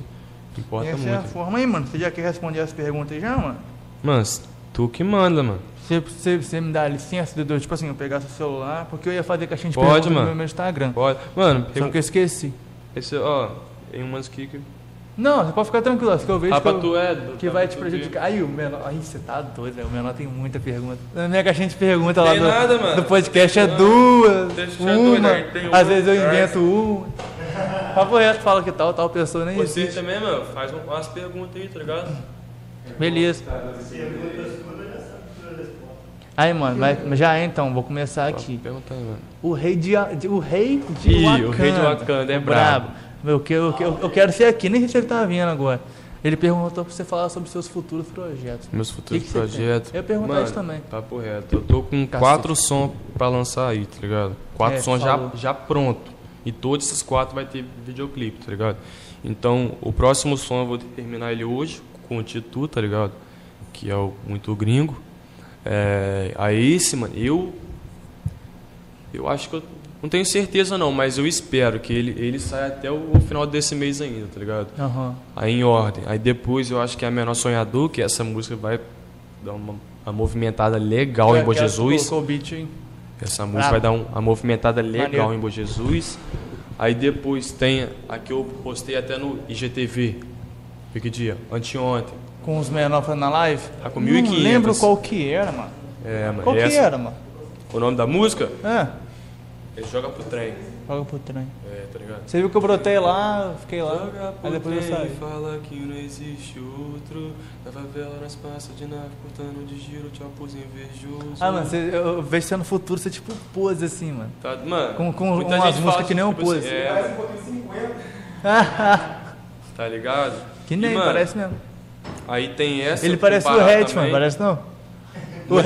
importa Essa é a muito. forma aí, mano. Você já quer responder as perguntas aí já, mano? Mano, tu que manda, mano. Você, você, você me dá licença, Dudu? Tipo assim, eu pegar seu celular, porque eu ia fazer caixinha de Pode, perguntas mano. no meu Instagram. Pode. Mano, Só que eu esqueci. esse, ó, tem umas que. Não, você pode ficar tranquilo, as que eu vejo Ah, que, eu- é. que tá vai te prejudicar. Aí o menor. Aí você tá doido, velho. O menor tem muita pergunta. Na minha caixinha de pergunta lá Tem do, nada, mano. do podcast é Não. duas. Deixa uma. doido, tem Às uma, vezes eu invento uma. Papo reto, fala que tal, tal pessoa nem. Você existe. também, mano, faz um- umas perguntas aí, tá ligado? Beleza. Perguntas todas já sabe a resposta. Aí, mano, mas, mas já é então, vou começar aqui. Pergunta aí, mano. O rei de, de- o rei de Ih, Wakanda. o rei de Wakanda é brabo. Eu, que- eu, que- eu, eu quero ser aqui, nem sei se ele tá vindo agora. Ele perguntou pra você falar sobre seus futuros projetos. Meus Que futuros que você projetos. Eu ia perguntar Mano, isso também. Papo reto. Eu tô com Cacete. quatro sons pra lançar aí, tá ligado? Quatro É, sons já, já pronto. E todos esses quatro vai ter videoclipe, tá ligado? Então, o próximo som eu vou terminar ele hoje com o Titu, tá ligado? Que é o Muito Gringo. É, aí esse, mano, eu. Eu acho que eu. Não tenho certeza não, mas eu espero que ele, ele saia até o, o final desse mês ainda, tá ligado? Aham. Aí em ordem. Aí depois eu acho que é a Menor Sonhador, que essa música vai dar uma, uma movimentada legal em Bom Aquela que Jesus. O beat, hein? Essa música Brabo. vai dar um- uma movimentada legal Maneiro. em Bom Jesus. Aí depois tem a que eu postei até no IGTV. Foi que dia? Anteontem. Com os menores na live. Tá com Não 1.500. lembro qual que era, mano. É, mano. Qual que essa- era, mano? O nome da música? É, Ele joga pro trem. joga pro trem. É, tá ligado? Você viu que eu brotei lá, fiquei lá, Joga aí depois eu trem saí. e fala que não existe outro. Na favela nós passa de nave, cortando de giro, te apus invejoso. Ah, mano, você, eu vejo você no futuro, você tipo pose assim, mano. Tá, mano, Com- com muita umas gente músicas fala que nem um tipo assim, pose. é, Parece um pouquinho 50. tá ligado? Que nem, E, mano, parece mesmo. Aí tem essa. Ele parece o mano, parece não? O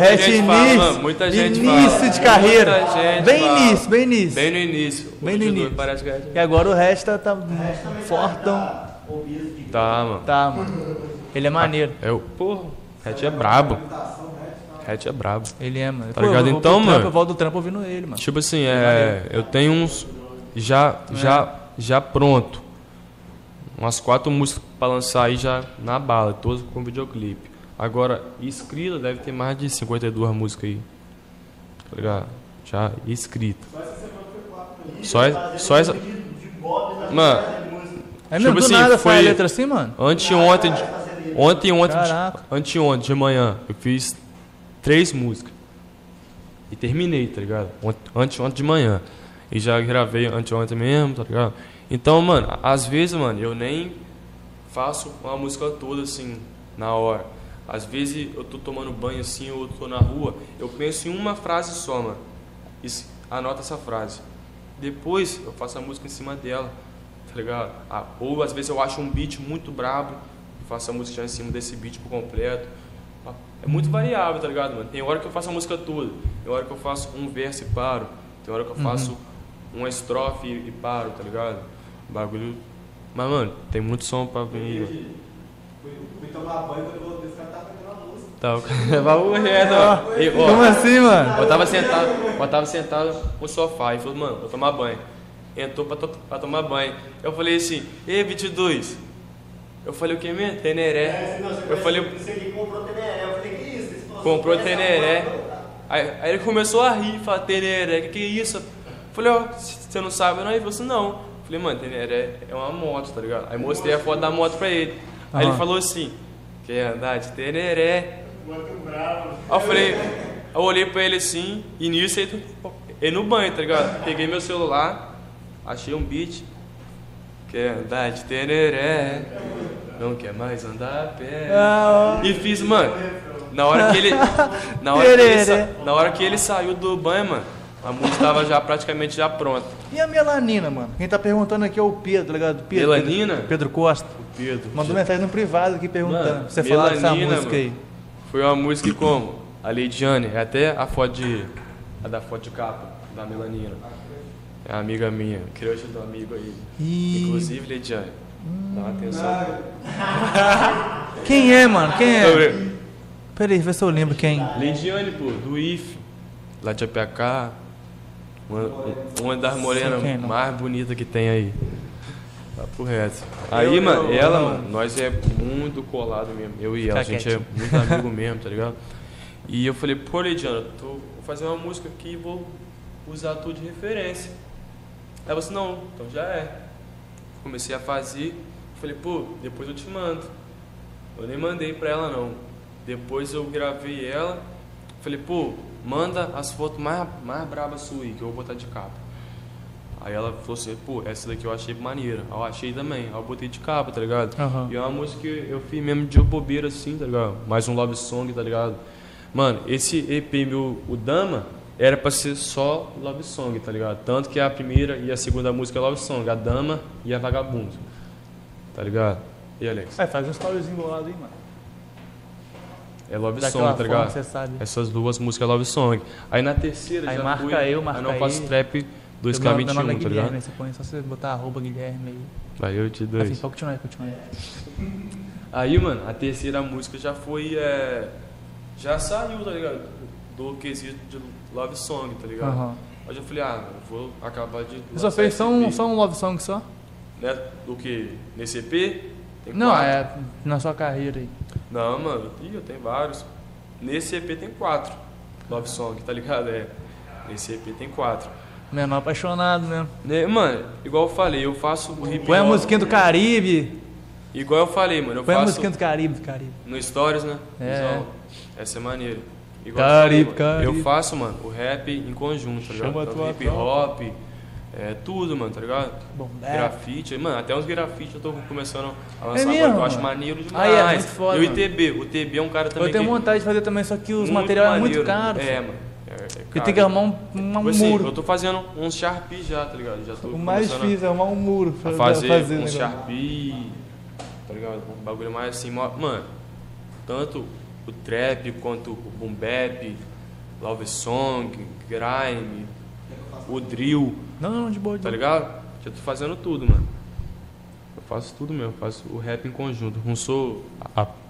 fala, início, muita gente início fala. de carreira. Bem fala. início, bem início. Bem no início. Bem no início. Parece que é- E agora o Hatch tá, tá fortão. tá Tá, mano. Tá, mano. Ele é maneiro. É o. Porra, Hatch é brabo. Hatch é brabo. Ele é, mano. Tá Pô, eu ligado? Então, trampo, mano. Eu volto do trampo ouvindo ele, mano. Tipo assim, é, eu tenho uns já já já pronto. Umas quatro músicas pra lançar aí já na bala, todas com videoclipe. Agora, escrita deve ter mais de 52 músicas aí. Tá ligado? Já escrita. Só, só essa. de Bob na Mano. É mesmo, tipo do assim, nada foi- a letra assim, mano? Anteontem, de- ontem ontem, de- Caraca. anteontem de manhã, eu fiz três músicas. E terminei, tá ligado? Ont- Anteontem de manhã. E já gravei anteontem mesmo, tá ligado? Então, mano, às vezes, mano, eu nem faço uma música toda assim, na hora. Às vezes eu tô tomando banho assim, ou eu tô na rua, eu penso em uma frase só, mano. E anota essa frase. Depois eu faço a música em cima dela, tá ligado? Ah, ou às vezes eu acho um beat muito brabo, e faço a música já em cima desse beat por completo. É muito variável, tá ligado, mano? Tem hora que eu faço a música toda, tem hora que eu faço um verso e paro, tem hora que eu faço uma estrofe e paro, tá ligado? Bagulho. Mas, mano, tem muito som pra vir. Fui, fui tomar banho quando eu voltei, esse cara tava cantando a música. Tava com papo reto, ó. E, ó, Como assim, mano? Eu tava sentado, eu tava sentado no sofá e falou, mano, vou tomar banho. Entrou pra, to pra tomar banho. Eu falei assim, ei, 22. Eu falei o que mesmo? Teneré. Eu falei, Você aqui comprou teneré. Eu falei, que isso? Comprou essa teneré. Aí, aí ele começou a rir, falar, teneré, que que é isso? Eu falei, ó, você não sabe não? Ele falou assim, não. Eu falei, mano, teneré é uma moto, tá ligado? Aí mostrei a foto da moto pra ele. Aí ele falou assim, quer andar de bravo. Aí eu falei, eu olhei pra ele assim, e nisso ele, ele no banho, tá ligado? Peguei meu celular, achei um beat. Quer andar de teneré, não quer mais andar a pé. Ah, E fiz, mano, na hora que ele. Na hora que ele, Tereré. na hora que ele saiu do banho, mano, a música tava já praticamente já pronta. E a melanina, mano? Quem tá perguntando aqui é o Pedro, tá ligado? Pedro, Melanina? Pedro, Pedro Costa. O Pedro. Mandou mensagem no privado aqui perguntando. Mano, você falar dessa música aí. Foi uma música como? A Leidiane, é até a foto de. A da foto de capa, da Melanina. É amiga minha, crush do amigo aí. Ih. Inclusive, Leidiane. Dá uma atenção. Quem é, mano? Quem é? Sobre- Peraí, vê se eu lembro quem. Leidiane, pô, do IF, lá de APK. Uma, uma das morenas mais bonitas que tem aí. Papo reto. Aí, mano, ela, mano, nós é muito colado mesmo. Eu e ela, a gente é muito amigo mesmo, tá ligado? E eu falei, pô, Leidiana, tô, vou fazer uma música aqui e vou usar tu de referência. Aí ela falou assim, não, então já é. Comecei a fazer, falei, pô, depois eu te mando. Eu nem mandei pra ela não. Depois eu gravei ela, falei, pô, manda as fotos mais, mais brabas suas aí, que eu vou botar de capa. Aí ela falou assim, pô, essa daqui eu achei maneira. Aí eu achei também, aí eu botei de capa, tá ligado? Aham. E é uma música que eu fiz mesmo de bobeira assim, tá ligado? Mais um love song, tá ligado? Mano, esse EP meu, o Dama, era pra ser só love song, tá ligado? Tanto que a primeira e a segunda música é love song, a Dama e a Vagabundo. Tá ligado? E Alex? É, faz um storyzinho bolado aí, mano. É love Daquela song, tá forma ligado? você sabe. Essas duas músicas é love song. Aí na terceira Aí já marca fui, eu, marca aí não faço trap Meu nome- meu 2K21, nome é tá ligado? você põe só você botar arroba Guilherme aí. Aí eu te dou isso. pode continuar, continua aí. Mano, a terceira música já foi. É, já saiu, tá ligado? Do quesito de love song, tá ligado? Aham. Aí eu falei, ah, vou acabar de. Você só fez só um, só um love song só? Né? Do que? Nesse EP? Tem Não, quatro. é na sua carreira aí. Não, mano, eu tenho vários. Nesse EP tem quatro. Love song, tá ligado? É. Nesse EP tem quatro. Menor apaixonado mesmo. Né, Mano, igual eu falei, eu faço o hip Põe a hop. musiquinha do Caribe. Igual eu falei, mano, eu Põe a faço musiquinha do Caribe, do Caribe. no Stories, né? É. Visão. Essa é maneira. Igual Caribe, eu, falei, mano, Caribe. eu faço, mano, o rap em conjunto, tá ligado? Chama a hip hop, é tudo, mano, tá ligado? Bom, é. Grafite, mano, até uns grafite eu tô começando a lançar É agora, mesmo, que eu acho mano? maneiro demais. Aí é muito foda, e o mano. ITB, o TB é um cara também Eu tenho que vontade de fazer também, só que os materiais é muito caros. É, mano. É, é Porque caro. tem que arrumar um, um Tipo assim, muro. eu tô fazendo uns Sharpie já, tá ligado? Já tô O mais difícil é arrumar um muro pra fazer, fazer um. Sharpie, tá ligado? Um bagulho mais assim, mano, tanto o trap quanto o boom bap, love song, grime, o drill, Não, não, de boa, de tá boa. ligado? Já tô fazendo tudo, mano. Eu faço tudo mesmo, faço o rap em conjunto. Não sou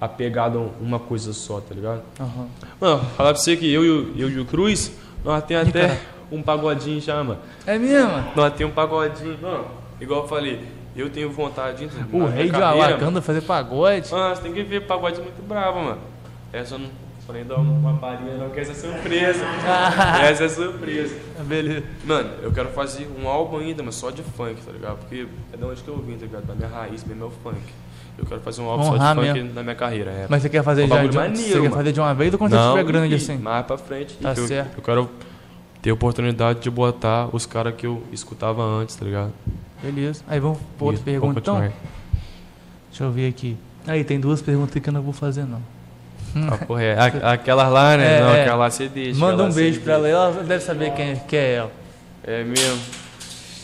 apegado a uma coisa só, tá ligado? Aham. Mano, falar pra você que eu e o, eu e o Cruz, nós temos até um pagodinho já, mano. É mesmo? Nós temos um pagodinho. Mano, igual eu falei, eu tenho vontade de. O rei de Alacanda fazer pagode. Mano, você tem que ver pagode muito bravo, mano. Essa eu não nem dar uma palhinha, não, que essa é surpresa. essa é surpresa. Beleza. Mano, eu quero fazer um álbum ainda, mas só de funk, tá ligado? Porque é de onde que eu vim, tá ligado? Da minha raiz mesmo é o funk. Eu quero fazer um álbum só de funk mesmo. na minha carreira. É. Mas você quer fazer Um já de, maneiro, você quer mano. fazer de uma vez ou quando você estiver grande e assim? Mais pra frente. Tá eu, certo. eu quero ter a oportunidade de botar os caras que eu escutava antes, tá ligado? Beleza. Aí vamos pra outra Isso, pergunta então? Deixa eu ver aqui. Aí tem duas perguntas que eu não vou fazer não. Ah, porra, é. A- Aquelas lá, né? É, não, é. aquela lá você deixa. Manda um beijo pra ela. Ela deve saber quem, quem é ela. É mesmo.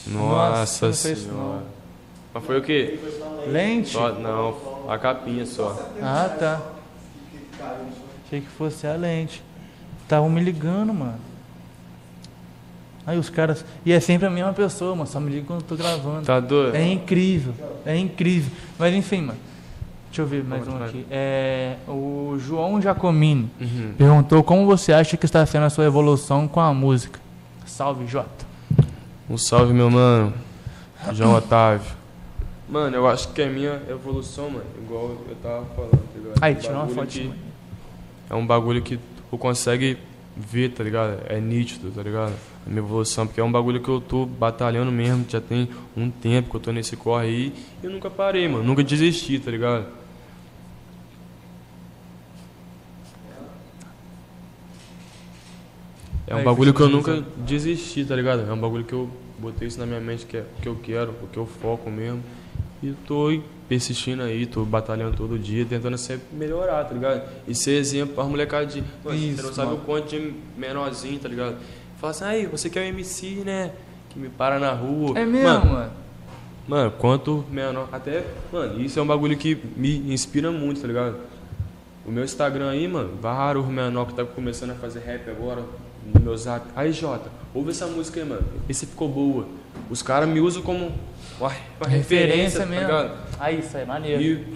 Nossa, Nossa, isso senhora. Mas foi o quê? Lente? Só, não, a capinha só. Ah, tá. Achei que fosse a lente. Estavam me ligando, mano. Aí os caras. E é sempre a mesma pessoa, mano. Só me liga quando eu tô gravando. Tá doido? É incrível. É incrível. Mas enfim, mano. Deixa eu ver mais um aqui. É, o João Giacomini Uhum. perguntou como você acha que está sendo a sua evolução com a música. Salve, Jota. Um salve, meu mano. João Otávio. Mano, eu acho que a minha evolução, mano, igual eu tava falando, tá ligado? Aí, Um tira uma fotinha. que- É um bagulho que tu consegue ver, tá ligado? É nítido, tá ligado? A minha evolução, porque é um bagulho que eu tô batalhando mesmo, já tem um tempo que eu tô nesse corre aí e eu nunca parei, mano. Nunca desisti, tá ligado? É um bagulho que eu nunca desisti, tá ligado? É um bagulho que eu botei isso na minha mente que é o que eu quero, o que eu foco mesmo. E tô persistindo aí, tô batalhando todo dia, tentando sempre melhorar, tá ligado? E ser exemplo pra molecada de. Mano, Isso, você não sabe mano. o quanto de menorzinho, tá ligado? Fala assim, aí, você que é o MC, né? Que me para na rua. É mesmo, Mano, mano. Mano, quanto menor. Até, mano, isso é um bagulho que me inspira muito, tá ligado? O meu Instagram aí, mano, vários menor que tá começando a fazer rap agora no meu zap. Aí, Jota, ouve essa música aí, mano. Esse ficou boa. Os caras me usam como uma, uma referência, Referência tá mesmo. ligado? Aí, isso aí, maneiro. E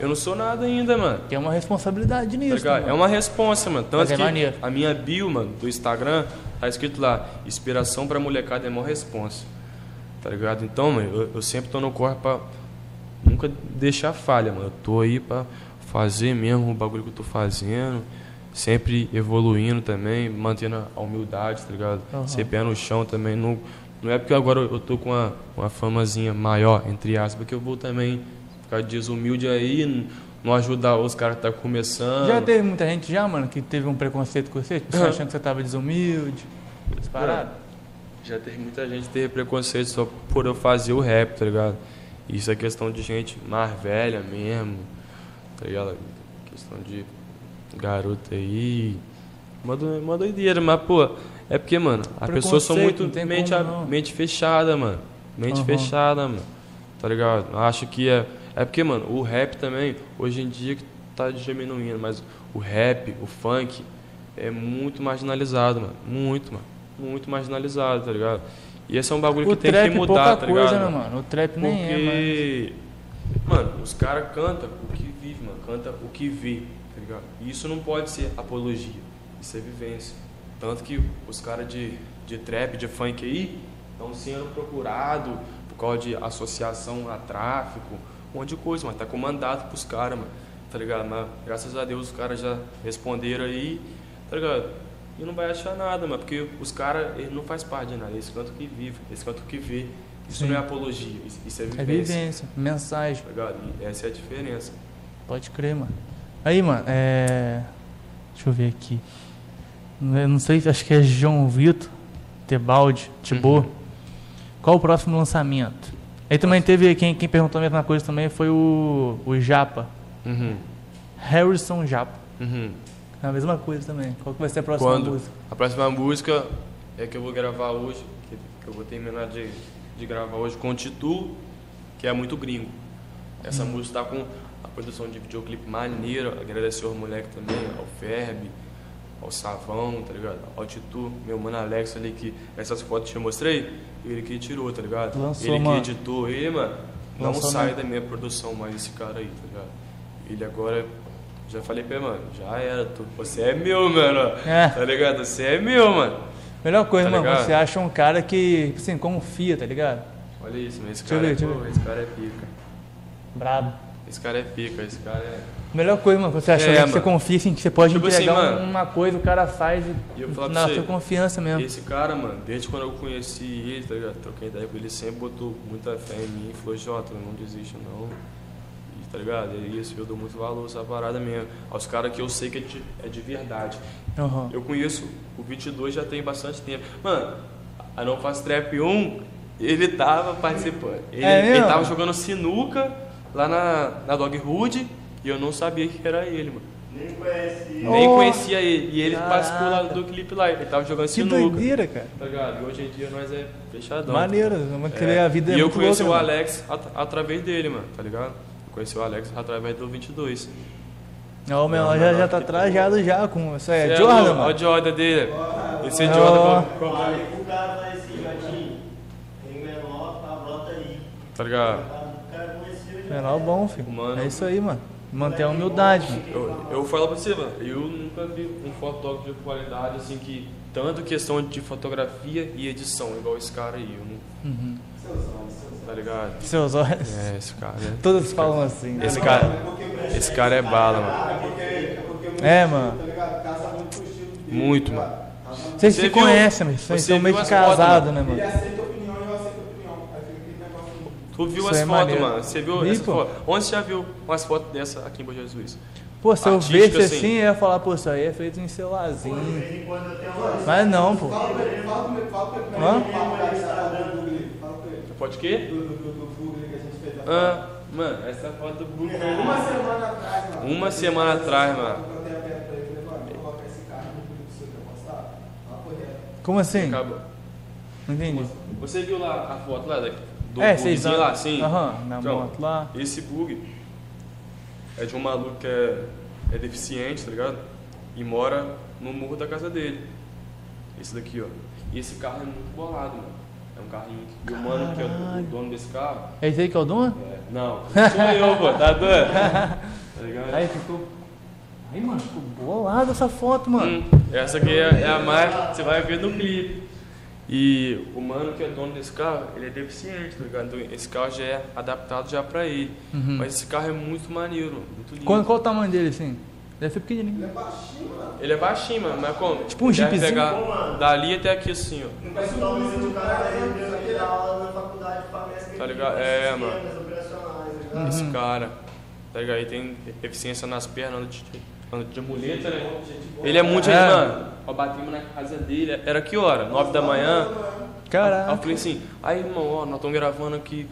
eu não sou nada ainda, mano. Tem uma responsabilidade Tá nisso. né, É uma responsa, mano. Tanto Mas é que maneiro. a minha bio, mano, do Instagram, tá escrito lá, inspiração pra molecada é maior responsa. Tá ligado? Então, mano, eu, eu sempre tô no corre pra nunca deixar falha, mano. Eu tô aí pra fazer mesmo o bagulho que eu tô fazendo. Sempre evoluindo também, mantendo a humildade, tá ligado? Aham. Ser pé no chão também. Não, não é porque agora eu tô com uma, uma famazinha maior, entre aspas, que eu vou também ficar desumilde aí, não ajudar os caras que tá começando. Já teve muita gente já, mano, que teve um preconceito com você, tipo, Aham. achando que você tava desumilde, essas paradas. Já teve muita gente que teve preconceito só por eu fazer o rap, tá ligado? Isso é questão de gente mais velha mesmo, tá ligado? Questão de garota aí. Uma, do- uma doideira, mas, pô, é porque, mano, as pessoas são muito mente, como mente fechada, mano. Mente Aham. fechada, mano. Tá ligado? Acho que é. É porque, mano, o rap também, hoje em dia que tá diminuindo, mas o rap, o funk, é muito marginalizado, mano. Muito, mano. Muito marginalizado, tá ligado? E esse é um bagulho O que tem que mudar, pouca tá coisa, ligado? né, mano? O trap nem é. Porque, mano, os caras cantam o que vive, mano. Canta o que vê, tá ligado? E isso não pode ser apologia. Isso é vivência. Tanto que os caras de, de trap, de funk aí, estão sendo procurados por causa de associação a tráfico, um monte de coisa, mas tá com mandato pros caras, mano. Tá ligado? Mas graças a Deus os caras já responderam aí, tá ligado? E não vai achar nada, mano, porque os caras, eles não faz parte de nada, eles cantam o que vive, eles cantam o que vê. Isso Sim. não é apologia, isso, é É vivência. vivência, mensagem. Tá ligado? E essa é a diferença. Pode crer, mano. Aí, mano, é. Deixa eu ver aqui. Eu não sei, acho que é João Vitor, Tebaldi, Tibor. Uhum. Qual o próximo lançamento? Aí também teve, quem, quem perguntou a mesma coisa também foi o, o Japa. Uhum. Harrison Japa. Uhum. É a mesma coisa também. Qual que vai ser a próxima Quando? música? A próxima música é que eu vou gravar hoje, que, que eu vou terminar de, de gravar hoje com o Titu, que é muito gringo. Essa música tá com a produção de videoclipe maneira, agradecer ao moleque também, ao Ferb, ao Savão, tá ligado? Ao Titu, meu mano Alex ali, que essas fotos que eu mostrei, ele que tirou, tá ligado? Lançou, ele mano. que editou, ele, mano, não Lançou, sai né? da minha produção mais esse cara aí, tá ligado? Ele agora, já falei pra ele, mano, já era, tu, você é meu, mano, É. tá ligado? Você é meu, mano. Melhor coisa, Tá mano, ligado? você acha um cara que, assim, confia, tá ligado? Olha isso, mas esse cara, ver, é, pô, esse cara é pica. Brabo. Esse cara é pica, esse cara é... Melhor coisa, mano, você acha É, que você confia, assim, que você pode Tipo assim, entregar um- mano. uma coisa, o cara faz e, na sua confiança mesmo. Esse cara, mano, desde quando eu conheci ele, tá ligado? Troquei ideia com ele, sempre botou muita fé em mim e falou, Jota, não desiste não. E, tá ligado? É isso, eu dou muito valor a essa parada mesmo. Aos caras que eu sei que é de, é de verdade. Aham. Eu conheço o 22 já tem bastante tempo. Mano, a Não Faz Trap 1, ele tava participando. Ele, É ele tava jogando sinuca lá na, na Dog Hood e eu não sabia que era ele, mano. Nem conhece. Nem Oh, conhecia ele. E ele participou lá do clipe lá. Ele tava jogando Que sinuca. doideira, cara. Tá ligado? E hoje em dia nós é fechadão. Maneiro, vamos É. querer a vida é E eu muito conheci louca, o né, Alex at- através dele, mano, tá ligado? Eu conheci o Alex através do 22. Não, o menor já, já tá trajado já com. Isso aí é Cê Jordan, mano. Olha o Jordan dele. Esse é Ó. Jordan, qual- Aí o cara fala assim, Jotinho, tem menor, tá, brota aí. tá ligado? Cara. Menor bom, filho. Mano. É isso aí, mano. Manter a humildade. Eu, eu falo pra você, mano, eu nunca vi um fotógrafo de qualidade assim que. Tanto questão de fotografia e edição, igual esse cara aí. Eu não, Uhum. tá ligado? Seus olhos. É, esse cara. né? Todos falam assim. Esse tá cara, esse cara é bala, mano. É é É, mano. Muito mano. Vocês Você se conhecem, mas vocês você são meio que casados, né, mano? aceita opinião e eu aceito opinião. Aí fica aquele negócio. Tu viu Isso as é fotos, maneiro. mano? Você viu Vi, essa pô. foto? Onde você já viu umas fotos dessa aqui em Bom Jesus? Pô, se eu Artística, visse assim, assim. eu ia falar, pô, isso aí é feito em celularzinho. Mas não, pô. Fala pra ele, fala pra ele, fala pra ele. Hã? Pra ele. Pode quê? Do, do, do, do Google que a gente fez. Ah, mano, essa foto do Google. Uma semana atrás, mano. Uma semana atrás, mano. Reto. Como assim? Acabou. Não entendi. Você viu lá a foto lá da- do É, vocês bugzinho lá, sim? Aham, na Então, moto lá. Esse bug é de um maluco que é, é deficiente, tá ligado? E mora no morro da casa dele. Esse daqui, ó. E esse carro é muito bolado, mano. É um carrinho. que- E o mano que é o dono desse carro. É esse aí que é o dono? é- não, sou eu, pô, tá doido? Tá ligado? Aí ficou. Aí, mano, ficou bolado essa foto, mano. Hum, essa aqui é, é a mais. Você vai ver no clipe. E o mano que é dono desse carro, ele é deficiente, tá ligado? Então esse carro já é adaptado já pra ele. Uhum. Mas esse carro é muito maneiro, muito lindo. Qual, qual o tamanho dele, assim? Deve ser pequenininho. Ele é baixinho, mano. Ele é baixinho, mano, mas como? Tipo um Ele jeepzinho. pegar dali até aqui assim, ó. Não parece um Talvez Luiz o de cara né? É- aula na faculdade. Tá ligado? É, mano. operacionais, tá Uhum. ligado? Esse cara, tá ligado? Ele tem deficiência nas pernas, de, de muleta, né? Ele é muito, É. mano. Ó, batemos na casa dele, era que hora? Nove da manhã. Aí eu Caraca. falei assim, aí irmão, ó, nós estamos gravando aqui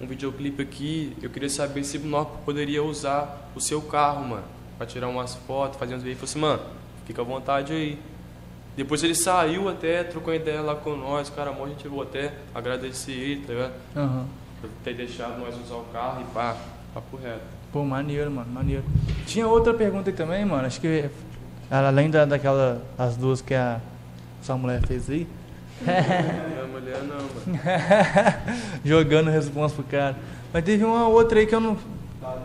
um videoclipe aqui, eu queria saber se nós poderia usar o seu carro, mano, pra tirar umas fotos, fazer uns vídeos. Ele falou assim, mano, fica à vontade aí. Depois ele saiu até, trocou ideia lá com nós, cara, mó, a gente vou até agradecer ele, tá ligado? Aham. Por ter deixado nós usar o carro e pá, papo reto. Pô, maneiro, mano, maneiro. Tinha outra pergunta aí também, mano. Acho que além da, daquela, as duas que a sua mulher fez aí, Minha mulher não, mano. jogando resposta pro cara. Mas teve uma outra aí que eu não.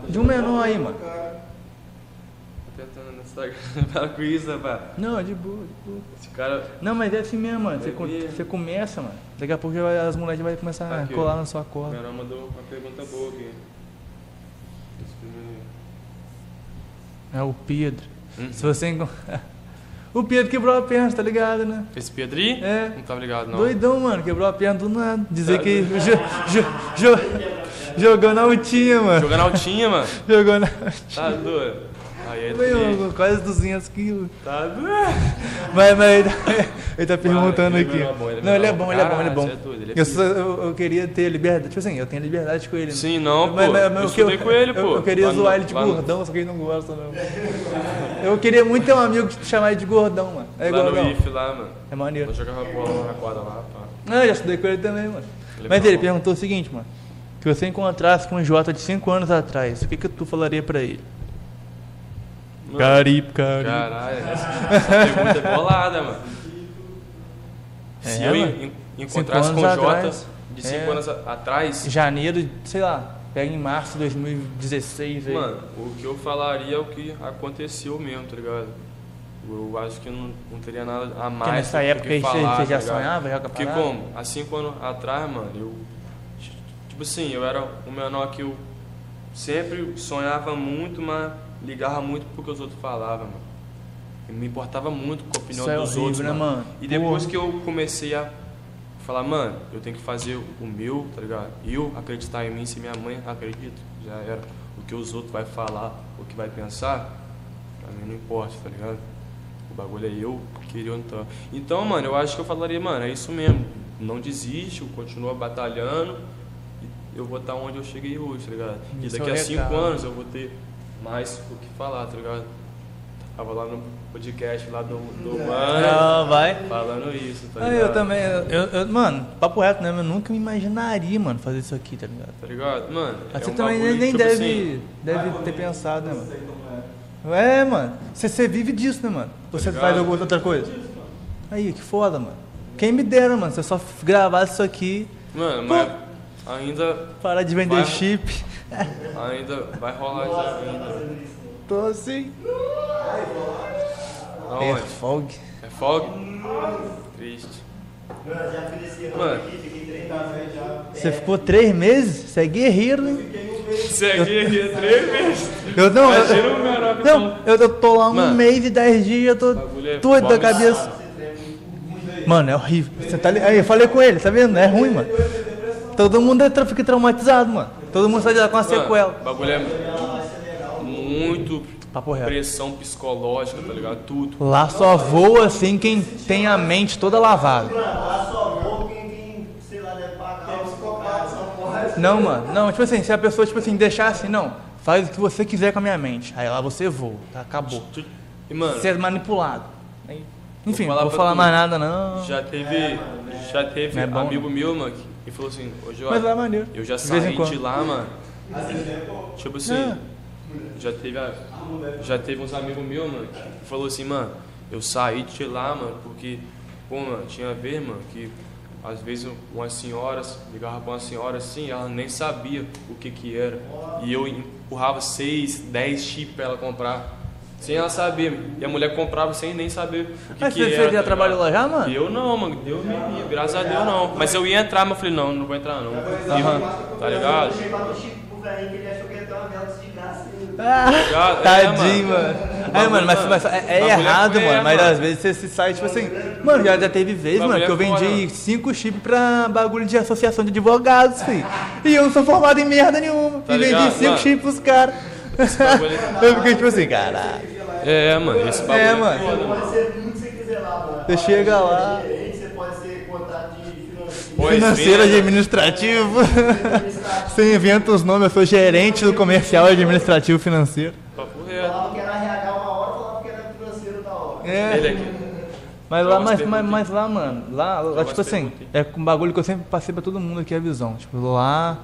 De um menor aí, mano. Tô tentando no Instagram, para com isso, rapaz. Não, de boa, de boa. Esse cara, Não, mas é assim mesmo, mano. Você, ver. você começa, mano. Daqui a pouco vai- as mulheres vão começar a Aqui, ó. colar na sua o corda. menor mandou uma pergunta boa aqui. Esse primeiro- É o Pedro. Uhum. Se você encon- O Pedro quebrou a perna, tá ligado, né? Esse Pedri? É. Não tá ligado, não. Doidão, mano. Quebrou a perna do nada. Dizer que jo, jo, jo- jogou na altinha, mano. Jogando altinha, mano. Jogou na Tá doido. Aí é triste. quase 200 quilos. Tá. Mas, mas ele, ele tá perguntando é aqui. bom, ele é Não, ele é menor bom, ele é bom, ele é Caralho, bom. é é Eu, só- eu, eu queria ter liberdade. Tipo assim, eu tenho liberdade com ele. né? Sim, não, pô. Mas- mas- mas eu estudei com ele, eu, pô. Eu queria Lá no- zoar ele de lá no- gordão, só que ele não gosta, não. Eu queria muito ter um amigo que chamar ele de gordão, mano. É Lá igual, no não. IF, lá, mano. É maneiro. Eu jogava bola na quadra lá, pá. Não, eu já estudei com ele também, mano. Ele é Mas bom. ele perguntou o seguinte, mano. Que você encontrasse com um Jota de 5 anos atrás, o que, que tu falaria pra ele? Mano, Caribe, caribe. Caralho, essa, pergunta é bolada, mano. Se É, eu mano. en- encontrasse com o Jota de 5 É. anos atrás, Janeiro, sei lá, pega em março de 2016 aí. mano, o que eu falaria é o que aconteceu mesmo, tá ligado? Eu acho que não, não teria nada a mais. Porque nessa que época você, falar, você já tá sonhava, já Porque como? Há cinco anos atrás, mano, eu. Tipo assim, eu era o menor que eu sempre sonhava muito, mas ligava muito porque os outros falavam, mano. Eu me importava muito com a opinião Isso é dos horrível, outros, né, mano. mano? E depois Porra. que eu comecei a falar, mano, eu tenho que fazer o meu, tá ligado? Eu acreditar em mim, se minha mãe acredita, já era. O que os outros vai falar, o que vai pensar, pra mim não importa, tá ligado? O bagulho é eu querer ou então. Então, mano, eu acho que eu falaria, mano, é isso mesmo. Não desiste, continua batalhando. E eu vou estar onde eu cheguei hoje, tá ligado? E daqui é a cinco anos eu vou ter mais o que falar, tá ligado? Tava lá no podcast lá do, do mano Não, vai. falando isso, tá Ah, ligado? eu também. Eu, eu- mano, papo reto, né? Eu nunca me imaginaria, mano, fazer isso aqui, tá ligado? Tá ligado? Mano, Mas é você um também bagulho, nem, nem tipo deve, assim, deve ter pensado, né, mano? Sei como é. É, mano. Você, você vive disso, né, mano? Ou você ligado? faz alguma outra coisa? Aí, que foda, mano. Quem me dera, mano. Se eu só gravasse isso aqui, Mano, Pô. mas ainda parar de vender Vai. chip. Ainda vai rolar Nossa, já ainda. Tô assim. É Aonde? fog. É folga? Triste. Mano, já fiz Mano. Você ficou três meses? Você é guerreiro, hein? Mês. Segui aqui três meses. Eu não. Imagina Eu, não, eu, eu tô lá um Mano. mês e dez dias, eu tô é doido da cabeça. Mano, é horrível. Você tá. Aí eu falei com ele, tá vendo? É ruim, mano. Todo mundo é fica traumatizado, mano. Todo mundo sai de lá com uma Mano, sequela. O bagulho é muito Papo reto. pressão psicológica, tá ligado? Tudo. Lá só voa assim quem tem a mente toda lavada. Lá só vou quem tem, sei lá, deve pagar um essa porra. Não, mano. Não, tipo assim, se a pessoa, tipo assim, deixar assim, não. Faz o que você quiser com a minha mente. Aí lá você voa, tá? Acabou. E, mano, Você é manipulado. Aí- Enfim, Vou não falar vou pra falar tu. mais nada, não. já teve, já teve Não é bom, amigo meu, mano, que falou assim, ô Jorge, Mas lá é maneiro. eu já De saí quando. de lá, mano. Tipo assim, É. já teve, a- já teve uns amigos meus, mano, que falou assim, mano, eu saí de lá, mano, porque, pô, mano, tinha vez, mano, que às vezes umas senhoras, ligava pra uma senhora assim, ela nem sabia o que que era. E eu empurrava seis, dez chips pra ela comprar. Sem ela saber, e a mulher comprava sem nem saber o que, Mas que você, era. você já tá trabalhou lá já, mano? Eu não, mano. Deus me livre, graças a Deus não. Mas eu ia entrar, mas eu falei, não, não vou entrar não. Aham. Tá ligado? Eu chegava no Chico pro velhinho que ele achou que ia ter uma vela de graça. Ah, ligado? É, tadinho, mano. Aí, mano, mas, mas é, é é errado, mano. Mas às vezes você se sai, tipo assim. Mano, já, já teve vez, mano, que eu é vendi cinco chips pra bagulho de associação de advogados, filho. E eu não sou formado em merda nenhuma. Tá e vendi cinco mano? chips pros caras. Bagulho Eu fiquei tipo assim, caralho. É, mano, esse bagulho É, é, mano. foda, Você pode ser tudo que você quiser lá, mano. Você chega lá. Gerente, Você pode ser contato de financeiro. Financeiro venda. administrativo. Você inventa os nomes, eu sou gerente do comercial administrativo financeiro. Papo reto. Falava que era RH uma hora, falava que era financeiro da hora. É. Ele aqui. Mas lá, mas, mas, mas lá, mano, lá, lá, tipo assim, é um bagulho que eu sempre passei pra todo mundo aqui a visão. Tipo, lá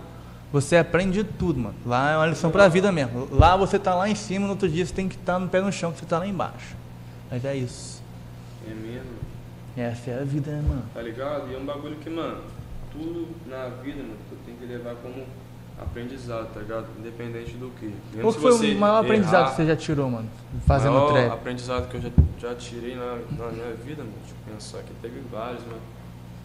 você aprende tudo, mano. Lá é uma lição pra vida mesmo. Lá você tá lá em cima, no outro dia você tem que estar no pé no chão, que você tá lá embaixo. Mas é isso. É mesmo. Essa é a vida, né, mano? Tá ligado? E é um bagulho que, mano, tudo na vida, mano, tu tem que levar como aprendizado, tá ligado? Independente do que. Mesmo Qual foi o maior aprendizado errar, que você já tirou, mano? Fazendo maior trap? aprendizado que eu já, já tirei na, na minha vida, mano. Eu pensar que teve vários, mano.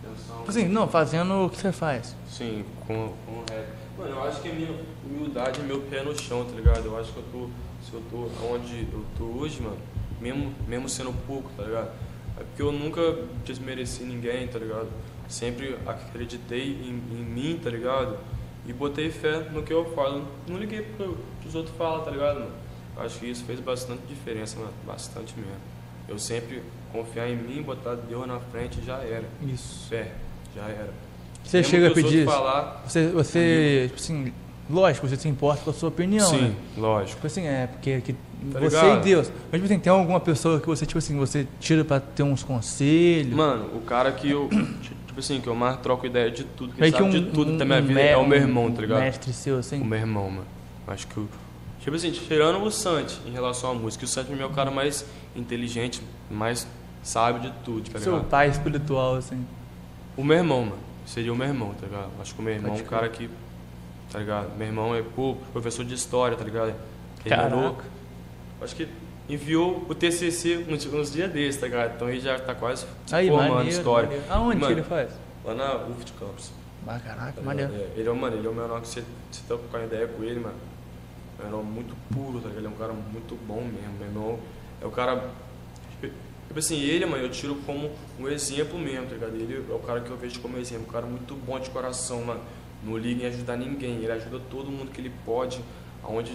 Pensar um- Tipo assim, não, fazendo o que você faz. Sim, com, com o rap. Mano, eu acho que a minha humildade é meu pé no chão, tá ligado? Eu acho que eu tô, se eu tô onde eu tô hoje, mano, mesmo, mesmo sendo pouco, tá ligado? É porque eu nunca desmereci ninguém, tá ligado? Sempre acreditei em, em mim, tá ligado? E botei fé no que eu falo. Não liguei pro que os outros falam, tá ligado, mano? Acho que isso fez bastante diferença, mano. Bastante mesmo. Eu sempre confiar em mim, botar Deus na frente já era. Isso. Fé, já era. Você Mesmo chega a que pedir falar, Você, você, tipo assim, lógico, você se importa com a sua opinião, Sim, né? lógico. Tipo assim, é, porque que Tá você ligado? e Deus. Mas, tipo assim, tem alguma pessoa que você, tipo assim, você tira pra ter uns conselhos? Mano, o cara que eu, tipo assim, que eu mais troco ideia de tudo, que Meio sabe de tudo da minha vida me- é o meu um irmão, tá ligado? mestre seu, assim. O meu irmão, mano. Acho que o. Tipo assim, tirando o Santi em relação à música, o Santi é o cara mais inteligente, mais sábio de tudo, tá seu ligado? pai espiritual, assim. O meu irmão, mano. Seria o meu irmão, tá ligado? Acho que o meu irmão é um cara que. Tá ligado? Meu irmão é pô, professor de história, tá ligado? Terminou. Caraca. Acho que enviou o TCC uns, uns dias desses, tá ligado? Então ele já tá quase se Aí, formando maneiro, história. maneiro. Aonde Mano, que ele faz? Lá na UF de Campos. Ah, caraca, Tá maneiro. É, ele é o mano, ele é o menor que você, você tá com a ideia com ele, mano. É um muito puro, tá ligado? Ele é um cara muito bom mesmo. Meu irmão é o cara. Tipo assim, ele, mano, eu tiro como um exemplo mesmo, tá ligado? Ele é o cara que eu vejo como exemplo, um cara muito bom de coração, mano. Não liga em ajudar ninguém, ele ajuda todo mundo que ele pode, aonde,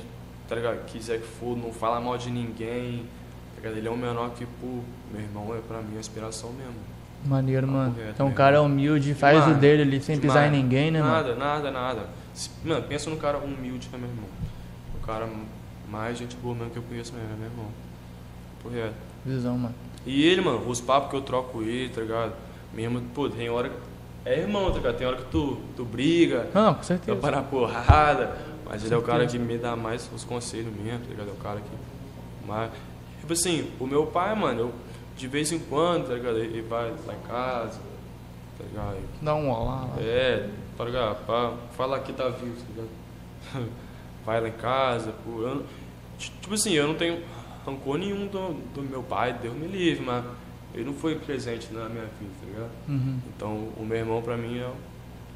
tá ligado? Quiser que for, não fala mal de ninguém, tá ligado? Ele é um menor que, pô, meu irmão é pra mim uma inspiração mesmo. Maneiro, Papo mano. reto Então mesmo. cara humilde, faz o dele ali sem pisar em ninguém, né, mano? Nada, nada, nada. Mano, pensa num cara humilde, né, meu irmão? O cara mais gente boa mesmo que eu conheço mesmo, é meu irmão. Por reto. Visão, mano. E ele, mano, os papos que eu troco com ele, tá ligado? Mesmo, pô, tem hora. É irmão, tá ligado? Tem hora que tu, tu briga, Não, com tu certeza. para na porrada. Mas ele é o cara que me dá mais os conselhos mesmo, tá ligado? É o cara que. Mas, tipo assim, o meu pai, mano, eu, de vez em quando, tá ligado? Ele vai lá em casa, tá ligado? Dá um olá lá. É, tá ligado? Pra falar que tá vivo, tá ligado? pai lá em casa. Pô, eu, tipo assim, eu não tenho rancor nenhum do, do meu pai, Deus me livre, mas ele não foi presente na minha vida, tá ligado? Uhum. Então o meu irmão pra mim é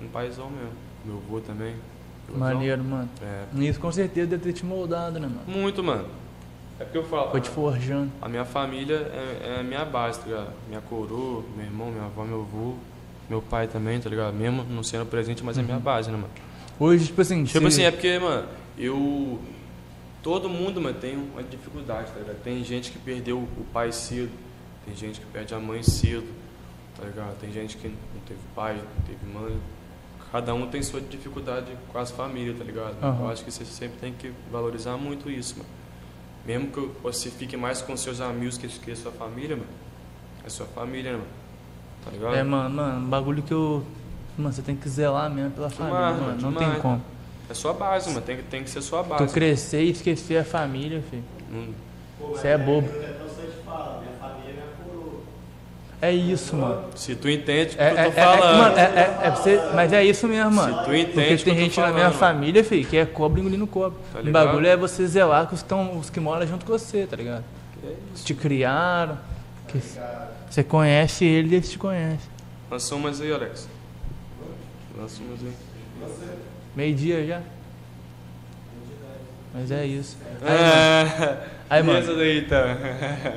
um paizão mesmo. Meu avô também. Paizão. Maneiro, mano. É. Isso com certeza deve ter te moldado, né, mano? Muito, mano. É porque eu falo. Foi te forjando. A minha família é, é a minha base, tá ligado? Minha coroa, meu irmão, minha avó, meu avô, meu pai também, tá ligado? Mesmo não sendo presente, mas é minha base, né, mano? Hoje, tipo assim, Tipo assim, é porque, mano, eu. Todo mundo, mano, tem uma dificuldade, tá ligado? Tem gente que perdeu o pai cedo, tem gente que perde a mãe cedo, tá ligado? Tem gente que não teve pai, não teve mãe. Cada um tem sua dificuldade com as famílias, tá ligado? Aham. Eu acho que você sempre tem que valorizar muito isso, mano. Mesmo que você fique mais com seus amigos que, a sua família, mano. É sua família, né, mano. Tá ligado? É, mano, mano, um bagulho que eu. Mano, você tem que zelar mesmo pela família, mano. Não tem como. É sua base, mano. Tem, que- tem que ser sua Tu base. crescer e esquecer a família, filho. Não- Pô, mas Você é bobo. é coroa. É isso, mano. Se tu entende o que É, eu é, tô é, é, falando. mano, é, é, é você, mas é isso mesmo, mano. tu entende Porque o que eu tem gente na minha falando, família, filho, que é cobra engolindo cobra. Tá o bagulho é você zelar com os, tão, os que moram junto com você, tá ligado? É Que isso. te criaram, que você conhece ele e eles te conhecem. Lança umas aí, Alex. Lança umas aí. Meio-dia já. Mas é isso. Aí, mano, É, aí, mano daí, tá.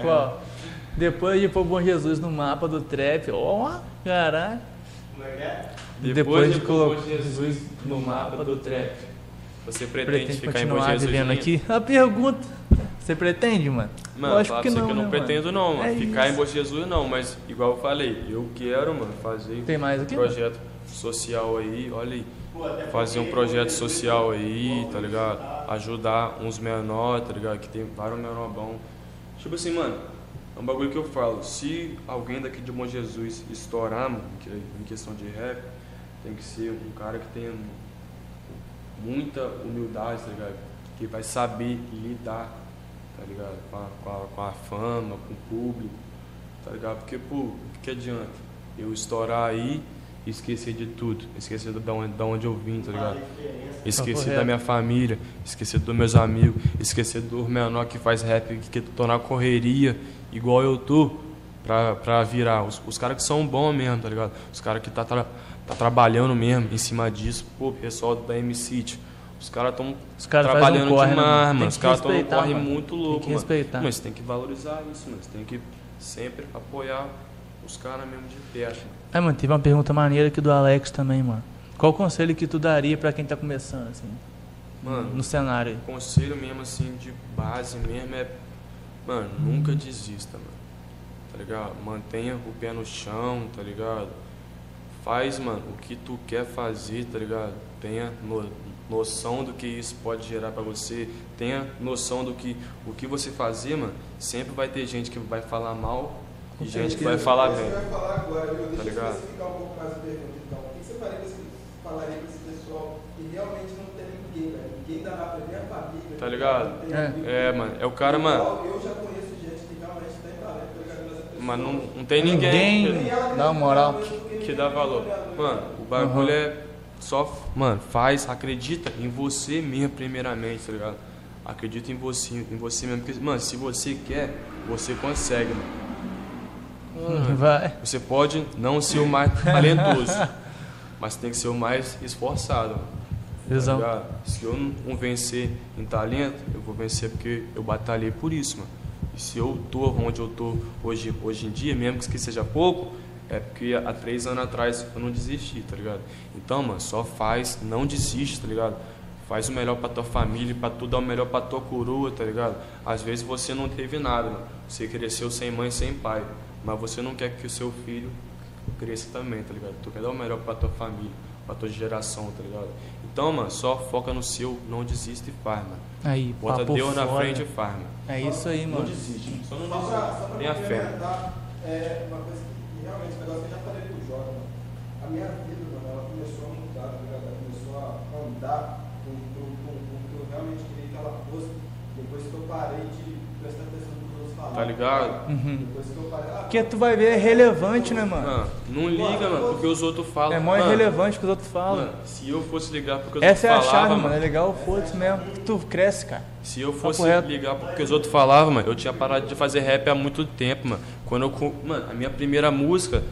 Pô, depois de pôr Bom Jesus no mapa do trap, ó, caralho. Como é que é? Depois, de pôr colocar Bom Jesus no mapa do trap. Você pretende, Pretende ficar em Bom Jesus? vivendo aqui? A pergunta, você pretende, mano? Mano, Lógico falar que não, que eu não né, pretendo não, mano. É ficar isso. em Bom Jesus não, mas igual eu falei, eu quero, mano, fazer Tem mais aqui? um projeto social aí, olha aí. Fazer um projeto social aí, tá ligado? Ajudar uns menores, tá ligado? Que tem vários menor bom. Tipo assim, mano, é um bagulho que eu falo. Se alguém daqui de Bom Jesus estourar, mano, que- em questão de rap, tem que ser um cara que tenha muita humildade, tá ligado? Que vai saber lidar, tá ligado? Com a, com a, com a fama, com o público, tá ligado? Porque, pô, o que adianta? Eu estourar aí e esquecer de tudo. Esquecer de onde, de onde eu vim, tá ligado? Esquecer reto. da minha família, esquecer dos meus amigos, esquecer do menor que faz rap, que tô na correria, igual eu tô, pra, pra virar. Os, os caras que são bons mesmo, tá ligado? Os caras que tá, tra- tá trabalhando mesmo em cima disso. Pô, pessoal da MC, os caras tão Os caras fazem trabalhando um corre, né, demais, mano? mano. Tem Os que caras tão num respeitar, corre mano. muito Tem louco, que mano. respeitar. Mas tem que valorizar isso, mano. Você tem que sempre apoiar os caras mesmo de perto. Aí, mano, teve uma pergunta maneira aqui do Alex também, mano. Qual o conselho que tu daria pra quem tá começando, assim, Mano, no cenário aí? conselho mesmo assim de base mesmo é, mano, nunca desista, mano. Tá ligado? Mantenha o pé no chão, tá ligado? Faz, mano, o que tu quer fazer, tá ligado? Tenha no- noção do que isso pode gerar pra você. Tenha noção do que o que você fazer, mano. Sempre vai ter gente que vai falar mal e gente que vai falar bem. Você vai falar agora, viu? Deixa Tá eu ligado? especificar um pouco mais a pergunta, então. O que você faria com esse, falaria com esse pessoal que realmente não tem ninguém, velho? Ninguém dá nada, nem a família. Tá ligado? É. É, mano, é o cara, mano. Eu já conheço gente que realmente tem talento, tá ligado? Mas não, não tem ninguém. Ninguém- Dá moral. que ninguém dá valor. acredita nela, Mano, o bagulho é só. Mano, faz, acredita em você mesmo, primeiramente, tá ligado? Acredita em você, em você mesmo. Porque, mano, se você quer, você consegue, mano. Vai. Você pode não ser o mais talentoso, mas tem que ser o mais esforçado. mano. Tá? Se eu não não vencer em talento, eu vou vencer porque eu batalhei por isso, mano. E se eu tô onde eu tô hoje, hoje em dia, mesmo que seja pouco, é porque há três anos atrás eu não desisti, tá ligado? Então, mano, só faz, não desiste, tá ligado? Faz o melhor pra tua família, pra tu dar o melhor pra tua coroa, tá ligado? Às vezes você não teve nada, mano. Você cresceu sem mãe, sem pai. Mas você não quer que o seu filho cresça também, tá ligado? Tu quer dar o melhor pra tua família, pra tua geração, tá ligado? Então, mano, só foca no seu, não desista e faz, mano. Aí, Bota papo Deus na foda. frente e faz, mano. É isso aí, Não mano. desiste, só não Só pra, só desiste. pra Tenha fé. é uma coisa que realmente, um negócio que eu já falei pro Jota, mano. A minha vida, mano, ela começou a mudar, tá ligado? Ela começou a andar com o que eu realmente queria que ela fosse, depois que eu parei de tá ligado? Depois que eu parei, ah, Porque tu vai ver, é relevante, né, mano? Mano, não liga, mano, porque os outros falam. É mó Mano, irrelevante o que os outros falam. Mano, se eu fosse ligar porque os Essa é a outros falavam, chave, mano. É legal, foda-se mesmo. Tu cresce, cara. Se eu fosse Papo reto. ligar porque os outros falavam, mano, eu tinha parado de fazer rap há muito tempo, mano. Quando eu. Mano, a minha primeira música.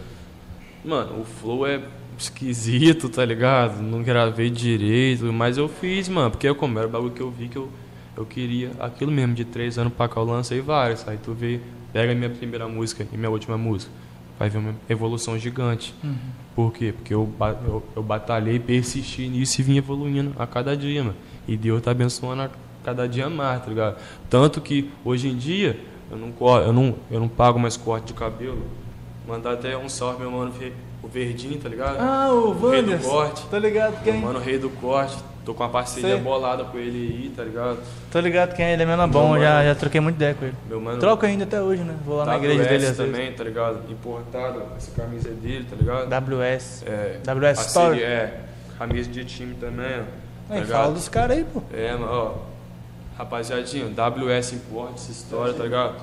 Mano, o flow é esquisito, tá ligado? Não gravei direito, mas eu fiz, mano, porque eu, como era o bagulho que eu vi que eu, eu queria aquilo mesmo, de três anos pra cá eu lancei vários. Aí tu vê, pega a minha primeira música e minha última música. Vai ver uma evolução gigante. Por quê? Porque eu, eu, eu batalhei, persisti nisso e vim evoluindo a cada dia, mano. E Deus tá abençoando a cada dia mais, tá ligado? Tanto que hoje em dia eu não, eu não, eu não pago mais corte de cabelo. Mandar até um salve, meu mano, o Verdinho, tá ligado? Ah, o O rei do Wanderson. corte. Tô ligado Meu quem? mano, rei do corte. Tô com uma parceria Sei. bolada com ele aí, tá ligado? Tô ligado quem é, ele é menor bom, já, mano. já troquei muito ideia com ele. Meu mano. Troco ainda até hoje, né? Vou lá na igreja dele às também, tá ligado? Importado, essa camisa é dele, tá ligado? WS. É, WS série É, camisa de time também, ó. Tá Aí, fala dos caras aí, pô. É, mano, ó. Rapaziadinho, WS Import, essa história, tá ligado?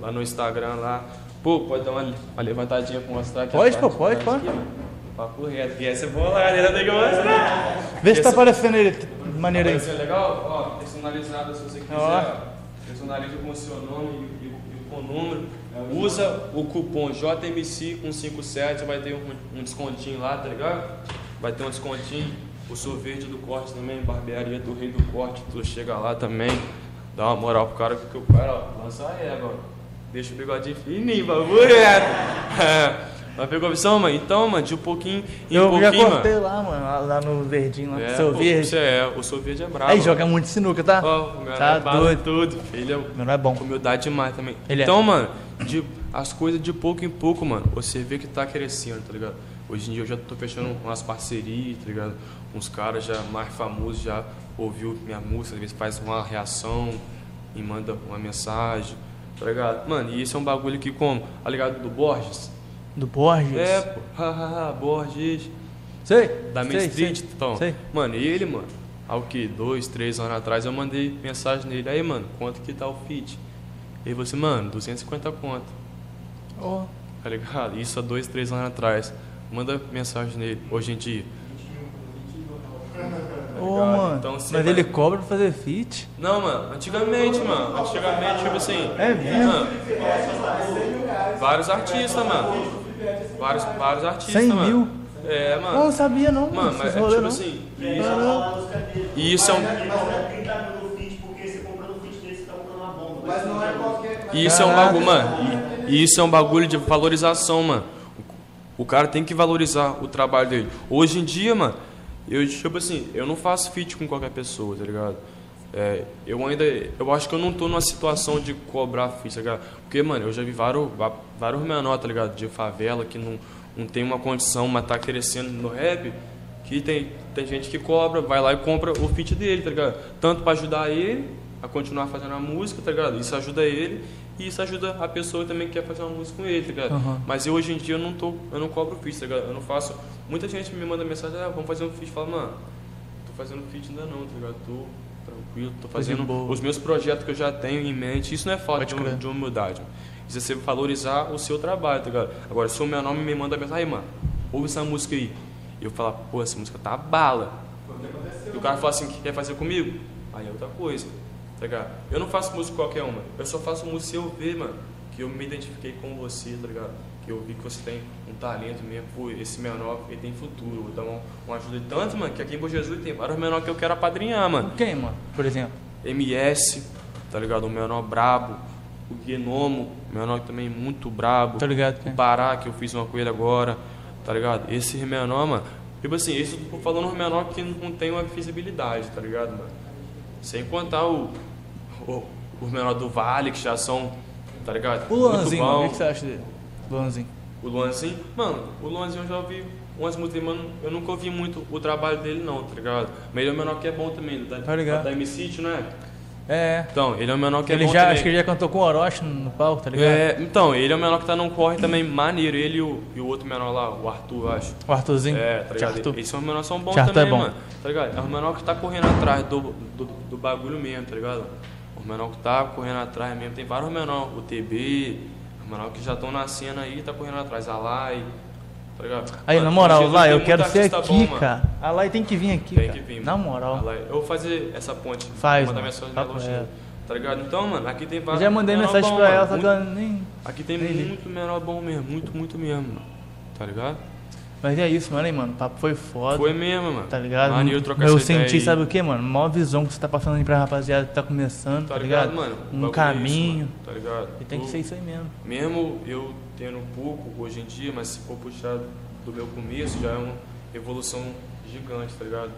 Lá no Instagram lá. Pô, pode dar uma, uma levantadinha pra mostrar aqui. Pode, pô, pode, de pode. aqui, mano. Papo reto. E essa é bolada, ainda tem que mostrar. Vê se tá aparecendo ele t- maneiro aí. Legal? Ó, personalizado se você quiser. Ó. Personaliza com o seu nome e, e- e com o número. Usa o cupom JMC157, vai ter um, um descontinho lá, tá ligado? Vai ter um descontinho. O sorvete do corte também, barbearia do rei do corte, tu chega lá também. Dá uma moral pro cara, porque o cara, ó, lança a égua. Deixa o bigodinho fininho, bagulho reto. Mas pegou a visão, mano? Então, mano, de um pouquinho em Eu já pouquinho, cortei mano. lá, mano, lá- no verdinho, lá. É, seu pô, verde. É, o seu verde é brabo. Aí joga muito sinuca, tá? Ó, o meu Tá é doido. tudo. Ele é Meu não é bom. humildade demais também. Ele é. então, mano, de, as coisas de pouco em pouco, mano, você vê que tá crescendo, tá ligado? Hoje em dia eu já tô fechando umas parcerias, tá ligado? Uns caras já mais famosos já ouviu minha música, às vezes faz uma reação e manda uma mensagem, tá ligado? Mano, e isso é um bagulho que como? Tá ligado do Borges? Do Borges? É, pô, hahaha, Borges. Sei. Da Main sei, Street, sei. então. Sei. Mano, ele, mano, há o que? Dois, três anos atrás eu mandei mensagem nele. Aí, mano, quanto que tá o fit? Ele falou assim, mano, 250 conto. Ó. Tá ligado? Isso há dois, três anos atrás. Manda mensagem nele, hoje em dia. Ô, ligado? mano. Então, você Mas vai- ele cobra pra fazer feat? Não, mano, antigamente, mano. Antigamente, tipo assim. É mesmo? mano, vários artistas, mano. Vários, vários artistas, 100 mano. mil? É, mano. não sabia não, Mano, mas é rolê tipo não. assim. E cabelos. E isso é um. Mas não é 30 mil no fit, porque você comprando o fit dele, você tá é qualquer. E isso é um bagulho, mano. E, e isso é um bagulho de valorização, mano. O, o cara tem que valorizar o trabalho dele. Hoje em dia, mano, eu, tipo assim, eu não faço feat com qualquer pessoa, tá ligado? É, eu ainda. Eu acho que eu não tô numa situação de cobrar tá ligado? Porque, mano, eu já vi vários, vários menores, tá ligado? De favela que não, não tem uma condição, mas tá crescendo no rap. Que tem, tem gente que cobra, vai lá e compra o feat dele, tá ligado? Tanto pra ajudar ele a continuar fazendo a música, tá ligado? Isso ajuda ele e isso ajuda a pessoa também que quer fazer uma música com ele, tá ligado? Aham. Mas eu hoje em dia eu não tô, eu não cobro feat, tá ligado? Eu não faço. Muita gente me manda mensagem, ah, vamos fazer um feat, fala, mano, tô fazendo feat ainda não, tá ligado? Tô tranquilo, tô fazendo os meus projetos que eu já tenho em mente. Isso não é falta de, crer. de humildade. Isso é você valorizar o seu trabalho, tá ligado? Agora, se o meu nome me manda mensagem, aí, mano, ouve essa música aí. E eu falar, pô, essa música tá bala. E o cara fala assim, que quer fazer comigo? Aí é outra coisa, tá ligado? Eu não faço música qualquer uma. Eu só faço música se eu ver, mano, que eu me identifiquei com você, tá ligado? Que eu vi que você tem um talento mesmo, pô, esse menor, ele tem futuro, vou dar uma, uma ajuda. E Tanto, mano, que aqui em Bom Jesus tem vários menores que eu quero apadrinhar, mano. Quem, mano? Por exemplo? MS, tá ligado? O menor brabo. O Genomo, menor também muito brabo. Tô ligado, O quem? Pará, que eu fiz uma com ele agora, tá ligado? Esse menor, mano. Tipo assim, esse eu tô falando menor que não tem uma visibilidade, tá ligado, mano? Sem contar o, o, os menor do Vale, que já são, tá ligado? O mano, o que você acha dele? Luanzinho. O Luanzinho, mano, o Luanzinho eu já ouvi umas músicas, mano, eu nunca ouvi muito o trabalho dele não, tá ligado? Mas ele é um menor que é bom também, da, Tá ligado. da MC, não é? É. Então, ele é um menor que ele é bom já, também. acho que ele já cantou com o Orochi no palco, tá ligado? É, então, ele é o menor que tá num corre também maneiro, ele e o, e o outro menor lá, o Arthur, eu acho. O Arthurzinho. É, tá ligado? Arthur. Esses são menores são bons Arthur é também, bom. mano. Tá ligado? É o menor que tá correndo atrás do, do, do bagulho mesmo, tá ligado? Os menor que tá correndo atrás mesmo. Tem vários menor, o TB, menor que já estão na cena aí, tá correndo atrás. A Lai, tá ligado? Aí, Mano, na moral, eu quero ser aqui, bom, cara. A Lai tem que vir aqui, Tem cara. que vir, Na moral. Eu vou fazer essa ponte. Faz, Vou mandar mensagem reto. Tá ligado? Então, mano, aqui tem Eu vários. já mandei mensagem bom, pra ela, Muito- ela nem. Aqui tem nem muito menor bom mesmo, muito, muito mesmo, mano. Tá ligado? Mas é isso, mano, aí, mano. O papo foi foda. Foi mesmo, mano. Tá ligado? Maneiro trocar eu essa ideia senti, aí. sabe o que, mano? Maior visão que você tá passando aí pra rapaziada que tá começando, tá, Tá ligado? ligado, mano? Um bagulho é caminho. isso, mano, tá ligado? E tem que Tu- ser isso aí mesmo. Mesmo eu tendo pouco hoje em dia, mas se for puxar do meu começo, já é uma evolução gigante, tá ligado?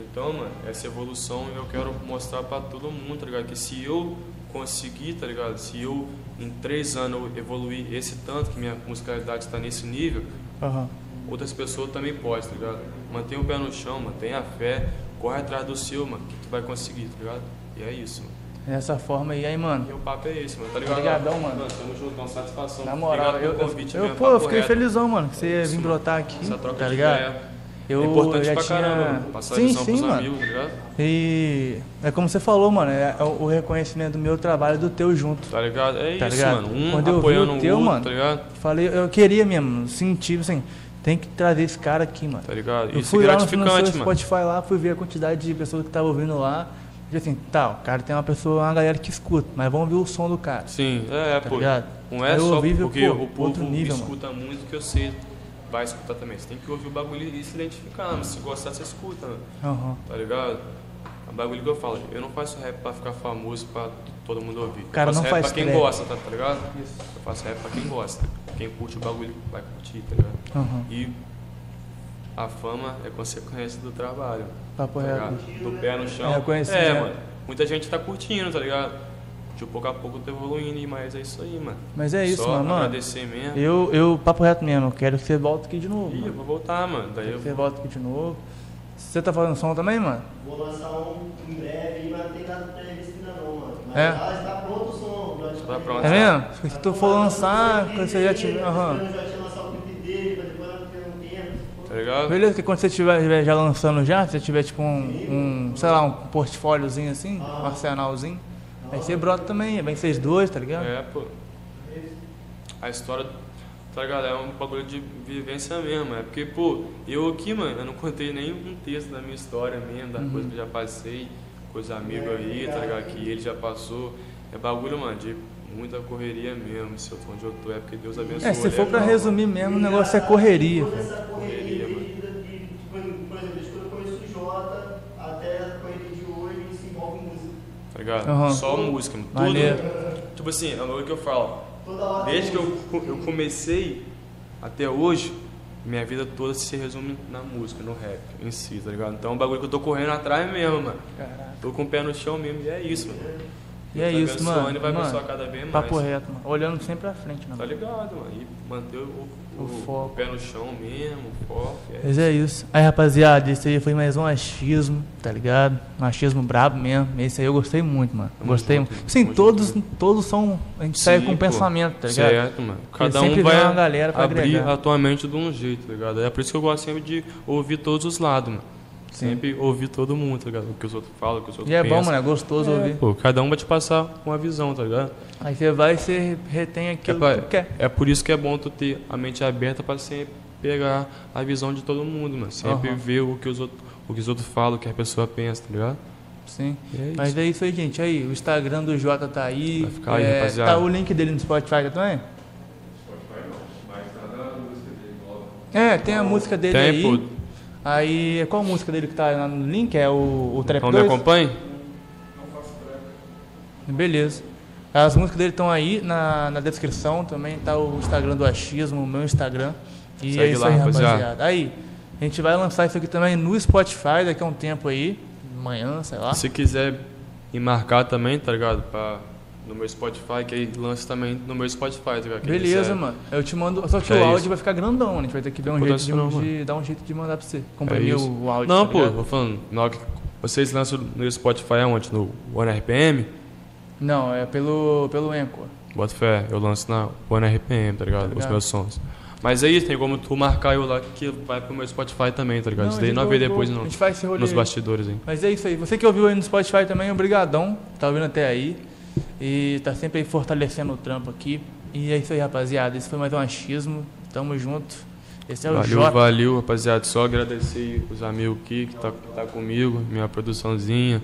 Então, mano, essa evolução eu quero mostrar pra todo mundo, tá ligado? Que se eu conseguir, tá ligado? Se eu em três anos eu evoluir esse tanto, que minha musicalidade está nesse nível, Aham. Outras pessoas também podem, tá ligado? Mantenha o pé no chão, mantenha a fé, corre atrás do seu, mano, que tu vai conseguir, tá ligado? E é isso, mano. Dessa forma aí, aí, mano. E o papo é esse, mano, tá ligado? Obrigadão, mano. Tamo junto, uma satisfação. Na moral, eu, eu, convite eu, mesmo, pô, eu fiquei reto. felizão, mano, que você ia vir mano. brotar aqui, Essa troca tá de ligado? ideia Eu é importante já pra tinha... caramba, mano. Passar sim, sim, pros mano. amigos, tá ligado? E é como você falou, mano, é o reconhecimento do meu trabalho e do teu junto. Tá ligado? É Tá isso, ligado? mano. Um Quando eu vi apoiando o o teu, outro, mano, tá ligado? Falei, eu queria mesmo, senti, assim, tem que trazer esse cara aqui, mano. Tá ligado? Eu Isso é fui lá no, no mano. Spotify lá, fui ver a quantidade de pessoas que estavam ouvindo lá. E assim, tá, o cara tem uma pessoa, uma galera que escuta, mas vamos ver o som do cara. Sim, é, Tá pô. ligado? Não é eu só ouvi, porque pô, o povo outro nível, mano. escuta muito que você vai escutar também. Você tem que ouvir o bagulho e se identificar, mano. Se gostar, você escuta, mano. Aham. Tá ligado? É o bagulho que eu falo. Eu não faço rap pra ficar famoso pra todo mundo ouvir. Cara, eu faço não rap faz pra quem trap. gosta, tá, tá ligado? Eu faço rap pra quem gosta. Quem curte o bagulho vai curtir, tá ligado? Aham. E a fama é consequência do trabalho. Papo Tá reto. Do pé no chão. É reconhecido, É, né? mano. Muita gente tá curtindo, tá ligado? De pouco a pouco eu tô evoluindo, mas é isso aí, mano. Mas é isso, Só mano. mano. agradecer mesmo. Eu, eu, papo reto mesmo, eu quero que você volte aqui de novo. Ih, eu mano. vou voltar, mano. Daí Quero eu que você volte aqui de novo. Você tá fazendo som também, mano? Vou lançar um em breve, mas não tem nada previsto ainda não, mano. Mas É? já está pronto o som. Tá. É mesmo? Se tu for lançar, quando você já tiver. Aham. Um. Tá ligado? Beleza, que quando você estiver já lançando já, se você tiver tipo um, um, sei lá, um portfóliozinho assim, um arsenalzinho, aí você brota também, vem vocês dois, tá ligado? É, pô. A história, tá ligado? É um bagulho de vivência mesmo. É porque, pô, eu aqui, mano, eu não contei nem um texto da minha história mesmo, da Uhum. coisa que eu já passei, coisa amigo aí, tá ligado? Que ele já passou. É bagulho, mano, de muita correria mesmo. Se eu tô onde eu tô, é porque Deus abençoe. É, se for pra legal, resumir mesmo, o negócio é correria. Toda velho. essa correria Correria, mano. de, de, de, por exemplo, desde quando eu conheço o Jota até a correria de hoje, ele se envolve em música. Tá ligado? Aham. Só música, mano. Maneiro. Tudo. Tipo assim, é o que eu falo. Desde que eu, eu comecei até hoje, minha vida toda se resume na música, no rap em si, tá ligado? Então é um bagulho que eu tô correndo atrás mesmo, mano. Caraca. Tô com o pé no chão mesmo e é isso, mano. E é Tá isso, mano. E vai mano cada vez mais. papo reto, mano. Olhando sempre à frente, né? Tá mano? ligado, mano? E manter o, o, O foco. o pé no chão mesmo, o foco. É Mas é isso. Aí, rapaziada, esse aí foi mais um achismo, tá ligado? Um achismo brabo mesmo. Esse aí eu gostei muito, mano. Tamo gostei junto, muito. Sim, todos, junto. todos são. A gente sai com um pensamento, tá ligado? Certo, mano. Cada um vai uma galera pra abrir agregar. a tua mente de um jeito, tá ligado? É por isso que eu gosto sempre de ouvir todos os lados, mano. Sempre ouvir todo mundo, tá ligado? O que os outros falam, o que os outros E é pensam. bom, mano, é gostoso ouvir. Pô, cada um vai te passar uma visão, tá ligado? Aí você vai e você retém É, aquilo pra- que tu quer. é por isso que é bom tu ter a mente aberta pra sempre pegar a visão de todo mundo, mano. Sempre Aham. ver o que os outros, o que os outros falam, o que a pessoa pensa, tá ligado? Sim. E é isso. Mas é isso aí, gente. Aí, o Instagram do Jota tá aí. Vai ficar aí, É, rapaziada. Tá o link dele no Spotify também? É, tem a música dele Tem, aí. pô. Aí, qual música dele que tá lá no link? É o, o Trap Não me 2? acompanhe? Beleza. As músicas dele estão aí na, na descrição. Também tá o Instagram do Achismo, o meu Instagram. E Segue é isso lá, aí, rapaziada. rapaziada. Aí, a gente vai lançar isso aqui também no Spotify daqui a um tempo aí. Amanhã, sei lá. Se quiser me marcar também, tá ligado? Pra, no meu Spotify, que aí lança também no meu Spotify, tá Beleza, quiser. mano. Eu te mando. Só que É o áudio isso. vai ficar grandão, a gente vai ter que ver um jeito tá de, não, de- dar um jeito de mandar pra você. É Comprimir isso. o áudio. Não, tá pô, vou falando. Na hora que vocês lançam no Spotify aonde? No One RPM? Não, é pelo, pelo Anchor. Bota fé, eu lanço na One RPM, tá ligado? Os ligado. meus sons. Mas é isso, tem como tu marcar eu lá que vai pro meu Spotify também, tá ligado? Não, Isso daí não vê vai- depois A não. gente faz esse rolê. Nos aí. bastidores, hein? Mas é isso aí. Você que ouviu aí no Spotify também, obrigadão. Tá ouvindo até aí. E tá sempre aí fortalecendo o trampo aqui. E é isso aí, rapaziada. Esse foi mais um achismo. Tamo junto. Esse é o Valeu, valeu, rapaziada. Só agradecer os amigos aqui que tá, tá comigo, minha produçãozinha.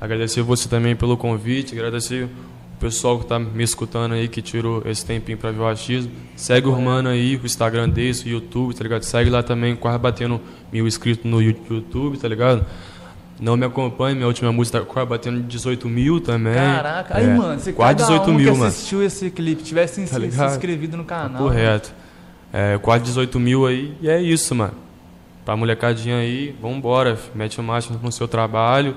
Agradecer você também pelo convite. Agradecer o pessoal que tá me escutando aí, que tirou esse tempinho pra ver o achismo. Segue o mano aí, o Instagram dele, o YouTube, tá ligado? Segue lá também, quase batendo mil inscritos no YouTube, tá ligado? Não me acompanhe, minha última música tá batendo 18 mil também. Caraca, aí, É, mano, se quase cada 18 um mil, que mano. assistiu esse clipe tivesse Tá se, se inscrevido no canal. Correto. É, quase 18 mil aí, e é isso, mano. Pra molecadinha aí, vambora, fi. mete marcha no seu trabalho,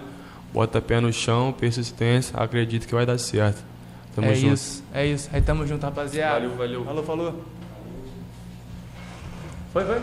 bota pé no chão, persistência, acredito que vai dar certo. Tamo é junto. isso, é isso. Aí tamo junto, rapaziada. Valeu, valeu. Falou, falou. Foi, foi.